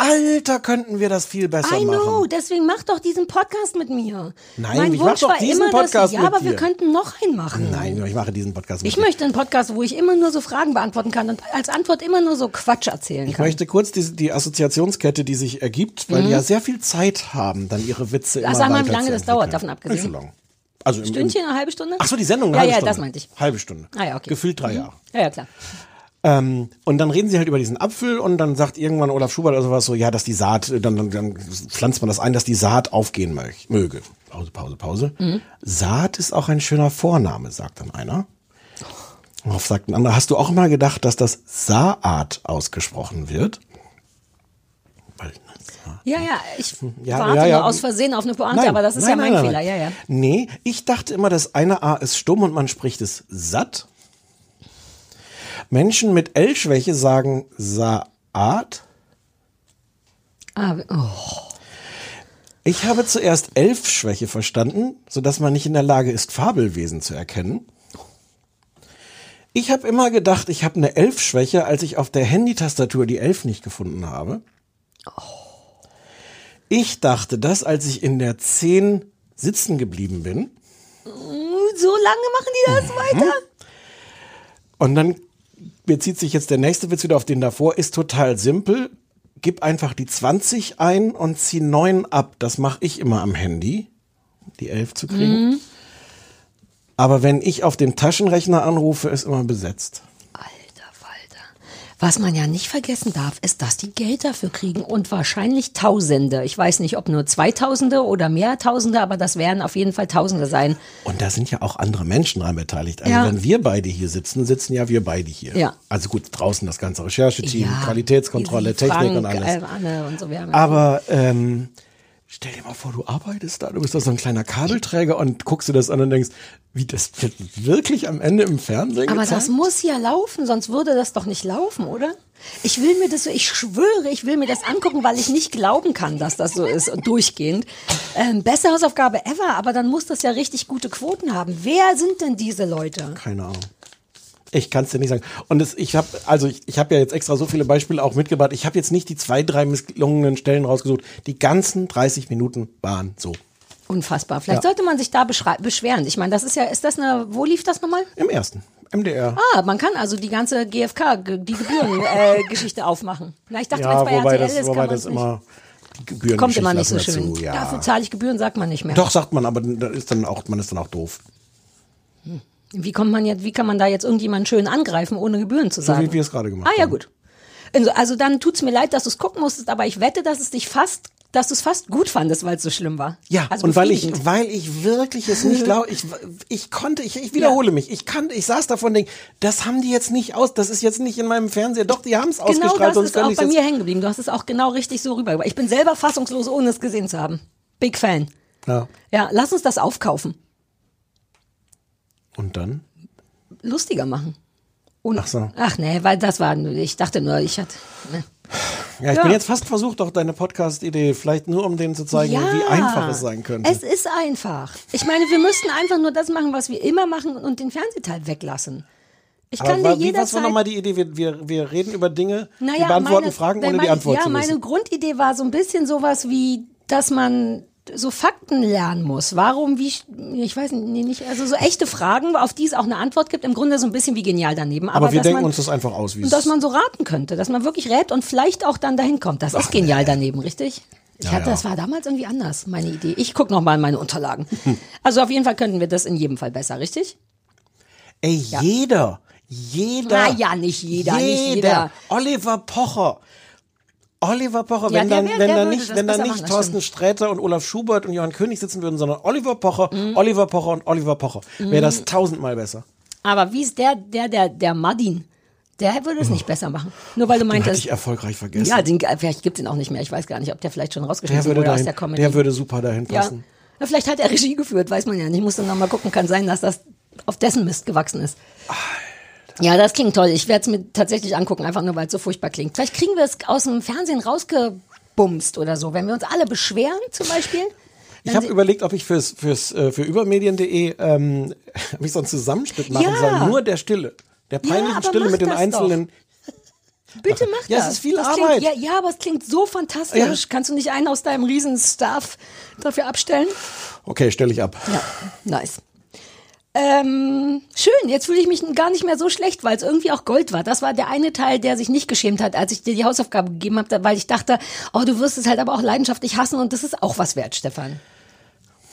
Alter, könnten wir das viel besser I know, machen. deswegen mach doch diesen Podcast mit mir. Nein, mein ich mach Wunsch doch war diesen immer, dass, Podcast ja, mit aber wir dir. könnten noch einen machen. Nein, ich mache diesen Podcast mit Ich dir. möchte einen Podcast, wo ich immer nur so Fragen beantworten kann und als Antwort immer nur so Quatsch erzählen Ich kann. möchte kurz die, die Assoziationskette, die sich ergibt, weil Mhm. die ja sehr viel Zeit haben, dann ihre Witze immer sag mal, wie lange das dauert, davon abgesehen. Nicht so lang. Also Stündchen, eine halbe Stunde? Ach so, die Sendung, eine ja, halbe ja, Stunde. das meinte ich. Halbe Stunde. Ah ja, okay. Gefühlt drei Mhm. Jahre. Ja, ja, klar. Ähm, und dann reden sie halt über diesen Apfel und dann sagt irgendwann Olaf Schubert oder sowas so, ja, dass die Saat, dann, dann, dann pflanzt man das ein, dass die Saat aufgehen möge. Pause, Pause, Pause. Mhm. Saat ist auch ein schöner Vorname, sagt dann einer. Darauf sagt ein anderer, hast du auch mal gedacht, dass das Saat ausgesprochen wird? Ja, ja, ich Ja, warte ja, ja. nur aus Versehen auf eine Pointe, Nein, aber das ist nein, ja mein nein, Fehler. nein. Ja, ja. Nee, ich dachte immer, das eine A ist stumm und man spricht es satt. Menschen mit L-Schwäche sagen Saat. Ah, oh. Ich habe zuerst Elfschwäche verstanden, sodass man nicht in der Lage ist, Fabelwesen zu erkennen. Ich habe immer gedacht, ich habe eine Elfschwäche, als ich auf der Handytastatur die Elf nicht gefunden habe. Ich dachte das, als ich in der 10 sitzen geblieben bin. So lange machen die das Mhm. weiter? Und dann bezieht sich jetzt der nächste Witz wieder auf den davor, ist total simpel. Gib einfach die 20 ein und zieh 9 ab. Das mache ich immer am Handy, die 11 zu kriegen. Mhm. Aber wenn ich auf dem Taschenrechner anrufe, ist immer besetzt. Was man ja nicht vergessen darf, ist, dass die Geld dafür kriegen und wahrscheinlich Tausende. Ich weiß nicht, ob nur Zweitausende oder mehr Tausende, aber das werden auf jeden Fall Tausende sein. Und da sind ja auch andere Menschen dran beteiligt. Also Ja. wenn wir beide hier sitzen, sitzen ja wir beide hier. Ja. Also gut, draußen das ganze Rechercheteam, Ja. Qualitätskontrolle, Technik Frank, und alles. Äh, Anne und so. Aber ähm, stell dir mal vor, du arbeitest da, du bist da so ein kleiner Kabelträger und guckst dir das an und denkst, wie das wird wirklich am Ende im Fernsehen Aber gezeigt? das muss ja laufen, sonst würde das doch nicht laufen, oder? Ich will mir das, so- ich schwöre, ich will mir das angucken, weil ich nicht glauben kann, dass das so ist und durchgehend. Ähm, beste Hausaufgabe ever, aber dann muss das ja richtig gute Quoten haben. Wer sind denn diese Leute? Keine Ahnung. Ich kann es dir nicht sagen. Und es, ich habe also ich, ich habe ja jetzt extra so viele Beispiele auch mitgebracht. Ich habe jetzt nicht die zwei, drei misslungenen Stellen rausgesucht. Die ganzen 30 Minuten waren so. Unfassbar. Vielleicht Ja. sollte man sich da beschweren. Ich meine, das ist ja, ist das eine, wo lief das nochmal? Im ersten. MDR. Ah, man kann also die ganze GfK, die Gebührengeschichte äh, aufmachen. Na, ich dachte, ja, wenn es bei RTL das, ist, wobei kann man das nicht. immer Gebühren Kommt immer nicht so schön. Dazu, ja. Dafür zahle ich Gebühren, sagt man nicht mehr. Doch sagt man, aber da ist dann auch man ist dann auch doof. Wie kommt man jetzt, wie kann man da jetzt irgendjemanden schön angreifen, ohne Gebühren zu So sagen? wie wir es gerade gemacht Ah ja, haben. gut. Also, also dann tut's mir leid, dass du es gucken musstest, aber ich wette, dass es dich fast, dass du es fast gut fandest, weil es so schlimm war. Ja, also und weil ich, weil ich wirklich es nicht glaube, ich, ich konnte, ich, ich wiederhole mich, ich kann, ich saß davon und denk, das haben die jetzt nicht aus, das ist jetzt nicht in meinem Fernseher, doch, die haben es Genau ausgestrahlt, das sonst ist auch bei mir hängen geblieben. Du hast es auch genau richtig so rübergebracht. Ich bin selber fassungslos, ohne es gesehen zu haben. Big Fan. Ja. Ja, lass uns das aufkaufen. Und dann? lustiger machen. Und, Ach so. Ach nee, weil das war, ich dachte nur, ich hatte. Ne. Ja, ich Ja. bin jetzt fast versucht, auch deine Podcast-Idee, vielleicht nur um denen zu zeigen, wie einfach es sein könnte. Es ist einfach. Ich meine, wir müssten einfach nur das machen, was wir immer machen und den Fernsehteil weglassen. Ich kann Aber dir wie, was war jederzeit. nochmal die Idee? Wir, wir, wir reden über Dinge, Naja, wir beantworten meine- Fragen, ohne die meine, Antwort Ja, zu meine wissen. Grundidee war so ein bisschen sowas wie, dass man so Fakten lernen muss. Warum, wie, ich weiß nicht, also so echte Fragen, auf die es auch eine Antwort gibt. Im Grunde so ein bisschen wie genial daneben. Aber, wir dass denken man, uns das einfach aus, wie dass man so raten könnte, dass man wirklich rät und vielleicht auch dann dahin kommt. Das ist genial daneben, richtig? Ich Ja, hatte, ja. das war damals irgendwie anders, meine Idee. Ich gucke noch mal in meine Unterlagen. Also auf jeden Fall könnten wir das in jedem Fall besser, richtig? Ey, jeder, jeder. Na ja, nicht jeder, nicht jeder. Oliver Pocher. Oliver Pocher, Ja, wenn dann, wär- wenn der da würde nicht, wenn da nicht machen, Thorsten. Sträter und Olaf Schubert und Johann König sitzen würden, sondern Oliver Pocher, Mhm. Oliver Pocher und Oliver Pocher, wäre das tausendmal besser. Aber wie ist der, der, der, der Madin? Der würde es nicht besser machen. Nur weil du Den hatte meintest. ich erfolgreich vergessen. Ja, den, vielleicht gibt es ihn auch nicht mehr. Ich weiß gar nicht, ob der vielleicht schon rausgeschmissen würde, wurde aus dahin, der Comedy. der würde super dahin ja. passen. Na, vielleicht hat er Regie geführt, weiß man ja nicht. Ich muss dann nochmal gucken. Kann sein, dass das auf dessen Mist gewachsen ist. Ja, das klingt toll. Ich werde es mir tatsächlich angucken, einfach nur, weil es so furchtbar klingt. Vielleicht kriegen wir es aus dem Fernsehen rausgebumst oder so. Wenn wir uns alle beschweren, zum Beispiel. Ich habe überlegt, ob ich fürs, fürs, äh, für übermedien.de ähm, ob ich so einen Zusammenschnitt machen Ja. soll, nur der Stille. Der Ja, peinlichen aber Stille mit den das einzelnen. Bitte mach Ja, es das. ist viel das Arbeit. Klingt, ja, ja, aber es klingt so fantastisch. Kannst du nicht einen aus deinem Riesen-Staff dafür abstellen? Okay, stelle ich ab. Ja, nice. Ähm, schön, jetzt fühle ich mich gar nicht mehr so schlecht, weil es irgendwie auch Gold war. Das war der eine Teil, der sich nicht geschämt hat, als ich dir die Hausaufgabe gegeben habe, weil ich dachte, oh, du wirst es halt aber auch leidenschaftlich hassen und das ist auch was wert, Stefan.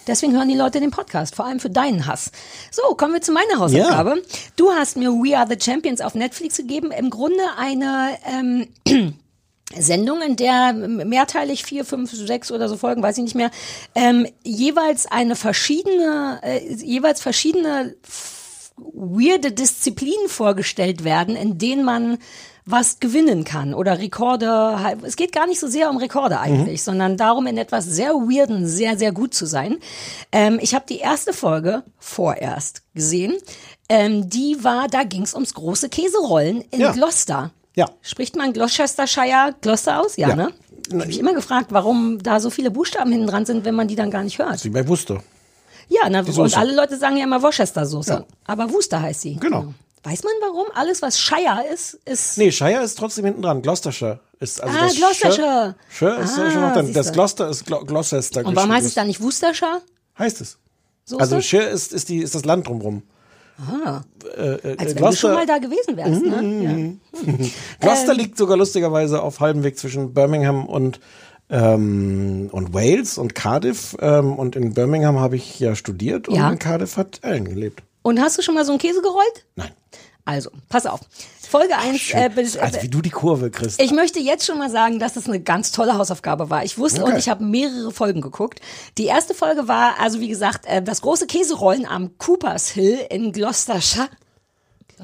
Deswegen hören die Leute den Podcast, vor allem für deinen Hass. So, kommen wir zu meiner Hausaufgabe. Du hast mir We Are the Champions auf Netflix gegeben. Im Grunde eine ähm, Sendung, in der mehrteilig vier, fünf, sechs oder so Folgen, weiß ich nicht mehr, ähm, jeweils eine verschiedene, äh, jeweils verschiedene weirde Disziplinen vorgestellt werden, in denen man was gewinnen kann oder Rekorde. Es geht gar nicht so sehr um Rekorde eigentlich, sondern darum, in etwas sehr Weirden sehr, sehr gut zu sein. Ähm, ich habe die erste Folge vorerst gesehen. Ähm, die war, da ging es ums große Käserollen in Ja. Gloucester. Ja. Spricht man Gloucestershire Gloucester aus? Ja, Ja. ne? Ich habe mich immer gefragt, warum da so viele Buchstaben hinten dran sind, wenn man die dann gar nicht hört. Wie bei Wusste. Ja, na, und alle Leute sagen ja immer Worcestersoße. Ja. Aber Worcester heißt sie. Genau. Weiß man warum? Alles, was Shire ist, ist. Nee, Shire ist trotzdem hinten dran. Gloucestershire ist also Ah, das Gloucestershire. Shire ist Ah, schon noch dran. Das siehste. Gloucester ist Glo Gloucester. Und warum heißt es da? dann nicht Worcestershire? Heißt es. Soße? Also Shire ist, ist, die, ist das Land drumrum. Ah, Äh, äh, als wenn du schon mal da gewesen wärst, ne? Ja. Gloucester Ähm. liegt sogar lustigerweise auf halbem Weg zwischen Birmingham und ähm, und Wales und Cardiff. Ähm, und in Birmingham habe ich ja studiert und Ja. in Cardiff hat Ellen gelebt. Und hast du schon mal so einen Käse gerollt? Nein. Also, pass auf. Folge 1. Äh, bis- Also wie du die Kurve kriegst. Ich möchte jetzt schon mal sagen, dass das eine ganz tolle Hausaufgabe war. Ich wusste Okay. und ich habe mehrere Folgen geguckt. Die erste Folge war, also wie gesagt, äh, das große Käserollen am Coopers Hill in Gloucestershire.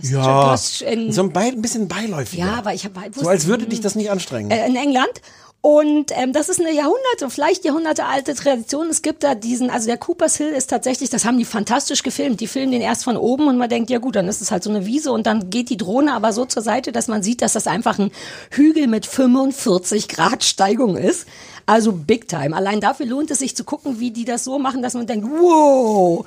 ja, so ein, Be ein bisschen beiläufig. Ja, aber ich habe So als würde dich das nicht anstrengen. äh, in England. Und ähm, das ist eine Jahrhunderte, vielleicht Jahrhunderte alte Tradition. Es gibt da diesen, also der Coopers Hill ist tatsächlich, das haben die fantastisch gefilmt. Die filmen den erst von oben und man denkt, ja gut, dann ist es halt so eine Wiese und dann geht die Drohne aber so zur Seite, dass man sieht, dass das einfach ein Hügel mit 45 Grad Steigung ist. Also big time. Allein dafür lohnt es sich zu gucken, wie die das so machen, dass man denkt, wow.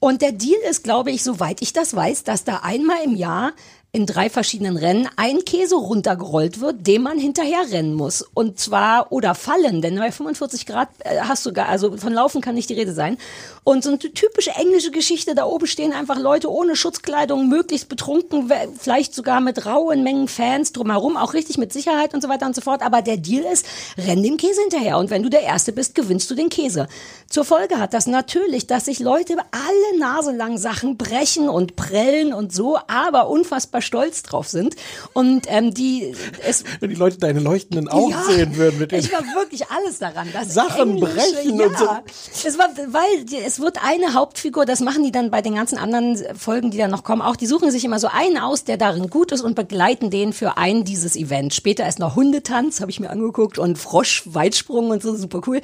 Und der Deal ist, glaube ich, soweit ich das weiß, dass da einmal im Jahr in drei verschiedenen Rennen ein Käse runtergerollt wird, dem man hinterher rennen muss. Und zwar, oder fallen, denn bei 45 Grad äh, hast du gar, also von Laufen kann nicht die Rede sein. Und so eine typische englische Geschichte, da oben stehen einfach Leute ohne Schutzkleidung, möglichst betrunken, vielleicht sogar mit rauen Mengen Fans drumherum, auch richtig mit Sicherheit und so weiter und so fort. Aber der Deal ist, renn dem Käse hinterher. Und wenn du der Erste bist, gewinnst du den Käse. Zur Folge hat das natürlich, dass sich Leute alle Nase lang Sachen brechen und prellen und so, aber unfassbar stolz drauf sind. Und ähm, die es Wenn die Leute deine leuchtenden Augen Ja, sehen würden mit ich war wirklich alles daran. Sachen Englische, brechen ja. und so. Es war, weil die- es wird eine Hauptfigur, das machen die dann bei den ganzen anderen Folgen, die dann noch kommen, auch die suchen sich immer so einen aus, der darin gut ist und begleiten den für ein dieses Event. Später ist noch Hundetanz, habe ich mir angeguckt und Frosch-Weitsprung und so, super cool.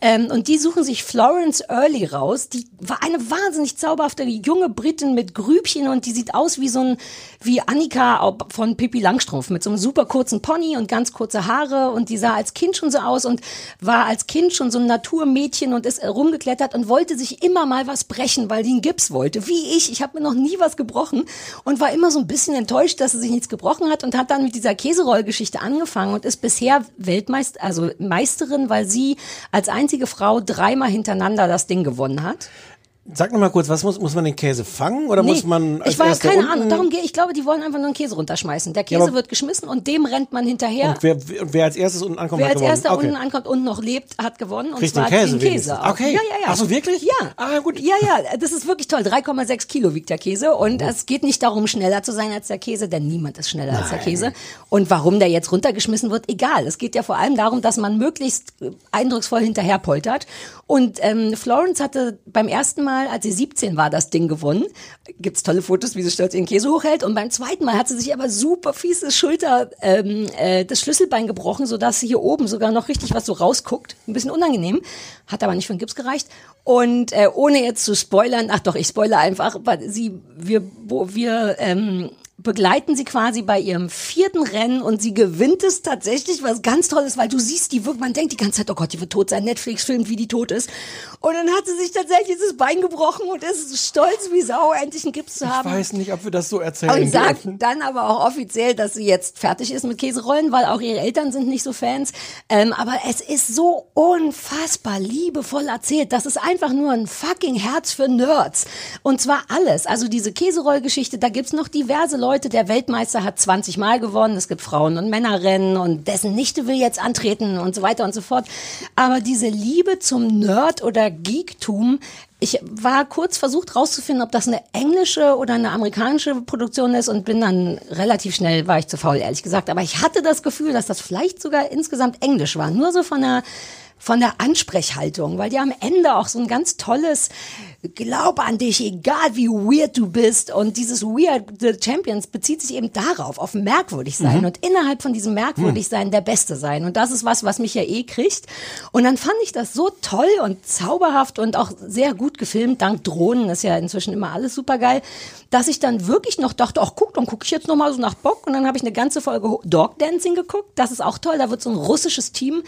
Ähm, und die suchen sich Florence Early raus. Die war eine wahnsinnig zauberhafte junge Britin mit Grübchen und die sieht aus wie so ein, wie Annika au- von Pippi Langstrumpf mit so einem super kurzen Pony und ganz kurze Haare und die sah als Kind schon so aus und war als Kind schon so ein Naturmädchen und ist rumgeklettert und wollte sich immer mal was brechen, weil die einen Gips wollte. Wie ich, ich habe mir noch nie was gebrochen und war immer so ein bisschen enttäuscht, dass sie sich nichts gebrochen hat und hat dann mit dieser Käserollgeschichte angefangen und ist bisher Weltmeister, also Meisterin, weil sie als einzige Frau dreimal hintereinander das Ding gewonnen hat. Sag noch mal kurz, was muss, muss man den Käse fangen oder Nee, muss man als ich Erster keine unten? Ahnung, darum gehe ich glaube, die wollen einfach nur einen Käse runterschmeißen. Der Käse Ja, wird geschmissen und dem rennt man hinterher. Und wer, und wer als erstes unten ankommt, Wer hat als gewonnen. erster okay. unten ankommt und noch lebt, hat gewonnen. Und Kriegt zwar den Käse den Käse. wenigstens. Okay. Ja, ja, ja. Ach so, wirklich? Ja. Ah, gut. Ja, ja, das ist wirklich toll. 3,6 Kilo wiegt der Käse und es geht nicht darum, schneller zu sein als der Käse, denn niemand ist schneller als der Käse. Und warum der jetzt runtergeschmissen wird, egal. Es geht ja vor allem darum, dass man möglichst eindrucksvoll hinterher poltert. Und ähm, Florence hatte beim ersten Mal, als sie 17 war, das Ding gewonnen. Gibt's tolle Fotos, wie sie stolz ihren Käse hochhält. Und beim zweiten Mal hat sie sich aber super fiese Schulter, ähm, äh, das Schlüsselbein gebrochen, sodass sie hier oben sogar noch richtig was so rausguckt. Ein bisschen unangenehm. Hat aber nicht für den Gips gereicht. Und äh, ohne jetzt zu spoilern, ach doch, ich spoilere einfach, weil sie, wir, wo wir, ähm, begleiten sie quasi bei ihrem vierten Rennen und sie gewinnt es tatsächlich, was ganz toll ist, weil du siehst die wirklich, man denkt die ganze Zeit, oh Gott, die wird tot sein, Netflix filmt, wie die tot ist. Und dann hat sie sich tatsächlich das Bein gebrochen und ist stolz wie Sau, endlich einen Gips zu Ich haben. weiß nicht, ob wir das so erzählen Und sagt dürfen. dann aber auch offiziell, dass sie jetzt fertig ist mit Käserollen, weil auch ihre Eltern sind nicht so Fans. Ähm, aber es ist so unfassbar liebevoll erzählt. Das ist einfach nur ein fucking Herz für Nerds. Und zwar alles. Also diese Käserollgeschichte, da gibt's noch diverse Leute. Der Weltmeister hat 20 Mal gewonnen. Es gibt Frauen- und Männerrennen und dessen Nichte will jetzt antreten und so weiter und so fort. Aber diese Liebe zum Nerd oder Geektum, ich war kurz versucht rauszufinden, ob das eine englische oder eine amerikanische Produktion ist und bin dann relativ schnell, war ich zu faul, ehrlich gesagt. Aber ich hatte das Gefühl, dass das vielleicht sogar insgesamt Englisch war. Nur so von der, von der Ansprechhaltung, weil die am Ende auch so ein ganz tolles Glaub an dich, egal wie weird du bist. Und dieses Weird the Champions bezieht sich eben darauf, auf merkwürdig sein Mhm. und innerhalb von diesem merkwürdig sein der Beste sein. Und das ist was, was mich ja eh kriegt. Und dann fand ich das so toll und zauberhaft und auch sehr gut gefilmt. Dank Drohnen ist ja inzwischen immer alles super geil, dass ich dann wirklich noch dachte, ach guck, dann gucke ich jetzt noch mal so nach Bock. Und dann habe ich eine ganze Folge Dog Dancing geguckt. Das ist auch toll. Da wird so ein russisches Team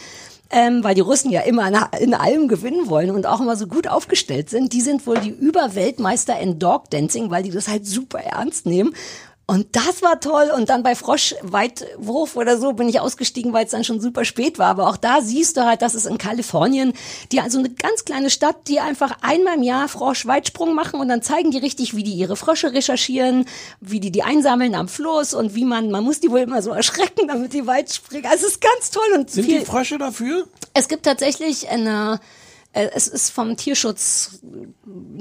ähm, weil die Russen ja immer in, allem gewinnen wollen und auch immer so gut aufgestellt sind. Die sind wohl die Überweltmeister in Dog Dancing, weil die das halt super ernst nehmen. Und das war toll. Und dann bei Froschweitwurf oder so bin ich ausgestiegen, weil es dann schon super spät war. Aber auch da siehst du halt, dass es in Kalifornien, die also eine ganz kleine Stadt, die einfach einmal im Jahr Froschweitsprung machen und dann zeigen die richtig, wie die ihre Frösche recherchieren, wie die die einsammeln am Fluss und wie man, man muss die wohl immer so erschrecken, damit die weit springen. Also es ist ganz toll und Sind viel, die Frösche dafür? es gibt tatsächlich eine, es ist vom Tierschutz,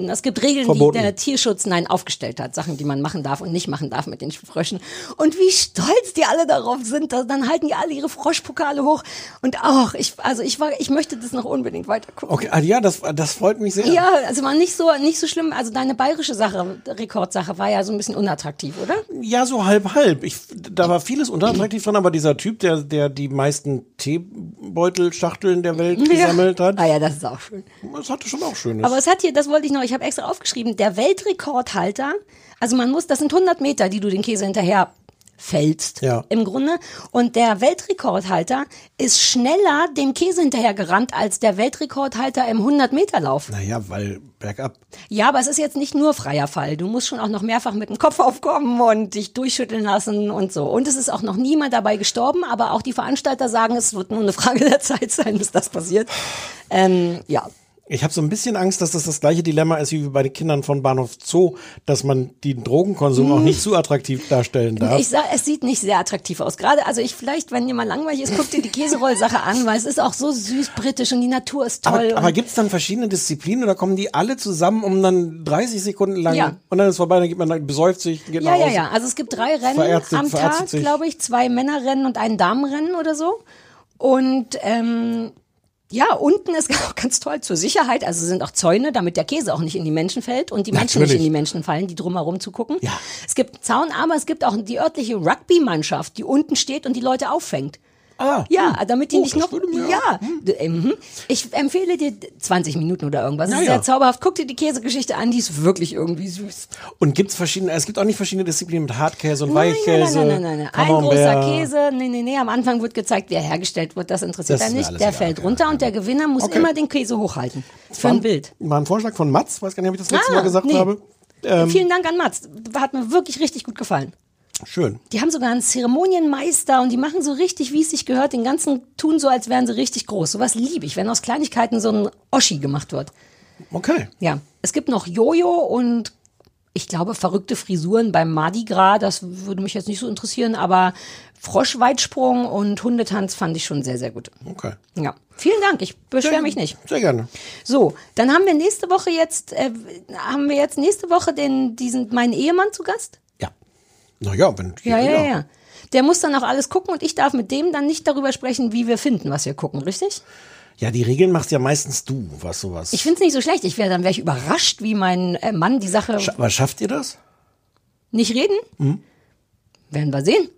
es gibt Regeln, Verboten. die der Tierschutz nein aufgestellt hat, Sachen, die man machen darf und nicht machen darf mit den Fröschen. Und wie stolz die alle darauf sind, da- dann halten die alle ihre Froschpokale hoch. Und auch, ich, also ich war, ich möchte das noch unbedingt weiter gucken. Okay, ah, ja, das, das freut mich sehr. Ja, also war nicht so, nicht so schlimm. Also deine bayerische Sache, Rekordsache, war ja so ein bisschen unattraktiv, oder? Ja, so halb halb. Ich, da war vieles unattraktiv dran, aber dieser Typ, der, der die meisten Teebeutelschachteln der Welt gesammelt hat. Ah ja, das ist auch schön. Das hatte schon auch Schönes. Aber es hat hier, das wollte ich noch, ich habe extra aufgeschrieben, der Weltrekordhalter, also man muss, das sind 100 Meter, die du den Käse hinterher fällst Ja. im Grunde. Und der Weltrekordhalter ist schneller dem Käse hinterher gerannt als der Weltrekordhalter im 100-Meter-Lauf. naja, weil bergab. Ja, aber es ist jetzt nicht nur freier Fall. Du musst schon auch noch mehrfach mit dem Kopf aufkommen und dich durchschütteln lassen und so. Und es ist auch noch niemand dabei gestorben, aber auch die Veranstalter sagen, es wird nur eine Frage der Zeit sein, bis das passiert. Ähm, ja. Ich habe so ein bisschen Angst, dass das das gleiche Dilemma ist wie bei den Kindern von Bahnhof Zoo, dass man den Drogenkonsum auch nicht zu attraktiv darstellen darf. Ich sag, es sieht nicht sehr attraktiv aus. Gerade, also ich vielleicht, wenn jemand langweilig ist, guckt dir die Käserollsache an, weil es ist auch so süß britisch und die Natur ist toll. aber aber gibt es dann verschiedene Disziplinen oder kommen die alle zusammen, um dann 30 Sekunden lang Ja. und dann ist vorbei, dann geht man dann besäuft sich, geht ja, ja, Hause. ja. Also es gibt drei Rennen Verärztet- am verärztet Tag, glaube ich. Zwei Männerrennen und ein Damenrennen oder so. Und ähm, ja, unten ist auch ganz toll zur Sicherheit. Also sind auch Zäune, damit der Käse auch nicht in die Menschen fällt und die Menschen nicht Natürlich. in die Menschen fallen, die drumherum zugucken. Ja. Es gibt einen Zaun, aber es gibt auch die örtliche Rugby-Mannschaft, die unten steht und die Leute auffängt. Ah, ja, damit die Oh, nicht noch. mir- Ja, D- mhm. ich empfehle dir 20 Minuten oder irgendwas. Das Ja, ist ja. sehr zauberhaft. Guck dir die Käsegeschichte an, die ist wirklich irgendwie süß. Und gibt's verschiedene, es gibt auch nicht verschiedene Disziplinen mit Hartkäse und Nein, nein, Weichkäse. nein, nein, nein, nein. Ein großer Käse. Nee, nee, nee. Am Anfang wird gezeigt, wie er hergestellt wird. Das interessiert Das nicht. Der egal, fällt runter und der Gewinner muss Okay. immer den Käse hochhalten. Für War ein Bild. War ein Vorschlag von Mats, weiß gar nicht, ob ich das letzte Ah, Mal gesagt nee. habe. Ähm, Vielen Dank an Mats. Hat mir wirklich richtig gut gefallen. Schön. Die haben sogar einen Zeremonienmeister und die machen so richtig, wie es sich gehört. Den ganzen tun so, als wären sie richtig groß. Sowas liebe ich, wenn aus Kleinigkeiten so ein Oschi gemacht wird. Okay. Ja, es gibt noch Jojo und ich glaube verrückte Frisuren beim Mardi Gras. Das würde mich jetzt nicht so interessieren, aber Froschweitsprung und Hundetanz fand ich schon sehr, sehr gut. Okay. Ja, vielen Dank. Ich beschwere mich nicht. Sehr gerne. So, dann haben wir nächste Woche jetzt, äh, haben wir jetzt nächste Woche den, diesen, meinen Ehemann zu Gast? Naja, wenn. Ja, ja, ja. Der muss dann auch alles gucken und ich darf mit dem dann nicht darüber sprechen, wie wir finden, was wir gucken, richtig? Ja, die Regeln machst ja meistens du, was sowas. Ich finde es nicht so schlecht. Ich wäre dann wäre ich überrascht, wie mein äh, Mann die Sache Sch aber schafft ihr das? nicht reden. Hm? Werden wir sehen.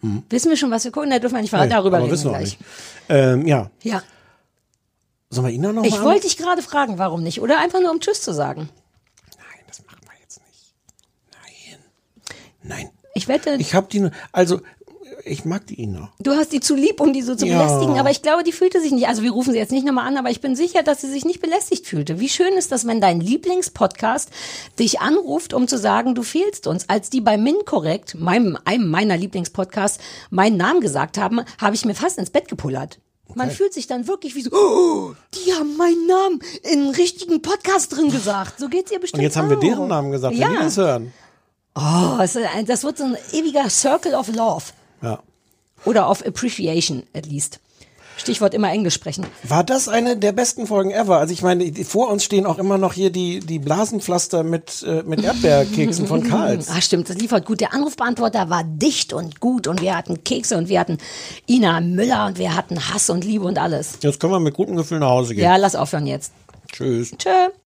Hm. Wissen wir schon, was wir gucken? Da dürfen wir nicht verraten. Nee, Darüber reden wissen wir gleich. nicht. Ähm, ja. Ja. Sollen wir Ina noch Ich wollte dich gerade fragen, warum nicht? Oder einfach nur um Tschüss zu sagen. Nein. Ich wette, Ich hab die, also, ich mag die Ina. du hast die zu lieb, um die so zu Ja. belästigen. Aber ich glaube, die fühlte sich nicht. Also wir rufen sie jetzt nicht nochmal an, aber ich bin sicher, dass sie sich nicht belästigt fühlte. Wie schön ist das, wenn dein Lieblingspodcast dich anruft, um zu sagen, du fehlst uns. Als die bei Minkorrekt, meinem, einem meiner Lieblingspodcasts, meinen Namen gesagt haben, habe ich mir fast ins Bett gepullert. Man fühlt sich dann wirklich wie so, oh, die haben meinen Namen in richtigen Podcast drin gesagt. So geht's ihr bestimmt Und jetzt haben wir deren Namen gesagt, Ja. wenn die das hören. Oh, das wird so ein ewiger Circle of Love. Ja. Oder of Appreciation, at least. Stichwort immer Englisch sprechen. War das eine der besten Folgen ever? Also ich meine, vor uns stehen auch immer noch hier die, die Blasenpflaster mit, äh, mit Erdbeerkeksen von Karls. Ah, stimmt, das liefert gut. Der Anrufbeantworter war dicht und gut und wir hatten Kekse und wir hatten Ina Müller und wir hatten Hass und Liebe und alles. Jetzt können wir mit gutem Gefühl nach Hause gehen. Ja, lass aufhören jetzt. Tschüss. Tschö.